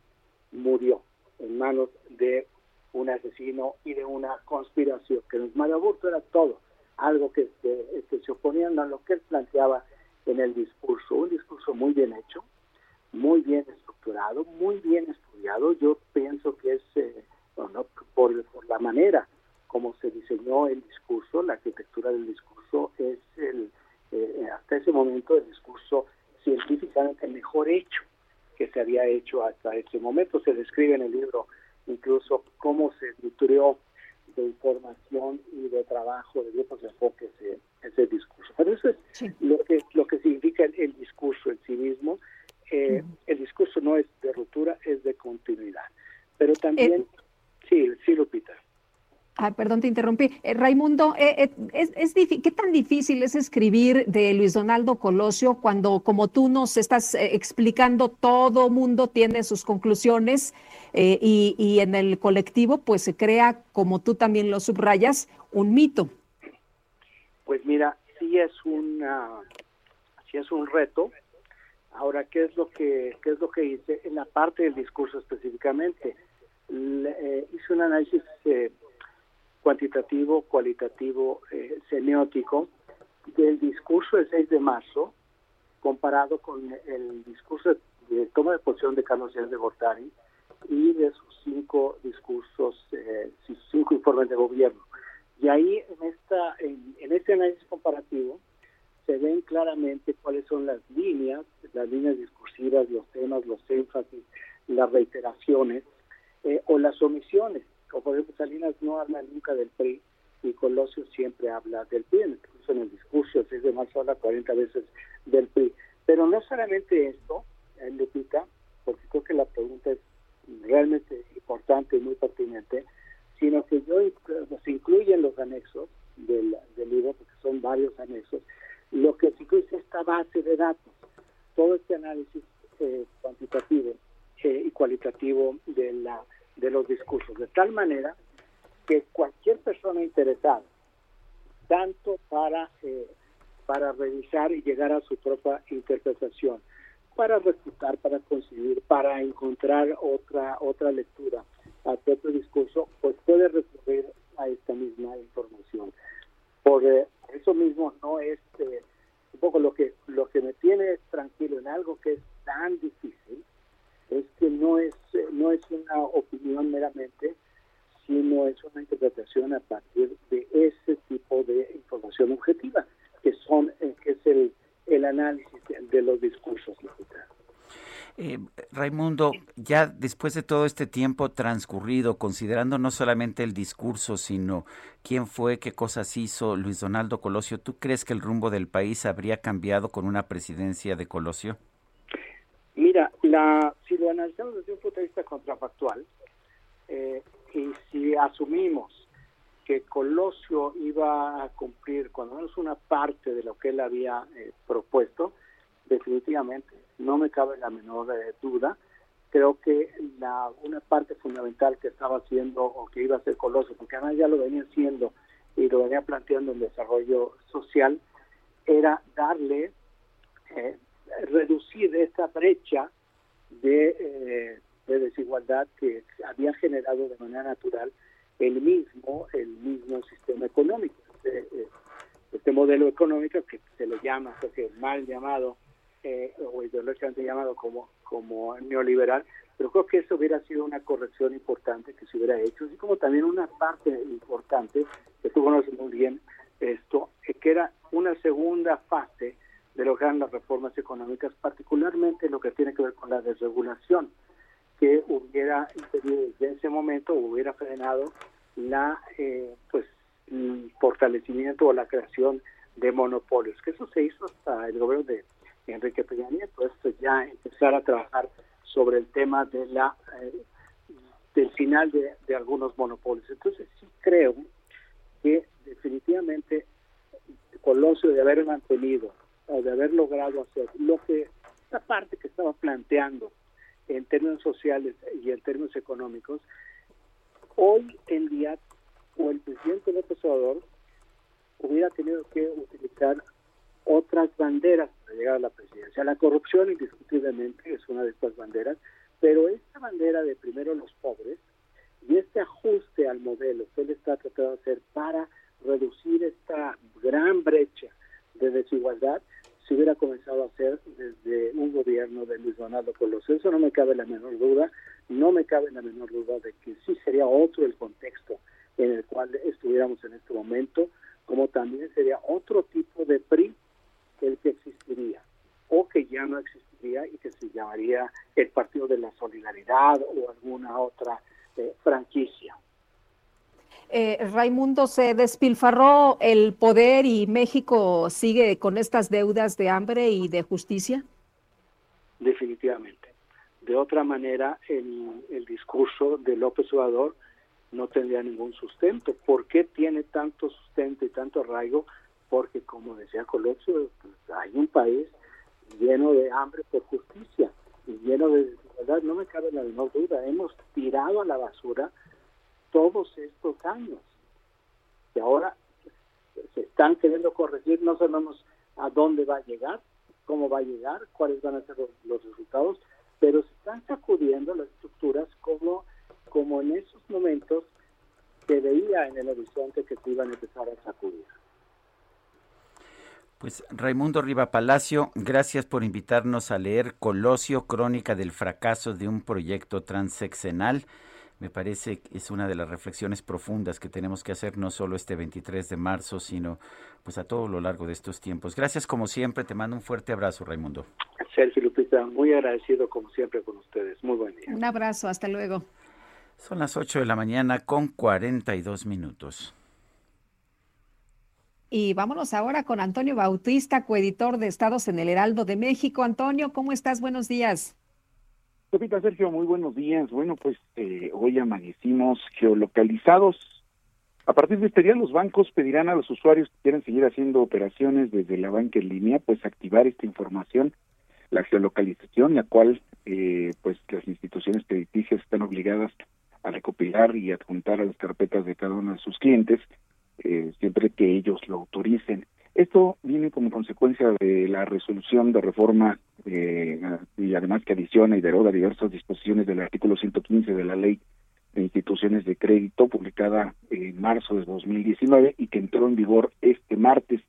murió en manos de un asesino y de una conspiración, que el aborto era todo, algo que, que se oponían a lo que él planteaba en el discurso, un discurso muy bien hecho, muy bien estructurado, muy bien estudiado. Yo pienso que es, eh, por, la manera como se diseñó el discurso, la arquitectura del discurso es el, eh, hasta ese momento el discurso científicamente mejor hecho que se había hecho hasta ese momento. Se describe en el libro incluso cómo se nutrió de información y de trabajo de grupos de enfoque ese, ese discurso. Pero eso es lo que lo que significa el discurso en sí mismo eh, el discurso no es de ruptura, es de continuidad. Pero también, eh, sí, sí, Lupita. Ah, perdón, te interrumpí. Eh, Raimundo, es, es ¿qué tan difícil es escribir de Luis Donaldo Colosio cuando, como tú nos estás explicando, todo mundo tiene sus conclusiones y, y, en el colectivo pues se crea, como tú también lo subrayas, un mito? Pues mira, sí es, una, sí es un reto, Ahora, ¿qué es lo que qué es lo que hice en la parte del discurso específicamente? Eh, hice un análisis eh, cuantitativo, cualitativo, eh, semiótico del discurso del 6 de marzo comparado con el discurso de, toma de posición de Carlos Díaz de Gortari y de sus cinco discursos, eh, sus cinco informes de gobierno. Y ahí en esta en, en este análisis comparativo se ven claramente cuáles son las líneas, las líneas discursivas los temas, los énfasis, las reiteraciones eh, o las omisiones. Por ejemplo, Salinas no habla nunca del PRI y Colosio siempre habla del PRI, incluso en el discurso el 6 de marzo habla 40 veces del PRI. Pero no solamente esto, eh, Lupita, porque creo que la pregunta es realmente importante y muy pertinente, sino que yo se incluyen los anexos del, libro, porque son varios anexos, lo que se incluye es esta base de datos, todo este análisis eh, cuantitativo eh, y cualitativo de, la, de los discursos, de tal manera que cualquier persona interesada, tanto para, eh, para revisar y llegar a su propia interpretación, para refutar, para conseguir, para encontrar otra, otra lectura a propio discurso, pues puede recurrir a esta misma información. Por eh, eso mismo no es eh, un poco lo que lo que me tiene tranquilo en algo que es tan difícil es que no es no es una opinión meramente sino es una interpretación a partir de ese tipo de información objetiva, que son eh, que es el, el análisis de los discursos. Eh, Raimundo, ya después de todo este tiempo transcurrido, considerando no solamente el discurso, sino quién fue, qué cosas hizo Luis Donaldo Colosio, ¿tú crees que el rumbo del país habría cambiado con una presidencia de Colosio? La, si lo analizamos desde un punto de vista contrafactual, eh, y si asumimos que Colosio iba a cumplir cuando menos una parte de lo que él había eh, propuesto, definitivamente, no me cabe la menor eh, duda. Creo que la, una parte fundamental que estaba haciendo o que iba a ser Colosio, porque además ya lo venía haciendo y lo venía planteando en desarrollo social, era darle, eh, reducir esta brecha de de desigualdad que había generado de manera natural el mismo el mismo sistema económico. Este, eh, este modelo económico que se le llama que mal llamado eh, o ideológicamente llamado como como neoliberal pero creo que eso hubiera sido una corrección importante que se hubiera hecho así como también una parte importante que tú conoces muy bien esto que era una segunda fase de lograr las reformas económicas particularmente lo que tiene que ver con la desregulación que hubiera impedido desde ese momento, hubiera frenado la eh, pues el fortalecimiento o la creación de monopolios, que eso se hizo hasta el gobierno de Enrique Peña Nieto, esto ya empezar a trabajar sobre el tema de la eh, del final de, de algunos monopolios. Entonces sí creo que definitivamente Colosio de haber mantenido o de haber logrado hacer lo que esta parte que estaba planteando en términos sociales y en términos económicos, hoy en día o el presidente López Obrador hubiera tenido que utilizar otras banderas para llegar a la presidencia. La corrupción indiscutiblemente es una de estas banderas, pero esta bandera de primero los pobres y este ajuste al modelo que él está tratando de hacer para reducir esta gran brecha de desigualdad se hubiera comenzado a hacer desde un gobierno de Luis Donaldo Colosio. Eso no me cabe la menor duda, no me cabe la menor duda de que sí sería otro el contexto en el cual estuviéramos en este momento, como también sería otro tipo de PRI el que existiría, o que ya no existiría y que se llamaría el Partido de la Solidaridad o alguna otra eh, franquicia. Eh, Raimundo, se despilfarró el poder y México sigue con estas deudas de hambre y de justicia? Definitivamente. De otra manera, el, el discurso de López Obrador no tendría ningún sustento. ¿Por qué tiene tanto sustento y tanto arraigo? Porque, como decía Colosio, pues, hay un país lleno de hambre por justicia y lleno de desigualdad. No me cabe la menor duda. Hemos tirado a la basura todos estos años. Y ahora se están queriendo corregir, no sabemos a dónde va a llegar, cómo va a llegar, cuáles van a ser los, resultados, pero se están sacudiendo las estructuras como, como en esos momentos se veía en el horizonte que se iban a empezar a sacudir. Pues Raimundo Riva Palacio, gracias por invitarnos a leer Colosio, Crónica del fracaso de un proyecto transeccional me parece que es una de las reflexiones profundas que tenemos que hacer no solo este 23 de marzo, sino pues a todo lo largo de estos tiempos. Gracias como siempre, te mando un fuerte abrazo, Raimundo. Sergio Lupita, muy agradecido como siempre con ustedes. Muy buen día. Un abrazo, hasta luego. Son las 8 de la mañana con 42 minutos. Y vámonos ahora con Antonio Bautista, coeditor de Estados en el Heraldo de México. Antonio, ¿cómo estás? Buenos días. Lupita Sergio, muy buenos días. Bueno, pues eh, hoy amanecimos geolocalizados. A partir de este día, los bancos pedirán a los usuarios que quieran seguir haciendo operaciones desde la banca en línea, pues activar esta información, la geolocalización, la cual, eh, pues las instituciones crediticias están obligadas a recopilar y adjuntar a las carpetas de cada uno de sus clientes, eh, siempre que ellos lo autoricen. Esto viene como consecuencia de la resolución de reforma eh, y además que adiciona y deroga diversas disposiciones del artículo 115 de la ley de instituciones de crédito publicada en marzo de 2019 y que entró en vigor este martes.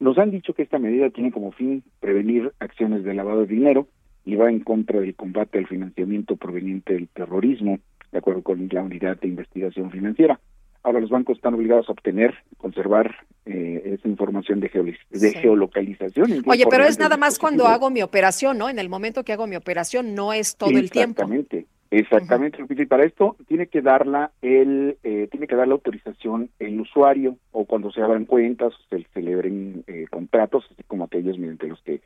Nos han dicho que esta medida tiene como fin prevenir acciones de lavado de dinero y va en contra del combate al financiamiento proveniente del terrorismo de acuerdo con la unidad de investigación financiera. Ahora los bancos están obligados a obtener, conservar eh, esa información de, de geolocalización. Oye, pero es nada más cuando hago mi operación, ¿no? En el momento que hago mi operación, no es todo el tiempo. Exactamente, exactamente. Y para esto tiene que darla el, eh, tiene que dar la autorización el usuario o cuando se abran cuentas, se celebren eh, contratos, así como aquellos mediante los que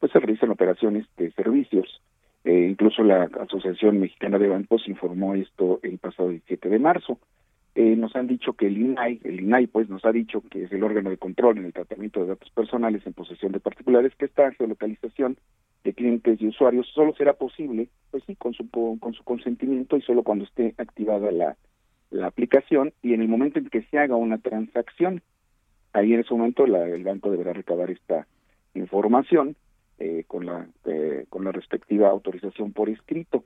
pues se realizan operaciones de servicios. Eh, incluso la Asociación Mexicana de Bancos informó esto el pasado 17 de marzo. Eh, nos han dicho que el INAI, el INAI pues nos ha dicho que es el órgano de control en el tratamiento de datos personales en posesión de particulares, que esta geolocalización de clientes y usuarios solo será posible, pues sí, con su, con su consentimiento y solo cuando esté activada la, la aplicación y en el momento en que se haga una transacción. Ahí en ese momento la, el banco deberá recabar esta información eh, con la eh, con la respectiva autorización por escrito.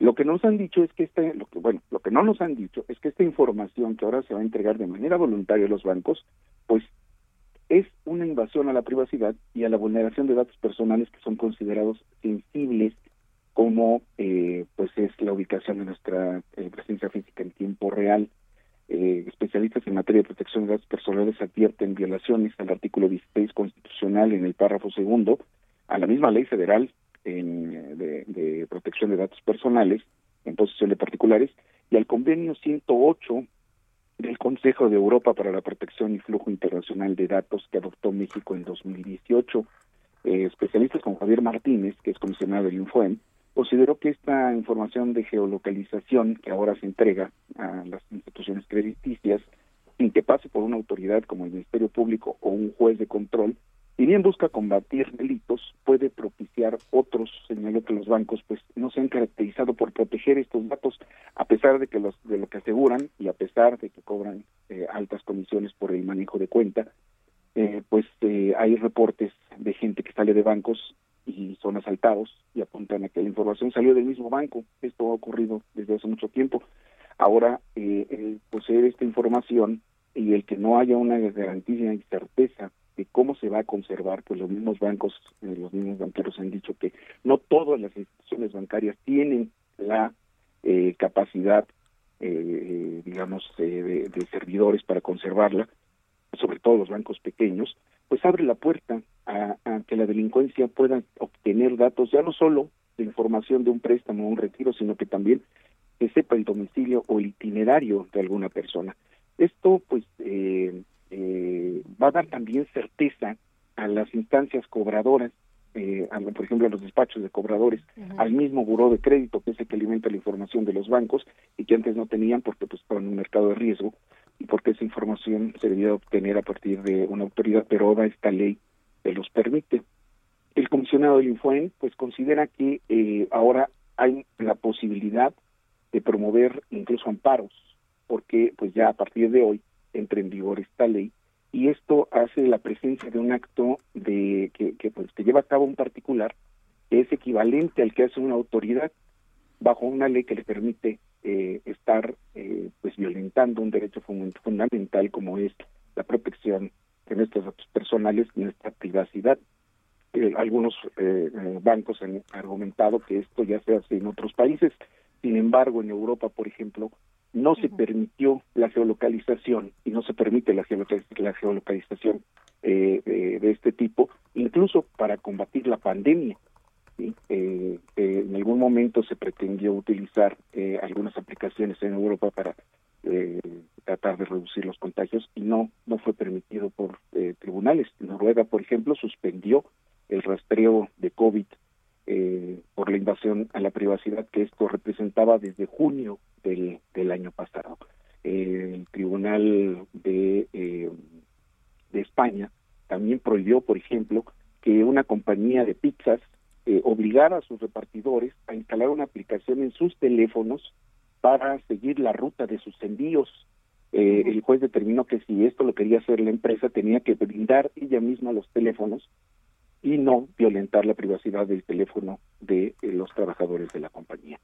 Lo que nos han dicho es que este, lo que bueno, lo que no nos han dicho es que esta información que ahora se va a entregar de manera voluntaria a los bancos, pues es una invasión a la privacidad y a la vulneración de datos personales que son considerados sensibles como eh, pues es la ubicación de nuestra presencia física en tiempo real. especialistas en materia de protección de datos personales advierten violaciones al artículo 16 constitucional en el párrafo segundo a la misma ley federal en, de, protección de datos personales en posesión de particulares y al convenio 108 del Consejo de Europa para la Protección y Flujo Internacional de Datos que adoptó México en 2018. Eh, especialistas como Javier Martínez, que es comisionado del Infoem, consideró que esta información de geolocalización que ahora se entrega a las instituciones crediticias, sin que pase por una autoridad como el Ministerio Público o un juez de control, si bien busca combatir delitos, puede propiciar otros. Señaló que los bancos pues no se han caracterizado por proteger estos datos, a pesar de que los de lo que aseguran y a pesar de que cobran eh, altas comisiones por el manejo de cuenta, eh, pues eh, hay reportes de gente que sale de bancos y son asaltados y apuntan a que la información salió del mismo banco. Esto ha ocurrido desde hace mucho tiempo. Ahora, el poseer esta información y el que no haya una garantía y certeza cómo se va a conservar, pues los mismos bancos, eh, los mismos banqueros han dicho que no todas las instituciones bancarias tienen la eh, capacidad, eh, digamos, de, servidores para conservarla, sobre todo los bancos pequeños, pues abre la puerta a, a, que la delincuencia pueda obtener datos ya no solo de información de un préstamo o un retiro, sino que también que sepa el domicilio o el itinerario de alguna persona. Esto, pues, eh, eh, va a dar también certeza a las instancias cobradoras, eh, por ejemplo, a los despachos de cobradores, al mismo buró de crédito, que es el que alimenta la información de los bancos y que antes no tenían porque pues estaban en un mercado de riesgo y porque esa información se debía obtener a partir de una autoridad, pero ahora esta ley se los permite. El comisionado del Infoen pues considera que eh, ahora hay la posibilidad de promover incluso amparos, porque pues ya a partir de hoy entre en vigor esta ley y esto hace la presencia de un acto de que, pues que lleva a cabo un particular que es equivalente al que hace una autoridad bajo una ley que le permite eh, estar eh, pues violentando un derecho fundamental como es la protección de nuestros datos personales nuestra privacidad. Eh, algunos bancos han argumentado que esto ya se hace en otros países, sin embargo en Europa, por ejemplo, no se permitió la geolocalización y no se permite la, geolocalización eh, de, este tipo, incluso para combatir la pandemia. ¿sí? Eh, eh, en algún momento se pretendió utilizar eh, algunas aplicaciones en Europa para tratar de reducir los contagios y no no fue permitido por tribunales. Noruega, por ejemplo, suspendió el rastreo de COVID por la invasión a la privacidad que esto representaba desde junio del, del año pasado. el tribunal de, de España también prohibió, por ejemplo, que una compañía de pizzas eh, obligara a sus repartidores a instalar una aplicación en sus teléfonos para seguir la ruta de sus envíos. Eh, el juez determinó que si esto lo quería hacer la empresa, tenía que brindar ella misma los teléfonos y no violentar la privacidad del teléfono de eh, los trabajadores de la compañía.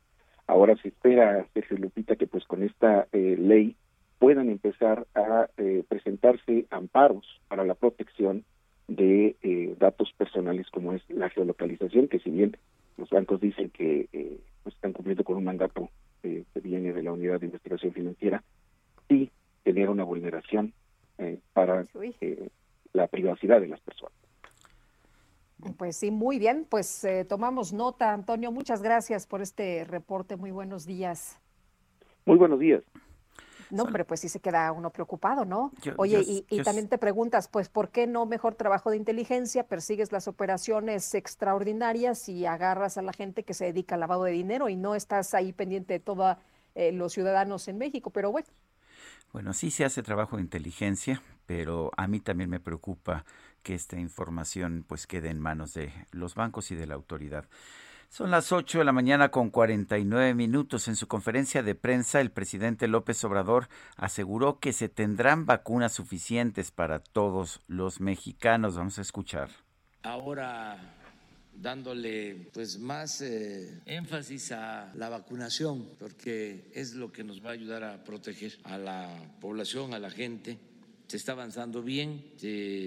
Ahora se espera, Sergio Lupita, que pues con esta ley puedan empezar a presentarse amparos para la protección de eh, datos personales como es la geolocalización, que si bien los bancos dicen que eh, pues, están cumpliendo con un mandato eh, que viene de la Unidad de Investigación Financiera, sí genera una vulneración para la privacidad de las personas. Pues sí, muy bien, pues tomamos nota, Antonio, muchas gracias por este reporte, muy buenos días. Muy buenos días. No, hombre, pues sí se queda uno preocupado, ¿no? Oye, y, también te preguntas, pues, ¿por qué no mejor trabajo de inteligencia? Persigues las operaciones extraordinarias y agarras a la gente que se dedica al lavado de dinero y no estás ahí pendiente de todos eh, los ciudadanos en México, pero bueno. Bueno, sí se hace trabajo de inteligencia, pero a mí también me preocupa que esta información pues quede en manos de los bancos y de la autoridad. Son las 8 de la mañana con 49 minutos. En su conferencia de prensa, el presidente López Obrador aseguró que se tendrán vacunas suficientes para todos los mexicanos. Vamos a escuchar. Ahora dándole pues más eh, énfasis a la vacunación porque es lo que nos va a ayudar a proteger a la población, a la gente. Se está avanzando bien,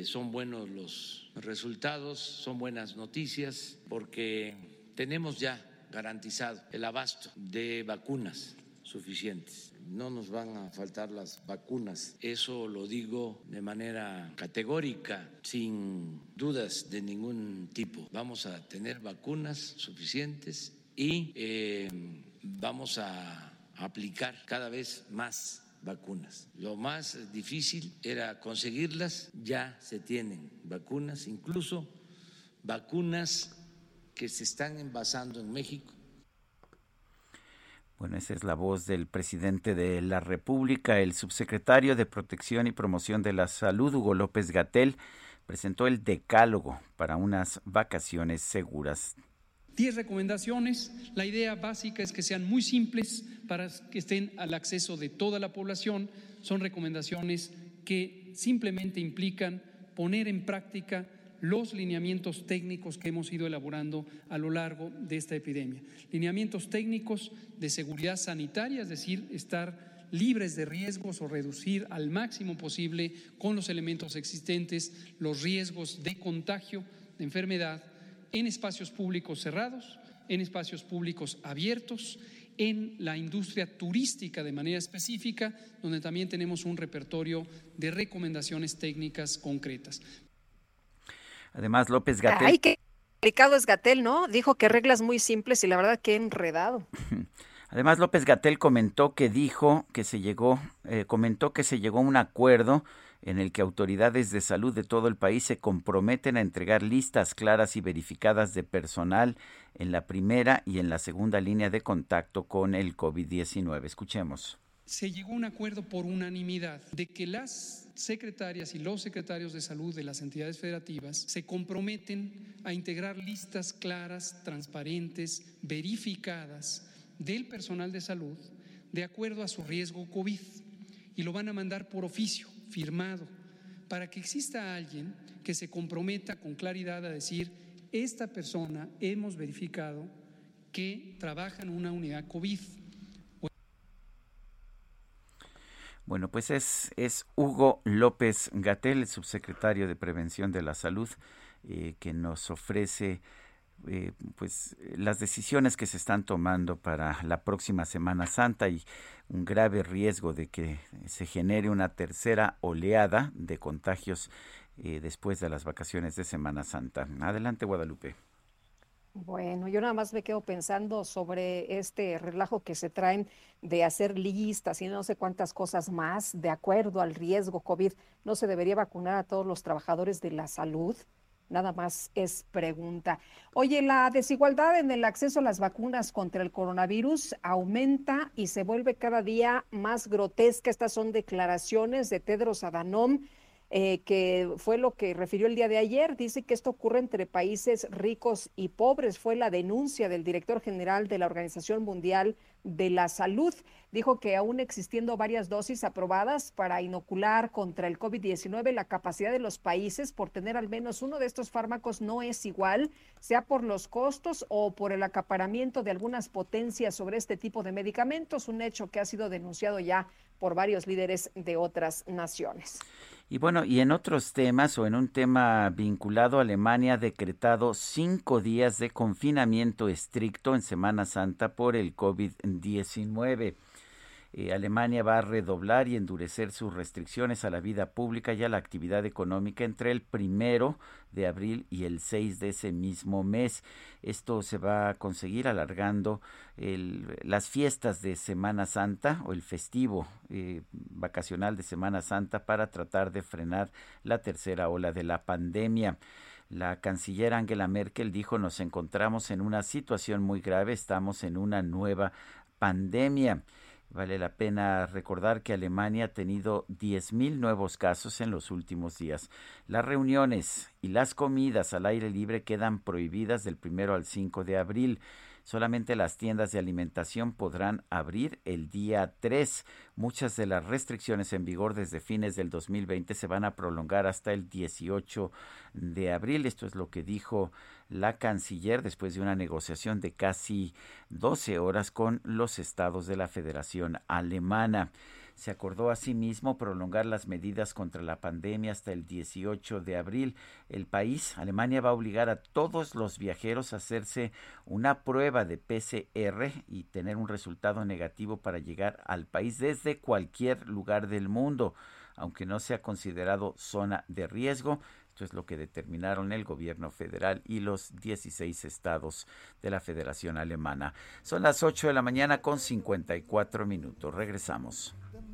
son buenos los resultados, son buenas noticias porque tenemos ya garantizado el abasto de vacunas suficientes. No nos van a faltar las vacunas. Eso lo digo de manera categórica, sin dudas de ningún tipo. Vamos a tener vacunas suficientes y eh, vamos a aplicar cada vez más vacunas. Lo más difícil era conseguirlas, ya se tienen vacunas, incluso vacunas que se están envasando en México. Bueno, esa es la voz del presidente de la República. El subsecretario de Protección y Promoción de la Salud, Hugo López Gatel, presentó el decálogo para unas vacaciones seguras. Diez recomendaciones. La idea básica es que sean muy simples para que estén al acceso de toda la población. Son recomendaciones que simplemente implican poner en práctica los lineamientos técnicos que hemos ido elaborando a lo largo de esta epidemia. Lineamientos técnicos de seguridad sanitaria, es decir, estar libres de riesgos o reducir al máximo posible con los elementos existentes los riesgos de contagio de enfermedad en espacios públicos cerrados, en espacios públicos abiertos, en la industria turística de manera específica, donde también tenemos un repertorio de recomendaciones técnicas concretas. Además, López Gatel. Ay, qué complicado es Gatel, ¿no? Dijo que reglas muy simples y la verdad que enredado. [LAUGHS] Además, López Gatel comentó que dijo que se llegó, eh, comentó que se llegó a un acuerdo en el que autoridades de salud de todo el país se comprometen a entregar listas claras y verificadas de personal en la primera y en la segunda línea de contacto con el COVID-19. Escuchemos se llegó a un acuerdo por unanimidad de que las secretarias y los secretarios de salud de las entidades federativas se comprometen a integrar listas claras, transparentes, verificadas del personal de salud de acuerdo a su riesgo COVID y lo van a mandar por oficio, firmado, para que exista alguien que se comprometa con claridad a decir, esta persona hemos verificado que trabaja en una unidad COVID Bueno, pues es, es Hugo López Gatel, el subsecretario de Prevención de la Salud, eh, que nos ofrece eh, pues las decisiones que se están tomando para la próxima Semana Santa y un grave riesgo de que se genere una tercera oleada de contagios eh, después de las vacaciones de Semana Santa. Adelante, Guadalupe. Bueno, yo nada más me quedo pensando sobre este relajo que se traen de hacer listas y no sé cuántas cosas más de acuerdo al riesgo COVID. ¿No se debería vacunar a todos los trabajadores de la salud? Nada más es pregunta. Oye, la desigualdad en el acceso a las vacunas contra el coronavirus aumenta y se vuelve cada día más grotesca. Estas son declaraciones de Tedros Adhanom eh, que fue lo que refirió el día de ayer. Dice que esto ocurre entre países ricos y pobres. Fue la denuncia del director general de la Organización Mundial de la Salud. Dijo que aún existiendo varias dosis aprobadas para inocular contra el COVID-19, la capacidad de los países por tener al menos uno de estos fármacos no es igual, sea por los costos o por el acaparamiento de algunas potencias sobre este tipo de medicamentos, un hecho que ha sido denunciado ya por varios líderes de otras naciones. Y bueno, y en otros temas o en un tema vinculado, Alemania ha decretado cinco días de confinamiento estricto en Semana Santa por el COVID-19. Eh, Alemania va a redoblar y endurecer sus restricciones a la vida pública y a la actividad económica entre el primero de abril y el 6 de ese mismo mes. Esto se va a conseguir alargando las fiestas de Semana Santa o el festivo eh, vacacional de Semana Santa para tratar de frenar la tercera ola de la pandemia. La canciller Angela Merkel dijo nos encontramos en una situación muy grave, estamos en una nueva pandemia. Vale la pena recordar que Alemania ha tenido 10.000 nuevos casos en los últimos días. Las reuniones y las comidas al aire libre quedan prohibidas del primero al 5 de abril. Solamente las tiendas de alimentación podrán abrir el día 3. Muchas de las restricciones en vigor desde fines del 2020 se van a prolongar hasta el 18 de abril. Esto es lo que dijo la canciller después de una negociación de casi 12 horas con los estados de la Federación Alemana. Se acordó asimismo prolongar las medidas contra la pandemia hasta el 18 de abril. El país, Alemania, va a obligar a todos los viajeros a hacerse una prueba de PCR y tener un resultado negativo para llegar al país desde cualquier lugar del mundo, aunque no sea considerado zona de riesgo. Esto es lo que determinaron el gobierno federal y los 16 estados de la Federación Alemana. Son las 8 de la mañana con 54 minutos. Regresamos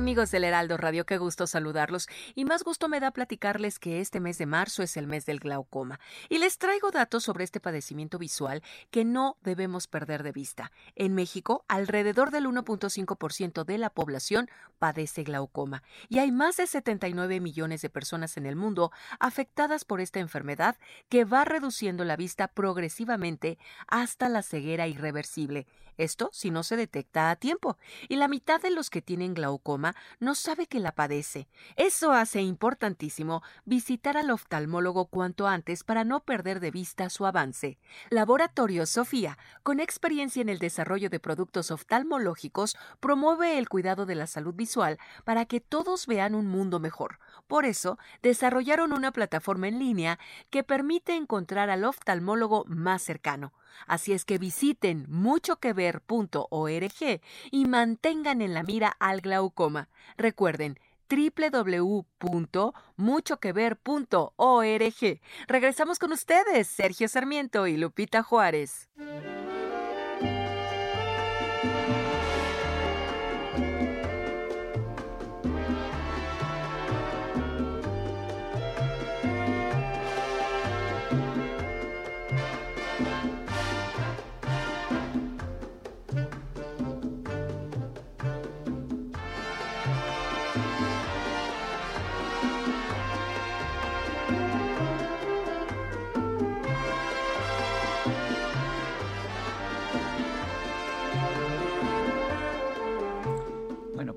Amigos del Heraldo Radio, qué gusto saludarlos y más gusto me da platicarles que este mes de marzo es el mes del glaucoma y les traigo datos sobre este padecimiento visual que no debemos perder de vista. En México, alrededor del 1.5% de la población padece glaucoma y hay más de 79 millones de personas en el mundo afectadas por esta enfermedad que va reduciendo la vista progresivamente hasta la ceguera irreversible. Esto si no se detecta a tiempo. Y la mitad de los que tienen glaucoma no sabe que la padece. Eso hace importantísimo visitar al oftalmólogo cuanto antes para no perder de vista su avance. Laboratorio Sofía, con experiencia en el desarrollo de productos oftalmológicos, promueve el cuidado de la salud visual para que todos vean un mundo mejor. Por eso, desarrollaron una plataforma en línea que permite encontrar al oftalmólogo más cercano. Así es que visiten muchoquever.org y mantengan en la mira al glaucoma. Recuerden, www.muchoquever.org. Regresamos con ustedes, Sergio Sarmiento y Lupita Juárez.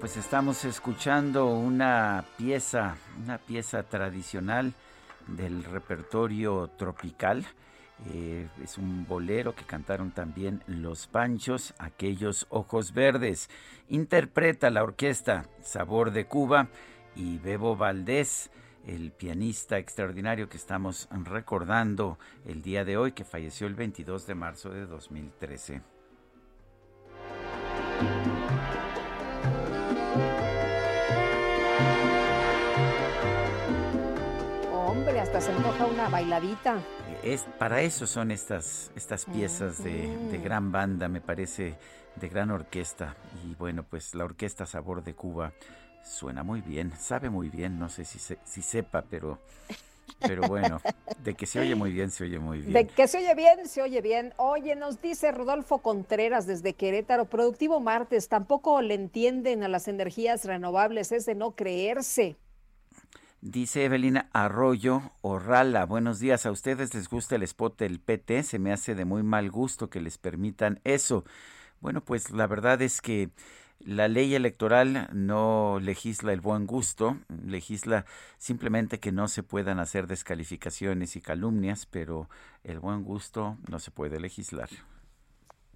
Pues estamos escuchando una pieza, una pieza tradicional del repertorio tropical. Eh, es un bolero que cantaron también Los Panchos, aquellos ojos verdes. Interpreta la orquesta Sabor de Cuba y Bebo Valdés, el pianista extraordinario que estamos recordando el día de hoy, que falleció el 22 de marzo de 2013. Se antoja una bailadita. Es, para eso son estas, estas piezas de, de, gran banda, me parece, de gran orquesta. Y bueno, pues la orquesta Sabor de Cuba suena muy bien, sabe muy bien, no sé si, si sepa, pero pero bueno, de que se oye muy bien, se oye muy bien. De que se oye bien, se oye bien. Oye, nos dice Rodolfo Contreras desde Querétaro, productivo martes, tampoco le entienden a las energías renovables, es de no creerse. Dice Evelina Arroyo Orrala, buenos días, a ustedes les gusta el spot del PT, se me hace de muy mal gusto que les permitan eso. Bueno, pues la verdad es que la ley electoral no legisla el buen gusto, legisla simplemente que no se puedan hacer descalificaciones y calumnias, pero el buen gusto no se puede legislar.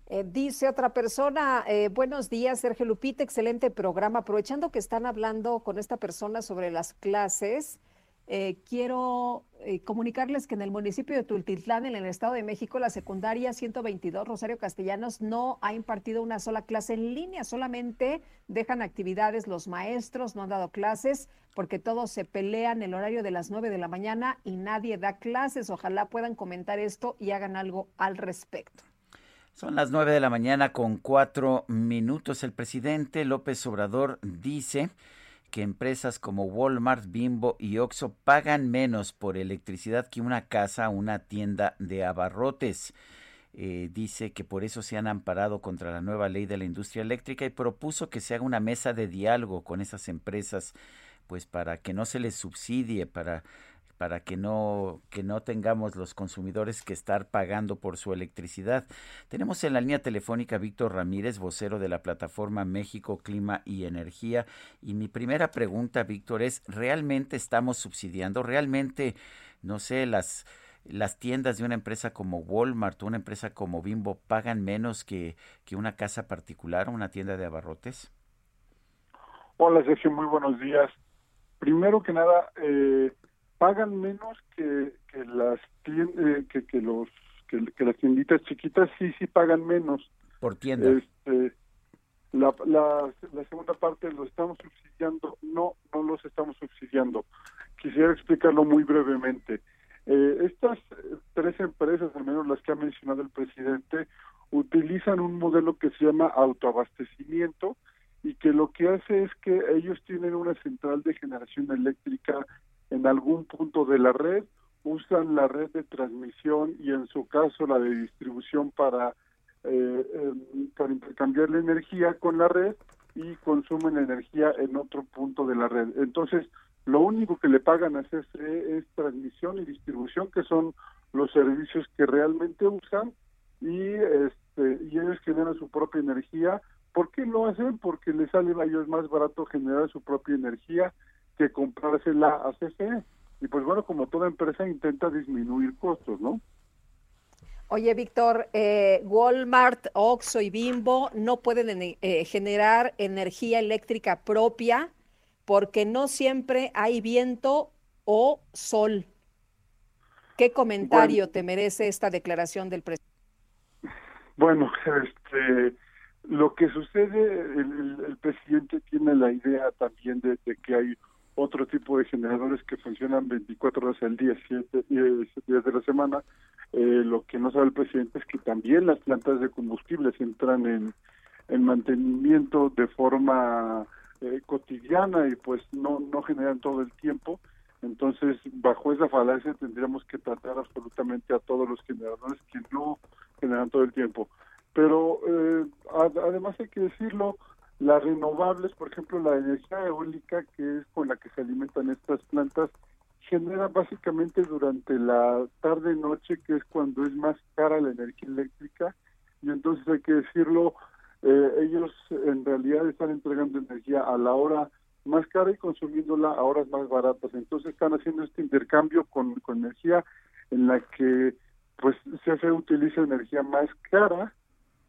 Eh, dice otra persona, eh, buenos días, Sergio Lupita, excelente programa. Aprovechando que están hablando con esta persona sobre las clases, eh, quiero comunicarles que en el municipio de Tultitlán, en el Estado de México, la secundaria 122 Rosario Castellanos no ha impartido una sola clase en línea, solamente dejan actividades los maestros, no han dado clases porque todos se pelean el horario de las 9 de la mañana y nadie da clases. Ojalá puedan comentar esto y hagan algo al respecto. Son las 9 de la mañana con cuatro minutos. El presidente López Obrador dice que empresas como Walmart, Bimbo y Oxxo pagan menos por electricidad que una casa o una tienda de abarrotes. Eh, dice que por eso se han amparado contra la nueva ley de la industria eléctrica y propuso que se haga una mesa de diálogo con esas empresas, pues para que no se les subsidie, para para que no, que no tengamos los consumidores que estar pagando por su electricidad. Tenemos en la línea telefónica Víctor Ramírez, vocero de la plataforma México Clima y Energía. Y mi primera pregunta, Víctor, es, ¿realmente estamos subsidiando? ¿Realmente, no sé, las las tiendas de una empresa como Walmart o una empresa como Bimbo pagan menos que, que una casa particular o una tienda de abarrotes? Hola Sergio, muy buenos días. Primero que nada, eh, pagan menos que, que las eh, que, que los que, las tienditas chiquitas sí sí pagan menos. Por tienda. Este, la, la, la segunda parte lo estamos subsidiando. No no los estamos subsidiando. Quisiera explicarlo muy brevemente. Eh, estas tres empresas al menos las que ha mencionado el presidente utilizan un modelo que se llama autoabastecimiento y que lo que hace es que ellos tienen una central de generación eléctrica en algún punto de la red, usan la red de transmisión y en su caso la de distribución para, eh, em, para intercambiar la energía con la red y consumen energía en otro punto de la red. Entonces, lo único que le pagan a CFE es transmisión y distribución, que son los servicios que realmente usan y este y ellos generan su propia energía. ¿Por qué lo hacen? Porque les sale a ellos más barato generar su propia energía que comprársela a CFE. Y pues bueno, como toda empresa intenta disminuir costos, ¿no? Oye, Víctor, eh, Walmart, Oxxo y Bimbo no pueden eh, generar energía eléctrica propia porque no siempre hay viento o sol. ¿Qué comentario te merece esta declaración del presidente? Bueno, este, lo que sucede, el, presidente tiene la idea también de que hay otro tipo de generadores que funcionan 24 horas al día, 7 días de la semana. Eh, lo que no sabe el presidente es que también las plantas de combustibles entran en, en mantenimiento de forma eh, cotidiana y pues no, no generan todo el tiempo. Entonces, bajo esa falacia tendríamos que tratar absolutamente a todos los generadores que no generan todo el tiempo. Pero eh, además hay que decirlo, las renovables, por ejemplo, la energía eólica, que es con la que se alimentan estas plantas, genera básicamente durante la tarde-noche, que es cuando es más cara la energía eléctrica, y entonces hay que decirlo, eh, ellos en realidad están entregando energía a la hora más cara y consumiéndola a horas más baratas. Entonces están haciendo este intercambio con, con energía en la que pues se utiliza energía más cara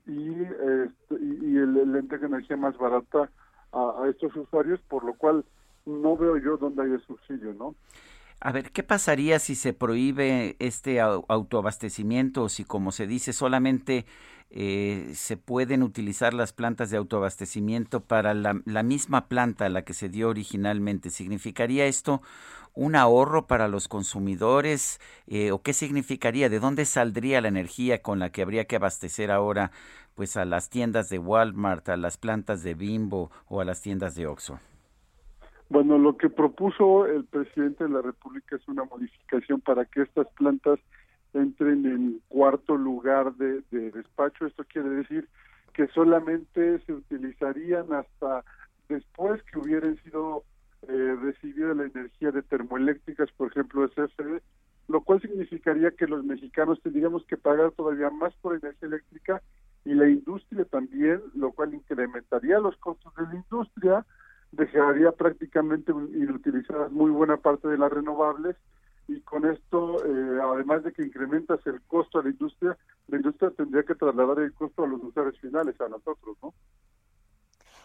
y, este, y, el, el entrega energía más barata a, estos usuarios, por lo cual no veo yo dónde hay subsidio, ¿no? A ver, ¿qué pasaría si se prohíbe este autoabastecimiento o si, como se dice, solamente eh, se pueden utilizar las plantas de autoabastecimiento para la, la, misma planta a la que se dio originalmente? ¿Significaría esto un ahorro para los consumidores? Eh, ¿O qué significaría? ¿De dónde saldría la energía con la que habría que abastecer ahora pues a las tiendas de Walmart, a las plantas de Bimbo o a las tiendas de Oxxo? Bueno, lo que propuso el presidente de la República es una modificación para que estas plantas entren en cuarto lugar de, despacho. Esto quiere decir que solamente se utilizarían hasta después que hubieran sido eh, recibida la energía de termoeléctricas, por ejemplo, CFE, lo cual significaría que los mexicanos tendríamos que pagar todavía más por energía eléctrica y la industria también, lo cual incrementaría los costos de la industria dejaría prácticamente inutilizadas muy buena parte de las renovables y con esto, eh, además de que incrementas el costo a la industria, la industria tendría que trasladar el costo a los usuarios finales, a nosotros, ¿no?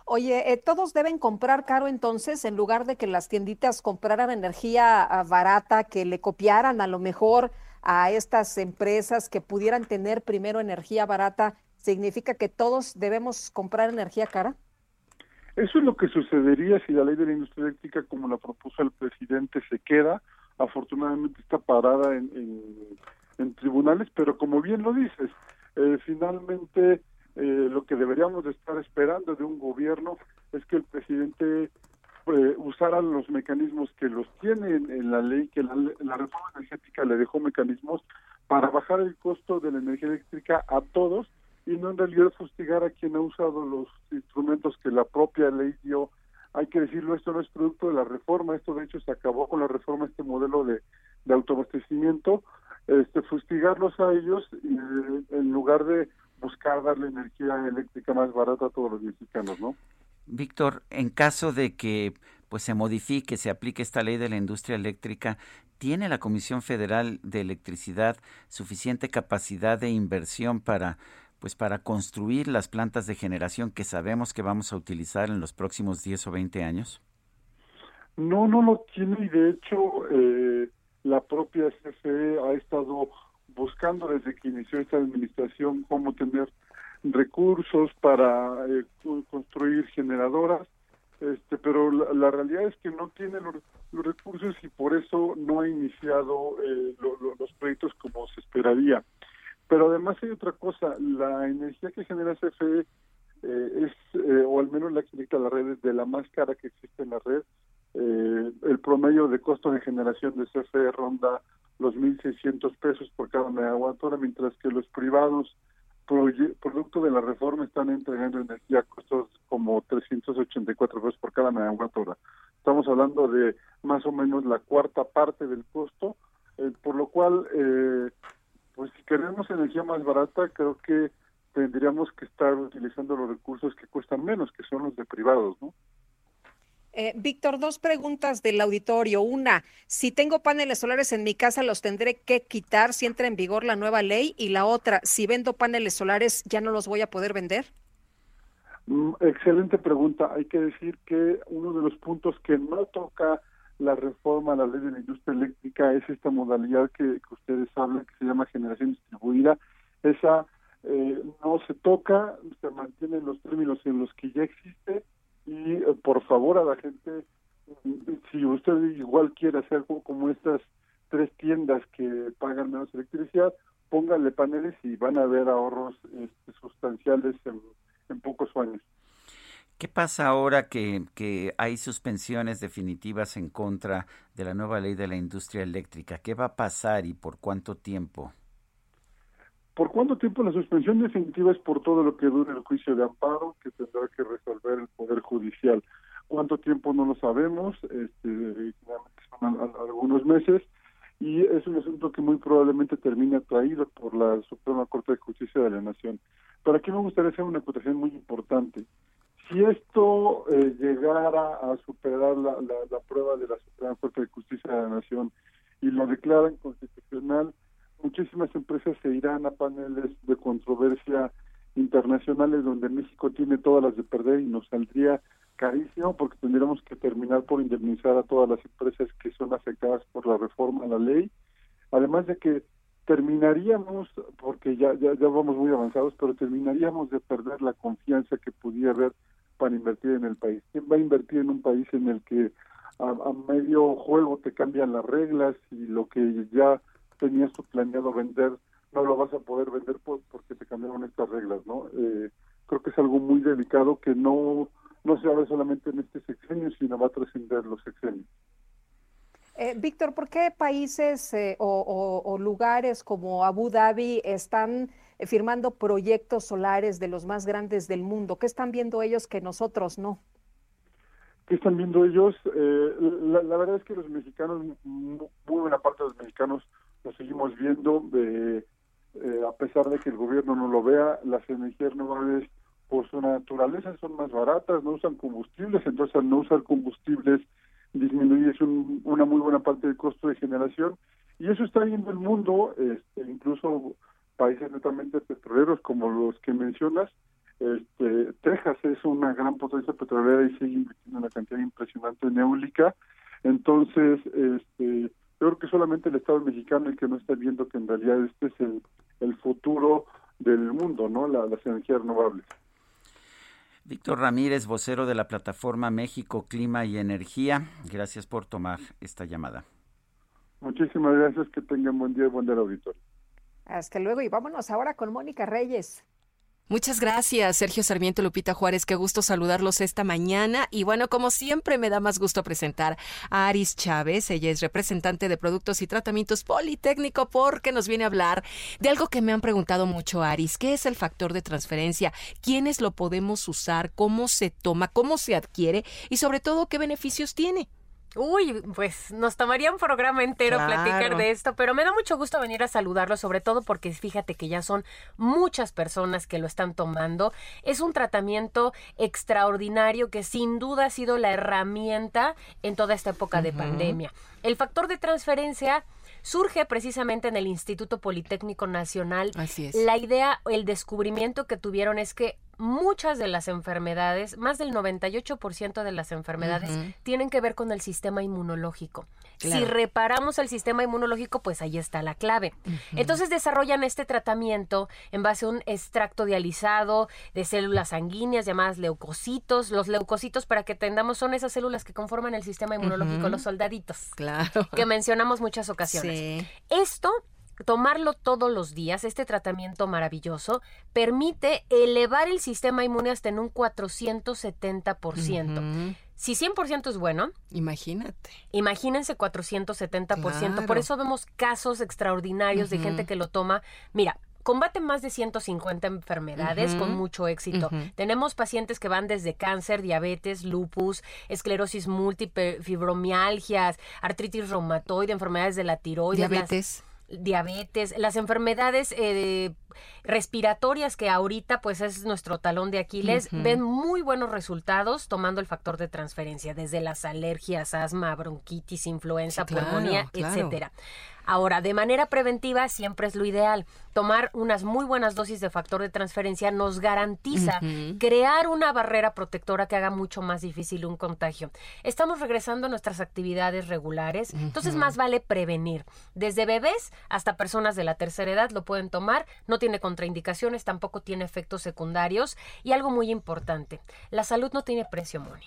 Oye, eh, ¿todos deben comprar caro entonces en lugar de que las tienditas compraran energía ah, barata, que le copiaran a lo mejor a estas empresas que pudieran tener primero energía barata? ¿Significa que todos debemos comprar energía cara? Eso es lo que sucedería si la ley de la industria eléctrica, como la propuso el presidente, se queda. Afortunadamente está parada en, en, tribunales, pero como bien lo dices, eh, finalmente eh, lo que deberíamos de estar esperando de un gobierno es que el presidente eh, usara los mecanismos que los tiene en, la ley, que la, la, reforma energética le dejó mecanismos para bajar el costo de la energía eléctrica a todos y no en realidad fustigar a quien ha usado los instrumentos que la propia ley dio. Hay que decirlo, esto no es producto de la reforma, esto de hecho se acabó con la reforma, este modelo de, de autoabastecimiento, este, fustigarlos a ellos eh, en lugar de buscar darle energía eléctrica más barata a todos los mexicanos, ¿no? Víctor, en caso de que pues se modifique, se aplique esta ley de la industria eléctrica, ¿tiene la Comisión Federal de Electricidad suficiente capacidad de inversión para pues para construir las plantas de generación que sabemos que vamos a utilizar en los próximos 10 o 20 años? No, no lo tiene y de hecho eh, la propia CFE ha estado buscando desde que inició esta administración cómo tener recursos para eh, construir generadoras, este, pero la, realidad es que no tiene los, recursos y por eso no ha iniciado eh, los proyectos como se esperaría. Pero además hay otra cosa, la energía que genera CFE eh, es, eh, o al menos la que conecta a la red, es de la más cara que existe en la red. Eh, el promedio de costo de generación de CFE ronda los 1.600 pesos por cada megawatt mientras que los privados, producto de la reforma, están entregando energía a costos como 384 pesos por cada megawatt hora. Estamos hablando de más o menos la cuarta parte del costo, por lo cual eh, pues si queremos energía más barata, creo que tendríamos que estar utilizando los recursos que cuestan menos, que son los de privados, ¿no? Eh, Víctor, dos preguntas del auditorio. Una, si tengo paneles solares en mi casa, ¿los tendré que quitar si entra en vigor la nueva ley? Y la otra, si vendo paneles solares, ¿ya no los voy a poder vender? Mm, excelente pregunta. Hay que decir que uno de los puntos que no toca la reforma a la ley de la industria eléctrica es esta modalidad que, ustedes hablan, que se llama generación distribuida. Esa eh, no se toca, se mantienen los términos en los que ya existe y eh, por favor a la gente, si usted igual quiere hacer como estas tres tiendas que pagan menos electricidad, póngale paneles y van a ver ahorros este, sustanciales en, en pocos años. ¿Qué pasa ahora que, que, hay suspensiones definitivas en contra de la nueva ley de la industria eléctrica? ¿Qué va a pasar y por cuánto tiempo? ¿Por cuánto tiempo la suspensión definitiva es por todo lo que dure el juicio de amparo que tendrá que resolver el Poder Judicial? ¿Cuánto tiempo no lo sabemos? Este, son algunos meses y es un asunto que muy probablemente termine atraído por la Suprema Corte de Justicia de la Nación. Pero aquí me gustaría hacer una acotación muy importante. Si esto eh, llegara a superar la, la, prueba de la Suprema Corte de Justicia de la Nación y lo declaran constitucional, muchísimas empresas se irán a paneles de controversia internacionales donde México tiene todas las de perder y nos saldría carísimo porque tendríamos que terminar por indemnizar a todas las empresas que son afectadas por la reforma a la ley. Además de que terminaríamos, porque ya, ya, ya vamos muy avanzados, pero terminaríamos de perder la confianza que pudiera haber para invertir en el país. ¿Quién va a invertir en un país en el que a, medio juego te cambian las reglas y lo que ya tenías planeado vender no lo vas a poder vender porque te cambiaron estas reglas, ¿no? Eh, creo que es algo muy delicado que no no se habla solamente en este sexenio, sino va a trascender los sexenios. Eh, Víctor, ¿por qué países eh, o, lugares como Abu Dhabi están eh, firmando proyectos solares de los más grandes del mundo? ¿Qué están viendo ellos que nosotros no? ¿Qué están viendo ellos? La, verdad es que los mexicanos, muy buena parte de los mexicanos, lo seguimos viendo, a pesar de que el gobierno no lo vea, las energías renovables por su naturaleza son más baratas, no usan combustibles, entonces al no usar combustibles disminuye una muy buena parte del costo de generación y eso está viendo el mundo, este, incluso países netamente petroleros como los que mencionas. Este, Texas es una gran potencia petrolera y sigue invirtiendo una cantidad impresionante en eólica. Entonces, este, yo creo que solamente el Estado mexicano el que no está viendo que en realidad este es el, el futuro del mundo, ¿no? las energías renovables. Víctor Ramírez, vocero de la plataforma México Clima y Energía, gracias por tomar esta llamada. Muchísimas gracias, que tengan buen día y buen día auditorio. Hasta luego y vámonos ahora con Mónica Reyes. Muchas gracias, Sergio Sarmiento Lupita Juárez. Qué gusto saludarlos esta mañana. Y bueno, como siempre, me da más gusto presentar a Aris Chávez. Ella es representante de Productos y Tratamientos Politécnico porque nos viene a hablar de algo que me han preguntado mucho, Aris. ¿Qué es el factor de transferencia? ¿Quiénes lo podemos usar? ¿Cómo se toma? ¿Cómo se adquiere? Y sobre todo, ¿qué beneficios tiene? Uy, pues nos tomaría un programa entero platicar de esto, pero me da mucho gusto venir a saludarlo, sobre todo porque fíjate que ya son muchas personas que lo están tomando. Es un tratamiento extraordinario que sin duda ha sido la herramienta en toda esta época de pandemia. El factor de transferencia surge precisamente en el Instituto Politécnico Nacional. Así es. La idea, el descubrimiento que tuvieron es que muchas de las enfermedades, más del 98% de las enfermedades, tienen que ver con el sistema inmunológico. Si reparamos el sistema inmunológico, pues ahí está la clave. Entonces desarrollan este tratamiento en base a un extracto dializado de células sanguíneas llamadas leucocitos. Los leucocitos, para que entendamos, son esas células que conforman el sistema inmunológico, los soldaditos. Claro. Que mencionamos muchas ocasiones. Esto tomarlo todos los días, este tratamiento maravilloso, permite elevar el sistema inmune hasta en un 470%. Si 100% es bueno, imagínate. Imagínense 470%. Por eso vemos casos extraordinarios de gente que lo toma. Mira, combate más de 150 enfermedades con mucho éxito. Tenemos pacientes que van desde cáncer, diabetes, lupus, esclerosis múltiple, fibromialgias, artritis reumatoide, enfermedades de la tiroides. Diabetes diabetes, las enfermedades eh, respiratorias que ahorita pues es nuestro talón de Aquiles, ven muy buenos resultados tomando el factor de transferencia, desde las alergias, asma, bronquitis, influenza, pulmonía, etcétera. Ahora, de manera preventiva siempre es lo ideal. Tomar unas muy buenas dosis de factor de transferencia nos garantiza crear una barrera protectora que haga mucho más difícil un contagio. Estamos regresando a nuestras actividades regulares, entonces más vale prevenir. Desde bebés hasta personas de la tercera edad lo pueden tomar, no tiene contraindicaciones, tampoco tiene efectos secundarios y algo muy importante, la salud no tiene precio, Moni.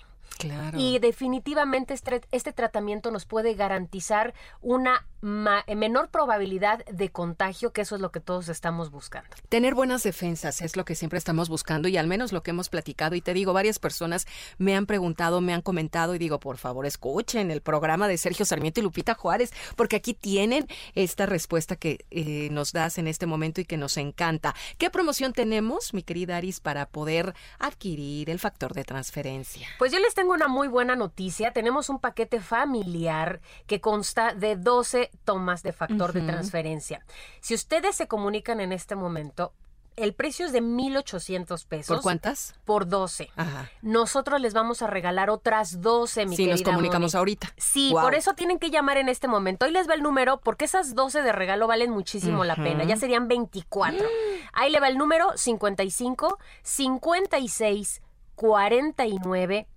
Y definitivamente este, este, tratamiento nos puede garantizar una menor probabilidad de contagio, que eso es lo que todos estamos buscando. Tener buenas defensas es lo que siempre estamos buscando y al menos lo que hemos platicado. Y te digo, varias personas me han preguntado, me han comentado y digo, por favor, escuchen el programa de Sergio Sarmiento y Lupita Juárez, porque aquí tienen esta respuesta que eh, nos das en este momento y que nos encanta. ¿Qué promoción tenemos, mi querida Aris, para poder adquirir el factor de transferencia? Pues yo les tengo una muy buena noticia. Tenemos un paquete familiar que consta de 12 tomas de factor de transferencia. Si ustedes se comunican en este momento, el precio es de 1,800 pesos. ¿Por cuántas? Por 12. Ajá. Nosotros les vamos a regalar otras 12, mi Sí, nos comunicamos Moni. ahorita. Sí, por eso tienen que llamar en este momento. Hoy les va el número porque esas 12 de regalo valen muchísimo la pena. Ya serían 24. Ahí le va el número 55 56 49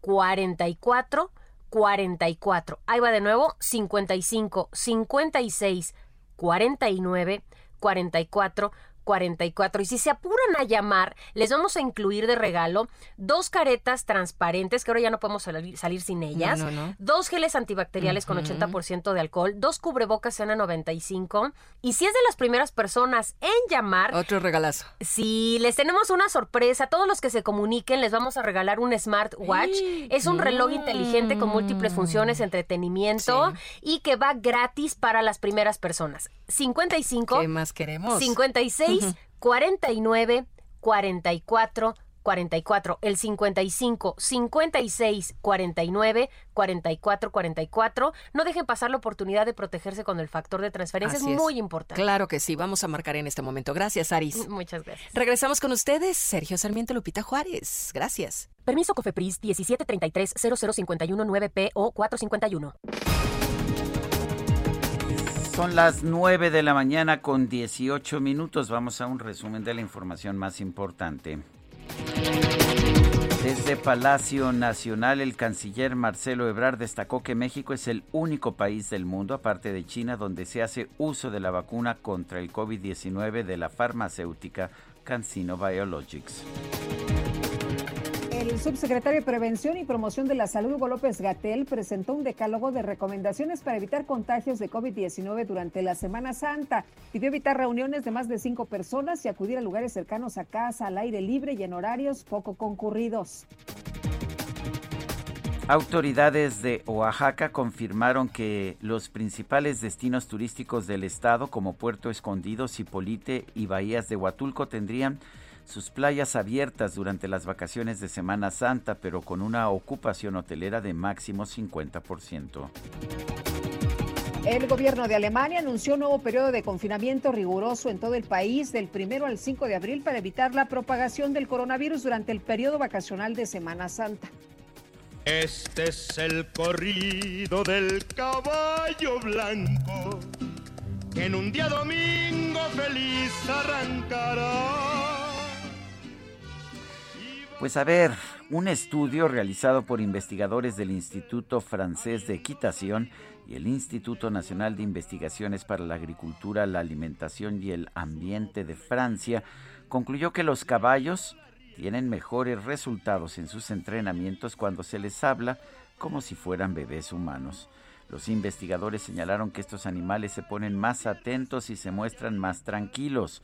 44 44. Ahí va de nuevo 55 56 49 44 44. Y si se apuran a llamar, les vamos a incluir de regalo dos caretas transparentes, que ahora ya no podemos salir, salir sin ellas, no, no. dos geles antibacteriales con Ujú. 80% de alcohol, dos cubrebocas N95. Y si es de las primeras personas en llamar, Otro regalazo. Sí, les tenemos una sorpresa. Todos los que se comuniquen les vamos a regalar un smartwatch. Es un reloj inteligente con múltiples funciones, entretenimiento y que va gratis para las primeras personas. 55. ¿Qué más queremos? 56 Ujú. 49 44 44, el 55 56 49 44 44. No dejen pasar la oportunidad de protegerse con el factor de transferencia, es muy importante. Claro que sí, vamos a marcar en este momento. Gracias, Aris. [LAUGHS] Muchas gracias. Regresamos con ustedes, Sergio Sarmiento Lupita Juárez. Gracias. Permiso COFEPRIS 1733 0051 9P o 451. Son las 9 de la mañana con 18 minutos. Vamos a un resumen de la información más importante. Desde Palacio Nacional, el canciller Marcelo Ebrard destacó que México es el único país del mundo, aparte de China, donde se hace uso de la vacuna contra el COVID-19 de la farmacéutica CanSino Biologics. El subsecretario de Prevención y Promoción de la Salud, Hugo López Gatel, presentó un decálogo de recomendaciones para evitar contagios de COVID-19 durante la Semana Santa. Pidió evitar reuniones de más de cinco personas y acudir a lugares cercanos a casa, al aire libre y en horarios poco concurridos. Autoridades de Oaxaca confirmaron que los principales destinos turísticos del estado, como Puerto Escondido, Cipolite y Bahías de Huatulco, tendrían sus playas abiertas durante las vacaciones de Semana Santa, pero con una ocupación hotelera de máximo 50%. El gobierno de Alemania anunció un nuevo periodo de confinamiento riguroso en todo el país del primero al 5 de abril para evitar la propagación del coronavirus durante el periodo vacacional de Semana Santa. Este es el corrido del caballo blanco que en un día domingo feliz arrancará. Pues a ver, un estudio realizado por investigadores del Instituto Francés de Equitación y el Instituto Nacional de Investigaciones para la Agricultura, la Alimentación y el Ambiente de Francia concluyó que los caballos tienen mejores resultados en sus entrenamientos cuando se les habla como si fueran bebés humanos. Los investigadores señalaron que estos animales se ponen más atentos y se muestran más tranquilos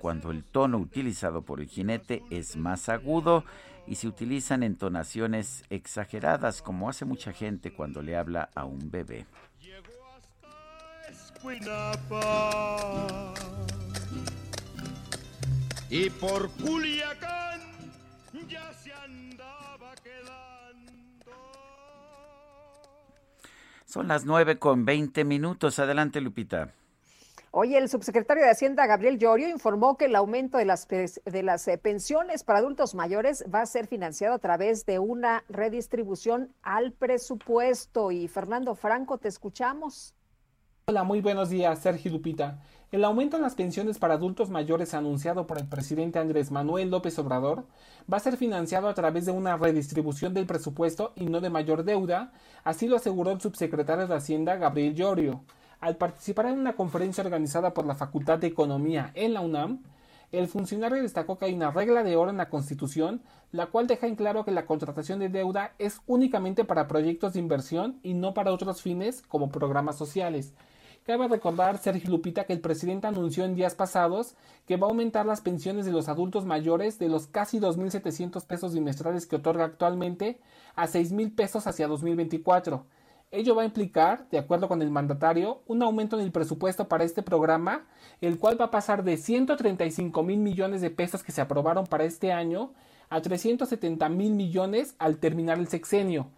cuando el tono utilizado por el jinete es más agudo y se utilizan entonaciones exageradas como hace mucha gente cuando le habla a un bebé. Y por Culiacán ya se andaba quedando. Son las 9 con 20 minutos. Adelante, Lupita. Hoy el subsecretario de Hacienda, Gabriel Llorio, informó que el aumento de las, de las eh, pensiones para adultos mayores va a ser financiado a través de una redistribución al presupuesto. Y Fernando Franco, te escuchamos. Hola, muy buenos días, Sergio Lupita. El aumento en las pensiones para adultos mayores anunciado por el presidente Andrés Manuel López Obrador va a ser financiado a través de una redistribución del presupuesto y no de mayor deuda, así lo aseguró el subsecretario de Hacienda Gabriel Llorio. Al participar en una conferencia organizada por la Facultad de Economía en la UNAM, el funcionario destacó que hay una regla de oro en la Constitución, la cual deja en claro que la contratación de deuda es únicamente para proyectos de inversión y no para otros fines como programas sociales. Cabe recordar, Sergio Lupita, que el presidente anunció en días pasados que va a aumentar las pensiones de los adultos mayores de los casi 2.700 pesos bimestrales que otorga actualmente a 6.000 pesos hacia 2024. Ello va a implicar, de acuerdo con el mandatario, un aumento en el presupuesto para este programa, el cual va a pasar de 135 mil millones de pesos que se aprobaron para este año a 370 mil millones al terminar el sexenio.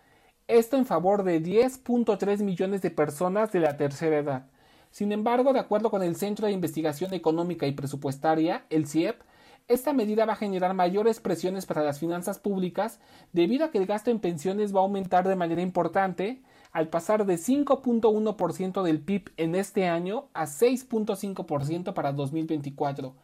Esto en favor de 10.3 millones de personas de la tercera edad. Sin embargo, de acuerdo con el Centro de Investigación Económica y Presupuestaria, el CIEP, Esta medida va a generar mayores presiones para las finanzas públicas debido a que el gasto en pensiones va a aumentar de manera importante al pasar de 5.1% del PIB en este año a 6.5% para 2024.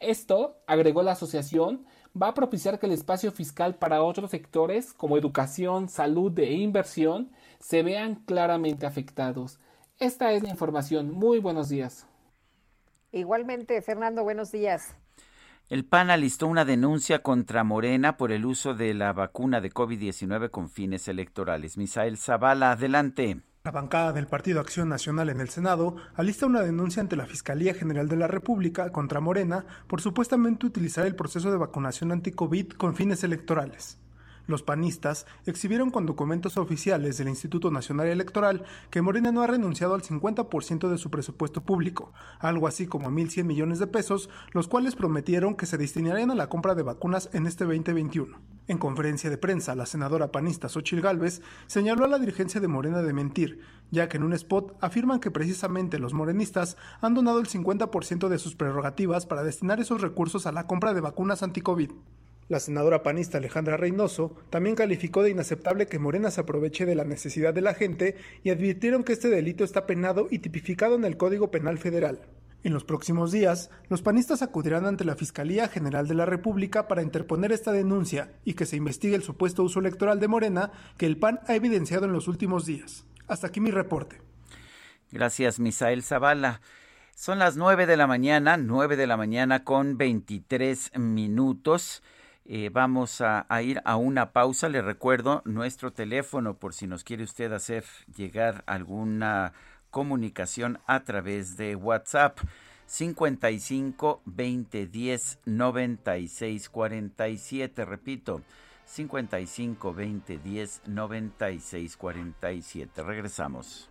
Esto, agregó la asociación, va a propiciar que el espacio fiscal para otros sectores como educación, salud e inversión se vean claramente afectados. Esta es la información. Muy buenos días. Igualmente, Fernando, buenos días. El PAN alistó una denuncia contra Morena por el uso de la vacuna de COVID-19 con fines electorales. Misael Zavala, adelante. La bancada del Partido Acción Nacional en el Senado alista una denuncia ante la Fiscalía General de la República contra Morena por supuestamente utilizar el proceso de vacunación anti-COVID con fines electorales. Los panistas exhibieron con documentos oficiales del Instituto Nacional Electoral que Morena no ha renunciado al 50% de su presupuesto público, algo así como 1.100 millones de pesos, los cuales prometieron que se destinarían a la compra de vacunas en este 2021. En conferencia de prensa, la senadora panista Xochil Gálvez señaló a la dirigencia de Morena de mentir, ya que en un spot afirman que precisamente los morenistas han donado el 50% de sus prerrogativas para destinar esos recursos a la compra de vacunas anti-COVID. La senadora panista Alejandra Reynoso también calificó de inaceptable que Morena se aproveche de la necesidad de la gente y advirtieron que este delito está penado y tipificado en el Código Penal Federal. En los próximos días, los panistas acudirán ante la Fiscalía General de la República para interponer esta denuncia y que se investigue el supuesto uso electoral de Morena que el PAN ha evidenciado en los últimos días. Hasta aquí mi reporte. Gracias, Misael Zavala. Son las 9 de la mañana, 9 de la mañana con 23 minutos. Eh, vamos a, ir a una pausa. Le recuerdo nuestro teléfono por si nos quiere usted hacer llegar alguna comunicación a través de WhatsApp. 55 20 10 96 47. Repito, 55 20 10 96 47. Regresamos.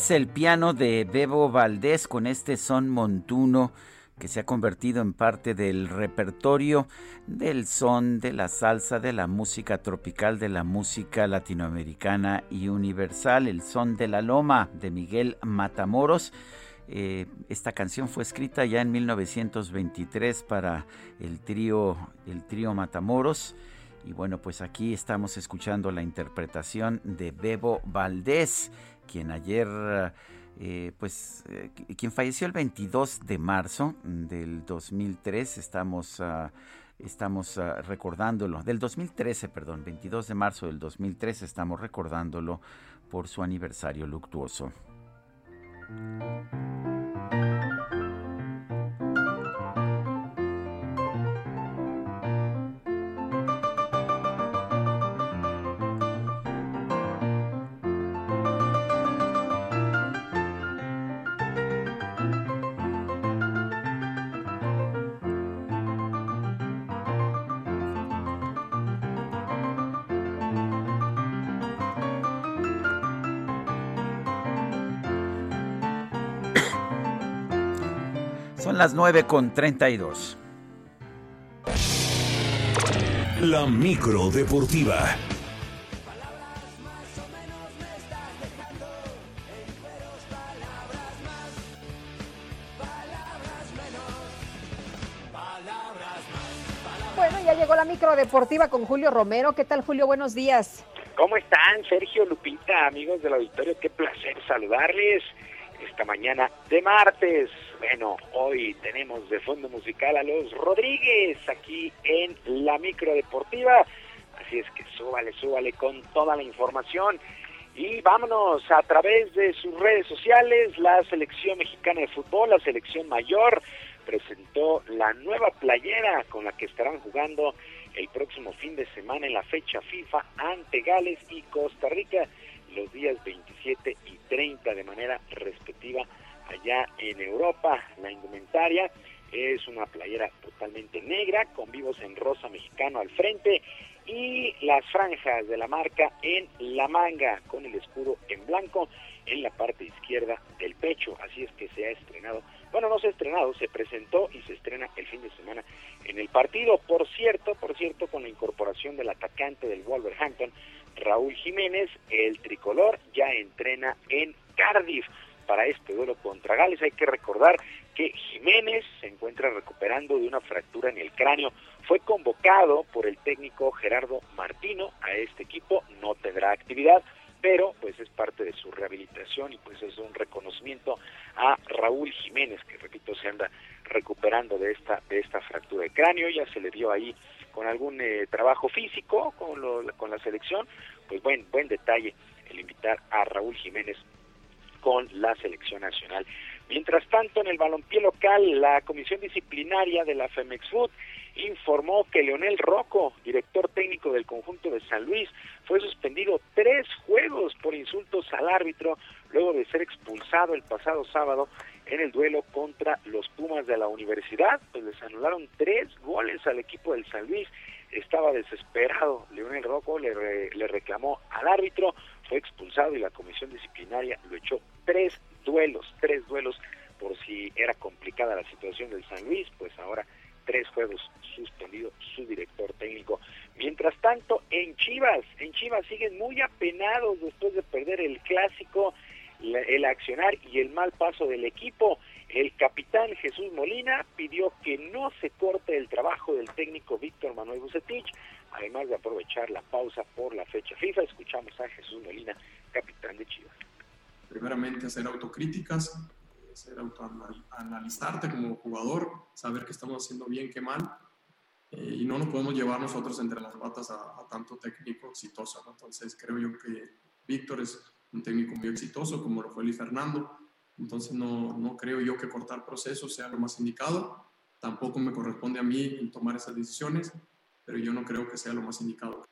Es el piano de Bebo Valdés con este son montuno que se ha convertido en parte del repertorio del son, de la salsa, de la música tropical, de la música latinoamericana y universal, el son de la loma de Miguel Matamoros. Eh, esta canción fue escrita ya en 1923 para el trío, el trío Matamoros. Y bueno, pues aquí estamos escuchando la interpretación de Bebo Valdés quien ayer, eh, pues, eh, quien falleció el 22 de marzo del 2003, estamos, ah, estamos ah, recordándolo, del 2013, perdón, 22 de marzo del 2003, estamos recordándolo por su aniversario luctuoso. Son las 9 con 32. La micro deportiva. Bueno, ya llegó la micro deportiva con Julio Romero. ¿Qué tal, Julio? Buenos días. ¿Cómo están, Sergio Lupita, amigos del auditorio? Qué placer saludarles esta mañana de martes. Bueno, hoy tenemos de fondo musical a los Rodríguez aquí en la micro deportiva. Así es que súbale, súbale con toda la información. Y vámonos a través de sus redes sociales, la selección mexicana de fútbol, la selección mayor, presentó la nueva playera con la que estarán jugando el próximo fin de semana en la fecha FIFA ante Gales y Costa Rica los días 27 y 30 de manera respectiva allá en Europa. La indumentaria es una playera totalmente negra con vivos en rosa mexicano al frente y las franjas de la marca en la manga con el escudo en blanco en la parte izquierda del pecho. Así es que se ha estrenado, bueno, no se ha estrenado, se presentó y se estrena el fin de semana en el partido. Por cierto, por cierto, con la incorporación del atacante del Wolverhampton, Raúl Jiménez, el tricolor ya entrena en Cardiff para este duelo contra Gales. Hay que recordar que Jiménez se encuentra recuperando de una fractura en el cráneo. Fue convocado por el técnico Gerardo Martino a este equipo, no tendrá actividad, pero pues es parte de su rehabilitación y pues es un reconocimiento a Raúl Jiménez, que repito se anda recuperando de esta de esta fractura de cráneo, ya se le dio ahí con algún eh, trabajo físico con, lo, con la selección, pues buen buen detalle el invitar a Raúl Jiménez con la selección nacional. Mientras tanto, en el balompié local, la comisión disciplinaria de la Femex Food informó que Leonel Rocco, director técnico del conjunto de San Luis, fue suspendido tres juegos por insultos al árbitro luego de ser expulsado el pasado sábado en el duelo contra los Pumas de la universidad, pues les anularon tres goles al equipo del San Luis. Estaba desesperado, Leonel Rocco le, le reclamó al árbitro, fue expulsado y la comisión disciplinaria lo echó tres duelos, tres duelos por si era complicada la situación del San Luis, pues ahora tres juegos suspendido su director técnico. Mientras tanto, en Chivas, en Chivas siguen muy apenados después de perder el clásico, el accionar y el mal paso del equipo. El capitán Jesús Molina pidió que no se corte el trabajo del técnico Víctor Manuel Bucetich, además de aprovechar la pausa por la fecha FIFA. Escuchamos a Jesús Molina, capitán de Chivas. Primeramente hacer autocríticas, hacer autoanalizarte como jugador, saber qué estamos haciendo bien, qué mal, eh, y no nos podemos llevar nosotros entre las patas a, tanto técnico exitoso. Entonces creo yo que Víctor es un técnico muy exitoso, como lo fue Luis Fernando, entonces no, no creo yo que cortar procesos sea lo más indicado, tampoco me corresponde a mí tomar esas decisiones, pero yo no creo que sea lo más indicado.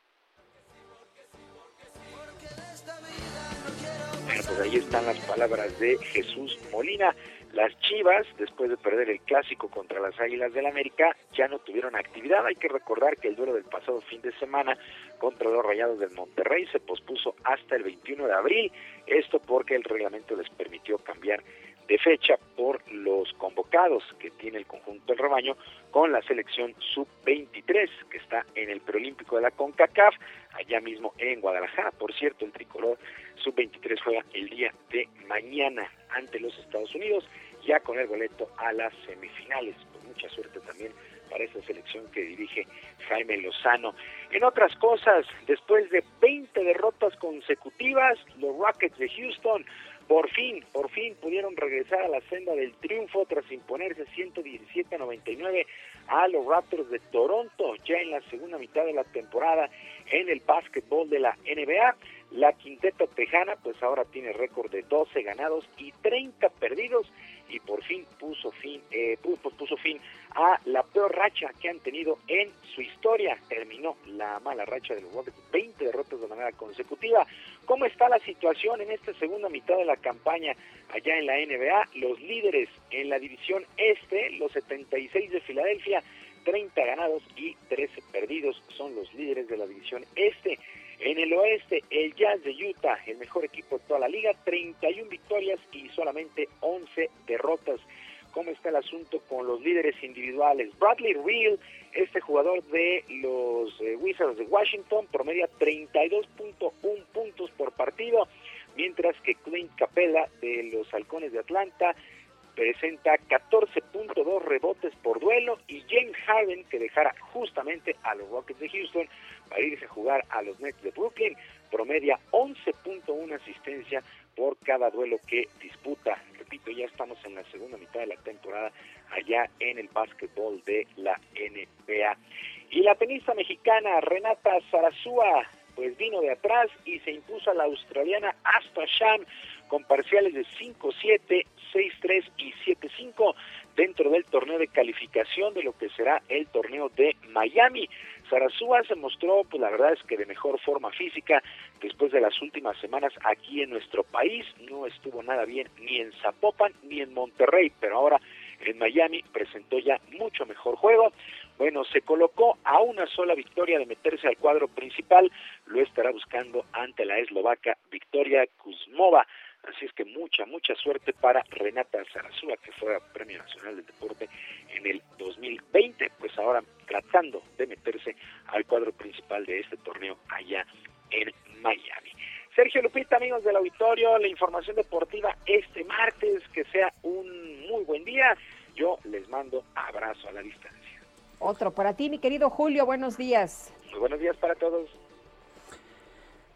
Pues ahí están las palabras de Jesús Molina. Las Chivas, después de perder el clásico contra las Águilas del América, ya no tuvieron actividad. Hay que recordar que el duelo del pasado fin de semana contra los Rayados del Monterrey se pospuso hasta el 21 de abril. Esto porque el reglamento les permitió cambiar de fecha por los convocados que tiene el conjunto del rebaño con la selección sub-23 que está en el preolímpico de la CONCACAF, allá mismo en Guadalajara. Por cierto, el tricolor sub-23 juega el día de mañana ante los Estados Unidos, ya con el boleto a las semifinales. Pues mucha suerte también para esta selección que dirige Jaime Lozano. En otras cosas, después de 20 derrotas consecutivas, los Rockets de Houston por fin, por fin pudieron regresar a la senda del triunfo tras imponerse 117 a 99 a los Raptors de Toronto ya en la segunda mitad de la temporada en el básquetbol de la NBA. La quinteta tejana pues ahora tiene récord de 12 ganados y 30 perdidos y por fin puso fin, eh, puso, puso fin a la peor racha que han tenido en su historia. Terminó la mala racha de los Rockets, 20 derrotas de manera consecutiva. ¿Cómo está la situación en esta segunda mitad de la campaña allá en la NBA? Los líderes en la división este, los 76 de Filadelfia, 30 ganados y 13 perdidos son los líderes de la división este. En el oeste, el Jazz de Utah, el mejor equipo de toda la liga, 31 victorias y solamente 11 derrotas. cómo está el asunto con los líderes individuales. Bradley Real, este jugador de los eh, Wizards de Washington, promedia 32.1 puntos por partido, mientras que Clint Capella de los Halcones de Atlanta presenta 14.2 rebotes por duelo y James Harden que dejara justamente a los Rockets de Houston para irse a jugar a los Nets de Brooklyn promedia 11.1 asistencia por cada duelo que disputa. Repito, ya estamos en la segunda mitad de la temporada allá en el básquetbol de la NBA. Y la tenista mexicana Renata Zarazúa pues vino de atrás y se impuso a la australiana Asta Shan con parciales de 5-7, 6-3 y 7-5 dentro del torneo de calificación de lo que será el torneo de Miami. Sarasúa se mostró, pues la verdad es que de mejor forma física después de las últimas semanas aquí en nuestro país. No estuvo nada bien ni en Zapopan ni en Monterrey, pero ahora en Miami presentó ya mucho mejor juego. Bueno, se colocó a una sola victoria de meterse al cuadro principal, lo estará buscando ante la eslovaca Victoria Kuzmova. Así es que mucha, mucha suerte para Renata Zarazúa, que fue a Premio Nacional del Deporte en el 2020, pues ahora tratando de meterse al cuadro principal de este torneo allá en Miami. Sergio Lupita, amigos del auditorio, la información deportiva este martes, que sea un muy buen día. Yo les mando abrazo a la distancia. Otro para ti, mi querido Julio, buenos días. Muy buenos días para todos.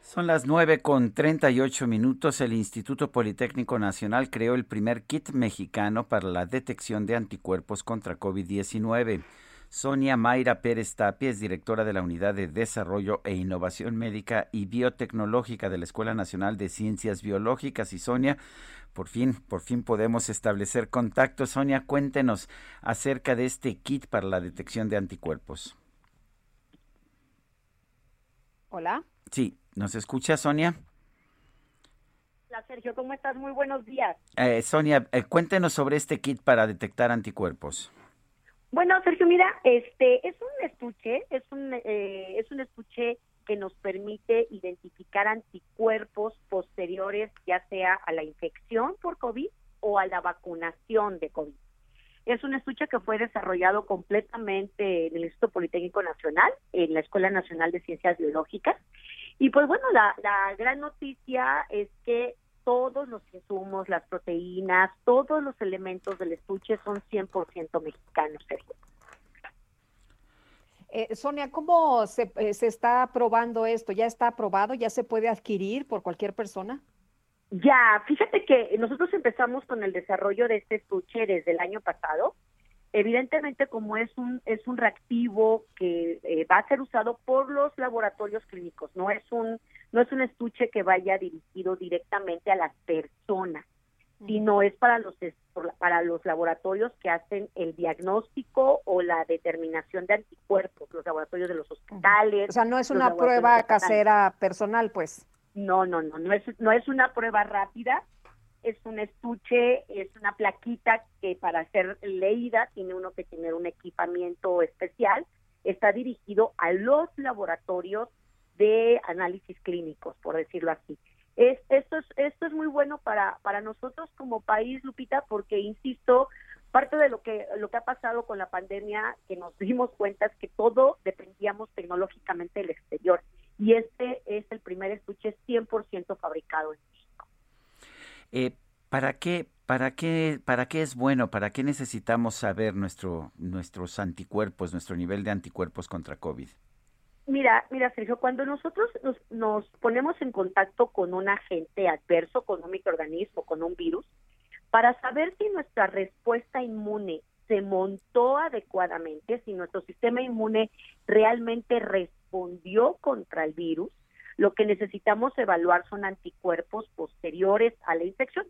Son las 9 con 38 minutos. El Instituto Politécnico Nacional creó el primer kit mexicano para la detección de anticuerpos contra COVID-19. Sonia Mayra Pérez Tapia es directora de la Unidad de Desarrollo e Innovación Médica y Biotecnológica de la Escuela Nacional de Ciencias Biológicas. Y Sonia, por fin, por fin podemos establecer contacto. Sonia, cuéntenos acerca de este kit para la detección de anticuerpos. Hola. Sí, ¿nos escucha Sonia? Hola Sergio, ¿cómo estás? Muy buenos días. Eh, Sonia, eh, cuéntenos sobre este kit para detectar anticuerpos. Bueno, Sergio, mira, este es un estuche, es un eh, es un estuche que nos permite identificar anticuerpos posteriores, ya sea a la infección por COVID o a la vacunación de COVID. Es un estuche que fue desarrollado completamente en el Instituto Politécnico Nacional, en la Escuela Nacional de Ciencias Biológicas. Y pues bueno, la, la gran noticia es que todos los insumos, las proteínas, todos los elementos del estuche son 100% mexicanos, Sergio. Eh, Sonia, ¿cómo se, eh, se, está probando esto? ¿Ya está aprobado? ¿Ya se puede adquirir por cualquier persona? Ya, fíjate que nosotros empezamos con el desarrollo de este estuche desde el año pasado. Evidentemente, como es un es un reactivo que eh, va a ser usado por los laboratorios clínicos, no es un no es un estuche que vaya dirigido directamente a las personas, sino es para los para los laboratorios que hacen el diagnóstico o la determinación de anticuerpos, los laboratorios de los hospitales. O sea, no es una prueba casera personal, pues. No, no, no, no es no es una prueba rápida, es un estuche, es una plaquita que para ser leída tiene uno que tener un equipamiento especial. Está dirigido a los laboratorios de análisis clínicos, por decirlo así. Es, esto, es, esto es muy bueno para, para nosotros como país, Lupita, porque, insisto, parte de lo que, lo que ha pasado con la pandemia, que nos dimos cuenta es que todo dependíamos tecnológicamente del exterior. Y este es el primer estuche 100% fabricado en México. Eh, ¿Para qué, para qué, para qué es bueno? ¿Para qué necesitamos saber nuestro, nuestros anticuerpos, nuestro nivel de anticuerpos contra COVID? Mira, mira, Sergio, cuando nosotros nos, nos ponemos en contacto con un agente adverso, con un microorganismo, con un virus, para saber si nuestra respuesta inmune se montó adecuadamente, si nuestro sistema inmune realmente respondió contra el virus, lo que necesitamos evaluar son anticuerpos posteriores a la infección,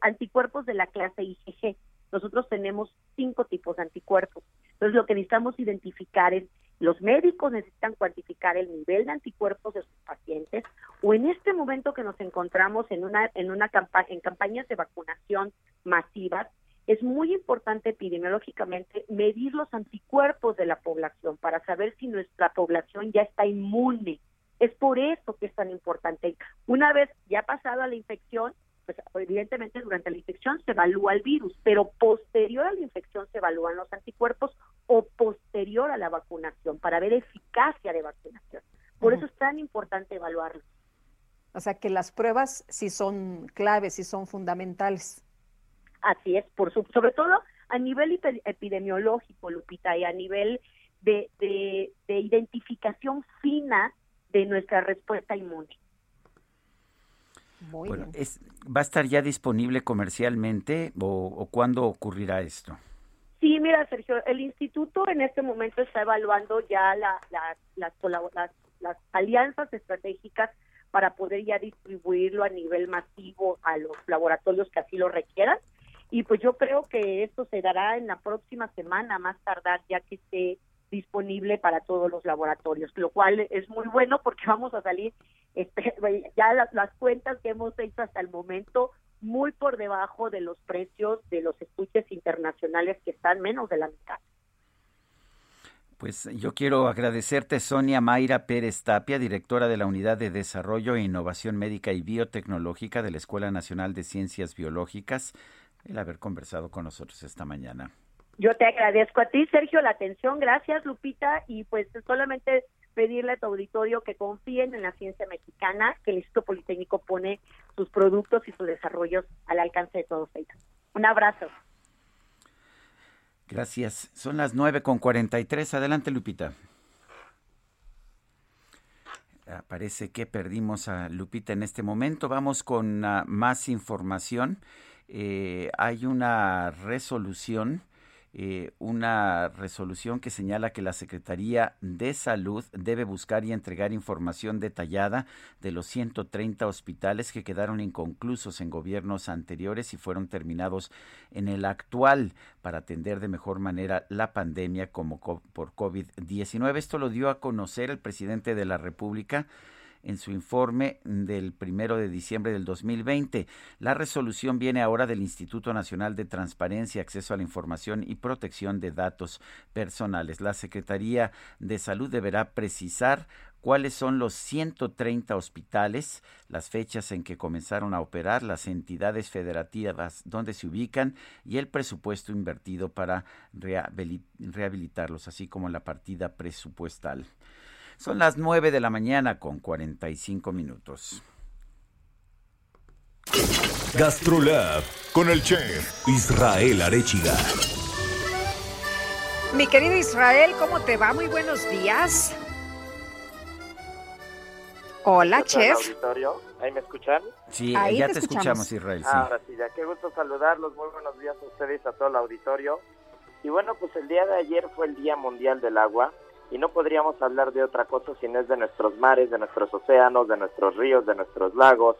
anticuerpos de la clase IgG. Nosotros tenemos cinco tipos de anticuerpos. Entonces, lo que necesitamos identificar es los médicos necesitan cuantificar el nivel de anticuerpos de sus pacientes o en este momento que nos encontramos en una en una campaña en campañas de vacunación masivas es muy importante epidemiológicamente medir los anticuerpos de la población para saber si nuestra población ya está inmune. Es por eso que es tan importante. Una vez ya pasada la infección, pues evidentemente durante la infección se evalúa el virus, pero posterior a la infección se evalúan los anticuerpos o posterior a la vacunación para ver eficacia de vacunación. Por eso es tan importante evaluarlo. O sea que las pruebas sí son claves, sí son fundamentales. Así es, por sobre todo a nivel epidemiológico, Lupita, y a nivel de, de, identificación fina de nuestra respuesta inmune. bueno, ¿va a estar ya disponible comercialmente o, o cuándo ocurrirá esto? Sí, mira, Sergio, el instituto en este momento está evaluando ya la, las, las alianzas estratégicas para poder ya distribuirlo a nivel masivo a los laboratorios que así lo requieran. Y pues yo creo que esto se dará en la próxima semana, más tardar, ya que esté disponible para todos los laboratorios, lo cual es muy bueno porque [LAUGHS] vamos a salir este, ya las, cuentas que hemos hecho hasta el momento muy por debajo de los precios de los estudios internacionales que están menos de la mitad. Pues yo quiero agradecerte, Sonia Mayra Pérez Tapia, directora de la Unidad de Desarrollo e Innovación Médica y Biotecnológica de la Escuela Nacional de Ciencias Biológicas, el haber conversado con nosotros esta mañana. Yo te agradezco a ti, Sergio, la atención. Gracias, Lupita. Y pues solamente pedirle a tu auditorio que confíen en la ciencia mexicana, que el Instituto Politécnico pone sus productos y sus desarrollos al alcance de todos ellos. Un abrazo. Gracias. Son las nueve con tres. Adelante, Lupita. Ah, parece que perdimos a Lupita en este momento. Vamos con ah, más información. Eh, hay una resolución eh, una resolución que señala que la Secretaría de Salud debe buscar y entregar información detallada de los 130 hospitales que quedaron inconclusos en gobiernos anteriores y fueron terminados en el actual para atender de mejor manera la pandemia como por COVID-19. Esto lo dio a conocer el presidente de la República en su informe del primero de diciembre del 2020. La resolución viene ahora del Instituto Nacional de Transparencia, Acceso a la Información y Protección de Datos Personales. La Secretaría de Salud deberá precisar cuáles son los 130 hospitales, las fechas en que comenzaron a operar, las entidades federativas donde se ubican y el presupuesto invertido para rehabilitarlos, así como la partida presupuestal. Son las 9 de la mañana con 45 minutos. Gastrolab con el chef Israel Arechiga. Mi querido Israel, ¿cómo te va? Muy buenos días. Hola, chef. Auditorio? ¿Ahí me escuchan? Sí, ya te, escuchamos. Israel. Sí. Ahora sí, ya qué gusto saludarlos. Muy buenos días a ustedes, a todo el auditorio. Y bueno, pues el día de ayer fue el Día Mundial del Agua y no podríamos hablar de otra cosa si no es de nuestros mares, de nuestros océanos, de nuestros ríos, de nuestros lagos,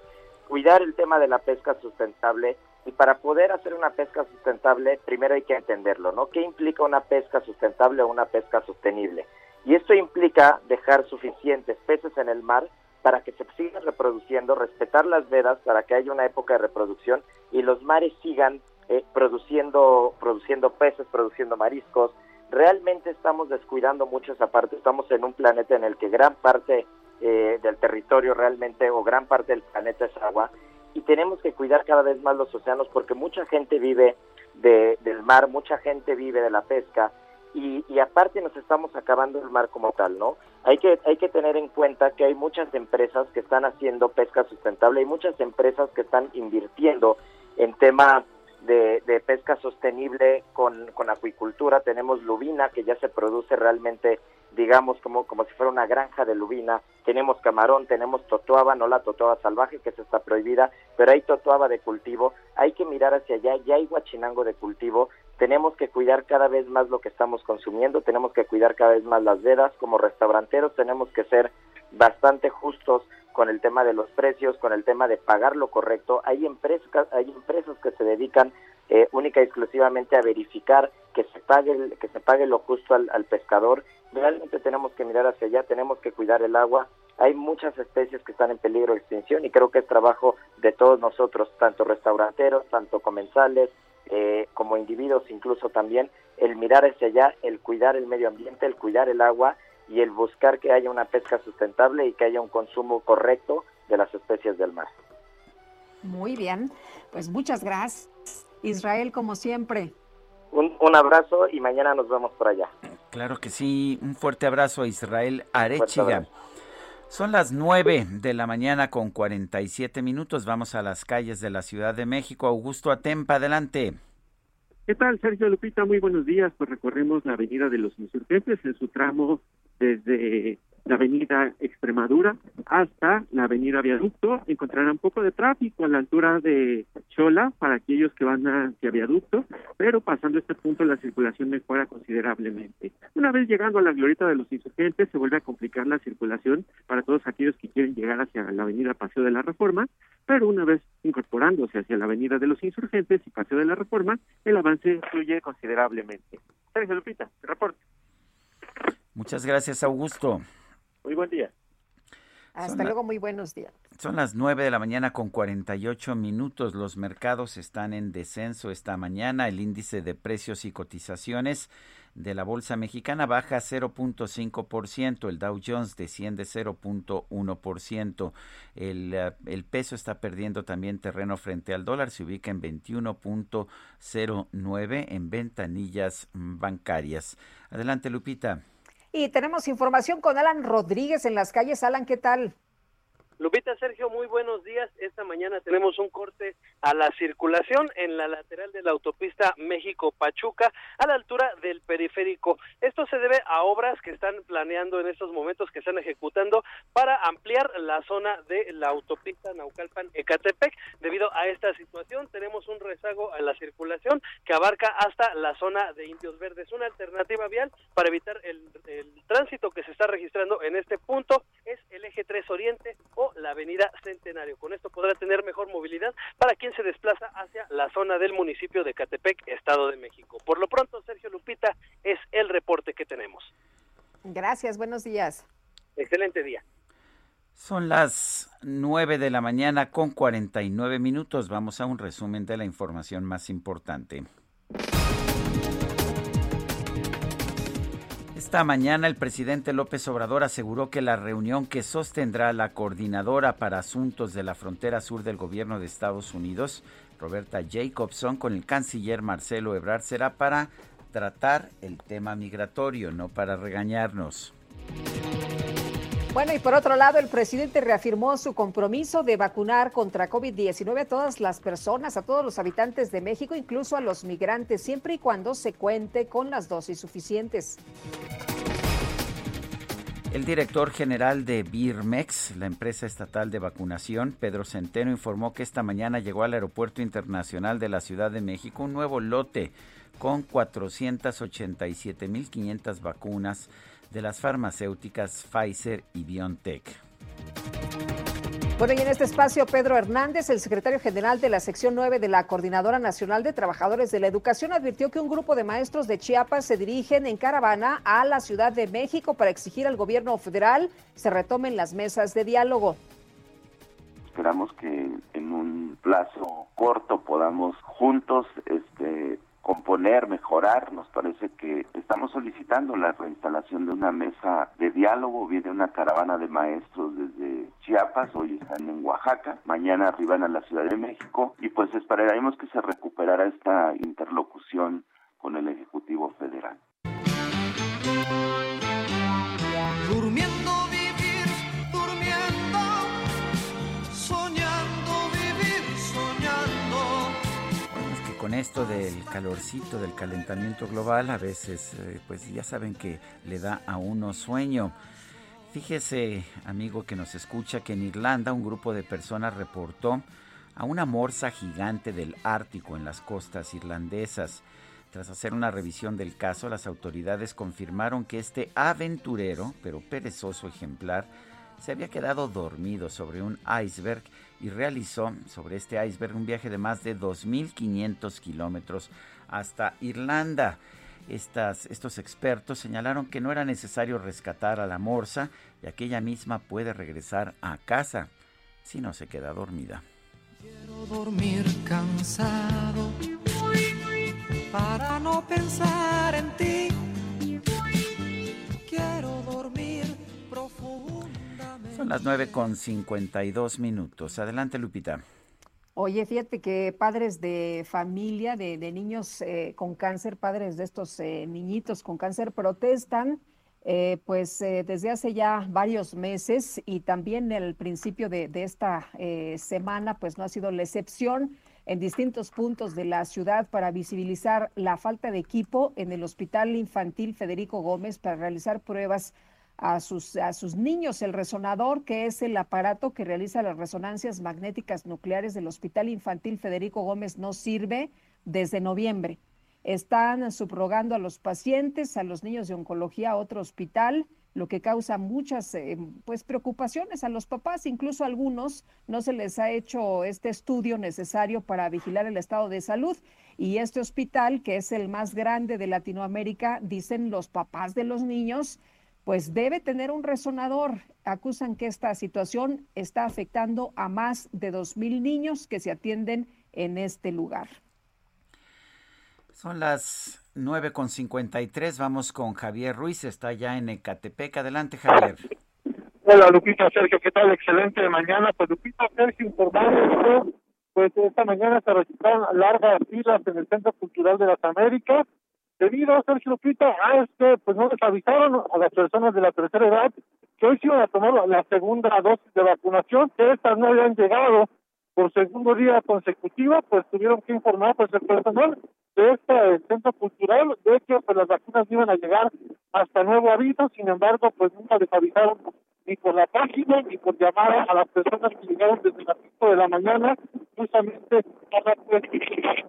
cuidar el tema de la pesca sustentable y para poder hacer una pesca sustentable primero hay que entenderlo, ¿no? ¿Qué implica una pesca sustentable o una pesca sostenible? Y esto implica dejar suficientes peces en el mar para que se sigan reproduciendo, respetar las vedas para que haya una época de reproducción y los mares sigan eh, produciendo, produciendo peces, produciendo mariscos, realmente estamos descuidando mucho esa parte. Estamos en un planeta en el que gran parte eh, del territorio realmente o gran parte del planeta es agua y tenemos que cuidar cada vez más los océanos porque mucha gente vive de, del mar, mucha gente vive de la pesca y, y, aparte nos estamos acabando el mar como tal, ¿no? Hay que, hay que tener en cuenta que hay muchas empresas que están haciendo pesca sustentable, hay muchas empresas que están invirtiendo en tema de, pesca sostenible con, con, acuicultura. Tenemos lubina, que ya se produce realmente, digamos, como, como si fuera una granja de lubina. Tenemos camarón, tenemos totoaba, no la totoaba salvaje, que se está prohibida, pero hay totoaba de cultivo. Hay que mirar hacia allá, ya hay guachinango de cultivo. Tenemos que cuidar cada vez más lo que estamos consumiendo, tenemos que cuidar cada vez más las vedas. Como restauranteros tenemos que ser bastante justos con el tema de los precios, con el tema de pagar lo correcto. Hay empresas, hay empresas que se dedican eh, única y exclusivamente a verificar que se pague que se pague lo justo al, al, pescador. Realmente tenemos que mirar hacia allá, tenemos que cuidar el agua. Hay muchas especies que están en peligro de extinción y creo que es trabajo de todos nosotros, tanto restauranteros, tanto comensales, eh, como individuos incluso también, el mirar hacia allá, el cuidar el medio ambiente, el cuidar el agua y el buscar que haya una pesca sustentable y que haya un consumo correcto de las especies del mar. Muy bien, pues muchas gracias. Israel, como siempre. Un, un abrazo y mañana nos vemos por allá. Claro que sí, un fuerte abrazo a Israel Arechiga. Son las 9 de la mañana con 47 minutos. Vamos a las calles de la Ciudad de México. Augusto Atempa, adelante. ¿Qué tal, Sergio Lupita? Muy buenos días. Pues recorremos la Avenida de los Insurgentes en su tramo desde la avenida Extremadura hasta la avenida Viaducto. Encontrarán un poco de tráfico a la altura de Chola para aquellos que van hacia Viaducto, pero pasando este punto la circulación mejora considerablemente. Una vez llegando a la glorieta de los insurgentes se vuelve a complicar la circulación para todos aquellos que quieren llegar hacia la avenida Paseo de la Reforma, pero una vez incorporándose hacia la avenida de los insurgentes y Paseo de la Reforma, el avance fluye considerablemente. Sergio Lupita, reporte. Muchas gracias, Augusto. Muy buen día. Hasta luego, muy buenos días. Son las 9 de la mañana con 48 minutos. Los mercados están en descenso esta mañana. El índice de precios y cotizaciones de la Bolsa Mexicana baja 0.5%. El Dow Jones desciende 0.1%. El, uh, el peso está perdiendo también terreno frente al dólar. Se ubica en 21.09 en ventanillas bancarias. Adelante, Lupita. Y tenemos información con Alan Rodríguez en las calles. Alan, ¿qué tal? Lupita Sergio, muy buenos días. Esta mañana tenemos un corte a la circulación en la lateral de la autopista México-Pachuca a la altura del periférico. Esto se debe a obras que están planeando en estos momentos, que están ejecutando para ampliar la zona de la autopista Naucalpan-Ecatepec. Debido a esta situación, tenemos un rezago a la circulación que abarca hasta la zona de Indios Verdes. Una alternativa vial para evitar el, el tránsito que se está registrando en este punto es el eje 3 Oriente o la avenida Centenario. Con esto podrá tener mejor movilidad para quien se desplaza hacia la zona del municipio de Catepec, Estado de México. Por lo pronto, Sergio Lupita, es el reporte que tenemos. Gracias, buenos días. Excelente día. Son las 9 de la mañana con 49 minutos. Vamos a un resumen de la información más importante. Esta mañana el presidente López Obrador aseguró que la reunión que sostendrá la coordinadora para asuntos de la frontera sur del gobierno de Estados Unidos, Roberta Jacobson, con el canciller Marcelo Ebrard será para tratar el tema migratorio, no para regañarnos. Bueno, y por otro lado, el presidente reafirmó su compromiso de vacunar contra COVID-19 a todas las personas, a todos los habitantes de México, incluso a los migrantes, siempre y cuando se cuente con las dosis suficientes. El director general de Birmex, la empresa estatal de vacunación, Pedro Centeno, informó que esta mañana llegó al Aeropuerto Internacional de la Ciudad de México un nuevo lote con 487.500 vacunas de las farmacéuticas Pfizer y BioNTech. Bueno, y en este espacio, Pedro Hernández, el secretario general de la sección 9 de la Coordinadora Nacional de Trabajadores de la Educación, advirtió que un grupo de maestros de Chiapas se dirigen en caravana a la Ciudad de México para exigir al gobierno federal se retomen las mesas de diálogo. Esperamos que en un plazo corto podamos juntos este, componer, mejorar. Nos parece que estamos solicitando la reinstalación de una mesa de diálogo. Viene una caravana de maestros desde Chiapas, hoy están en Oaxaca, mañana arriban a la Ciudad de México y pues esperaremos que se recuperara esta interlocución con el del calorcito, del calentamiento global, a veces, eh, pues ya saben que le da a uno sueño. Fíjese, amigo que nos escucha, que en Irlanda un grupo de personas reportó a una morsa gigante del Ártico en las costas irlandesas. Tras hacer una revisión del caso, las autoridades confirmaron que este aventurero, pero perezoso ejemplar, se había quedado dormido sobre un iceberg y realizó sobre este iceberg un viaje de más de 2.500 kilómetros hasta Irlanda. Estas, estos expertos señalaron que no era necesario rescatar a la morsa, ya que ella misma puede regresar a casa si no se queda dormida. Quiero dormir cansado para no pensar en ti. Quiero. Son las 9 con 52 minutos. Adelante, Lupita. Oye, fíjate que padres de familia, de, niños eh, con cáncer, padres de estos eh, niñitos con cáncer protestan, eh, pues desde hace ya varios meses y también el principio de, de esta semana, pues no ha sido la excepción en distintos puntos de la ciudad para visibilizar la falta de equipo en el Hospital Infantil Federico Gómez para realizar pruebas a sus, a sus niños el resonador, que es el aparato que realiza las resonancias magnéticas nucleares del Hospital Infantil Federico Gómez, no sirve desde noviembre. Están subrogando a los pacientes, a los niños de oncología a otro hospital, lo que causa muchas eh, pues preocupaciones a los papás, incluso a algunos no se les ha hecho este estudio necesario para vigilar el estado de salud y este hospital, que es el más grande de Latinoamérica, dicen los papás de los niños, pues debe tener un resonador. Acusan que esta situación está afectando a más de dos mil niños que se atienden en este lugar. Son las nueve con tres. Vamos con Javier Ruiz, está ya en Ecatepec. Adelante, Javier. Hola, Lupita, Sergio, ¿qué tal? Excelente mañana. Pues, Lupita, Sergio, informarles pues esta mañana se registraron largas filas en el Centro Cultural de las Américas debido, Sergio Lupita, a este, pues no les avisaron a las personas de la tercera edad que hoy se iban a tomar la segunda dosis de vacunación, que estas no habían llegado por segundo día consecutivo, pues tuvieron que informar pues el personal de este centro cultural. De que pues las vacunas iban a llegar hasta nuevo aviso, sin embargo, pues nunca les avisaron ni por la página ni por llamar a las personas que llegaron desde las 5 de la mañana, justamente para pues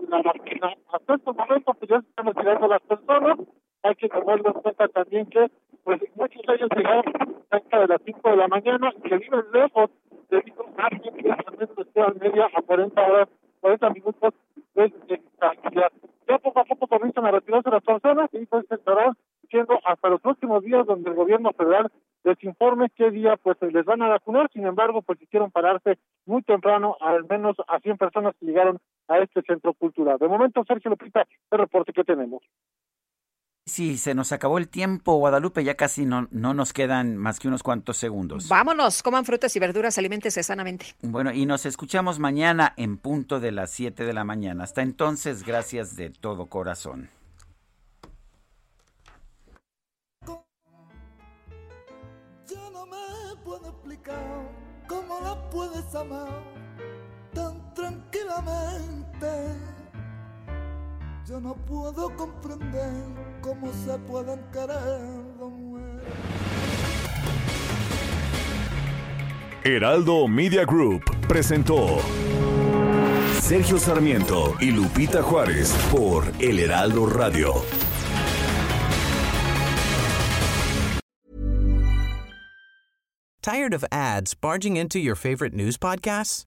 la vacuna. Hasta estos momentos pues ya se están las personas, hay que tomarlo en cuenta también que pues muchos de ellos llegaron cerca de las 5 de la mañana y que viven lejos debido a que también a media a 40 horas, 40 minutos de tranquilidad. Ya poco a poco comienzan a retirarse las personas y pues estarán siendo hasta los próximos días donde el gobierno federal les informe qué día pues les van a vacunar, sin embargo pues hicieron pararse muy temprano al menos a 100 personas que llegaron a este centro cultural. De momento, Sergio Lupita, el reporte que tenemos. Sí, se nos acabó el tiempo, Guadalupe, ya casi no, no nos quedan más que unos cuantos segundos. Vámonos, coman frutas y verduras, aliméntese sanamente. Bueno, y nos escuchamos mañana en punto de las 7 de la mañana. Hasta entonces, gracias de todo corazón. Yo no me puedo explicar cómo la puedes amar tan tranquilamente yo no puedo comprender cómo se pueden querer Heraldo Media Group presentó Sergio Sarmiento y Lupita Juárez por El Heraldo Radio. Tired of ads barging into your favorite news podcasts?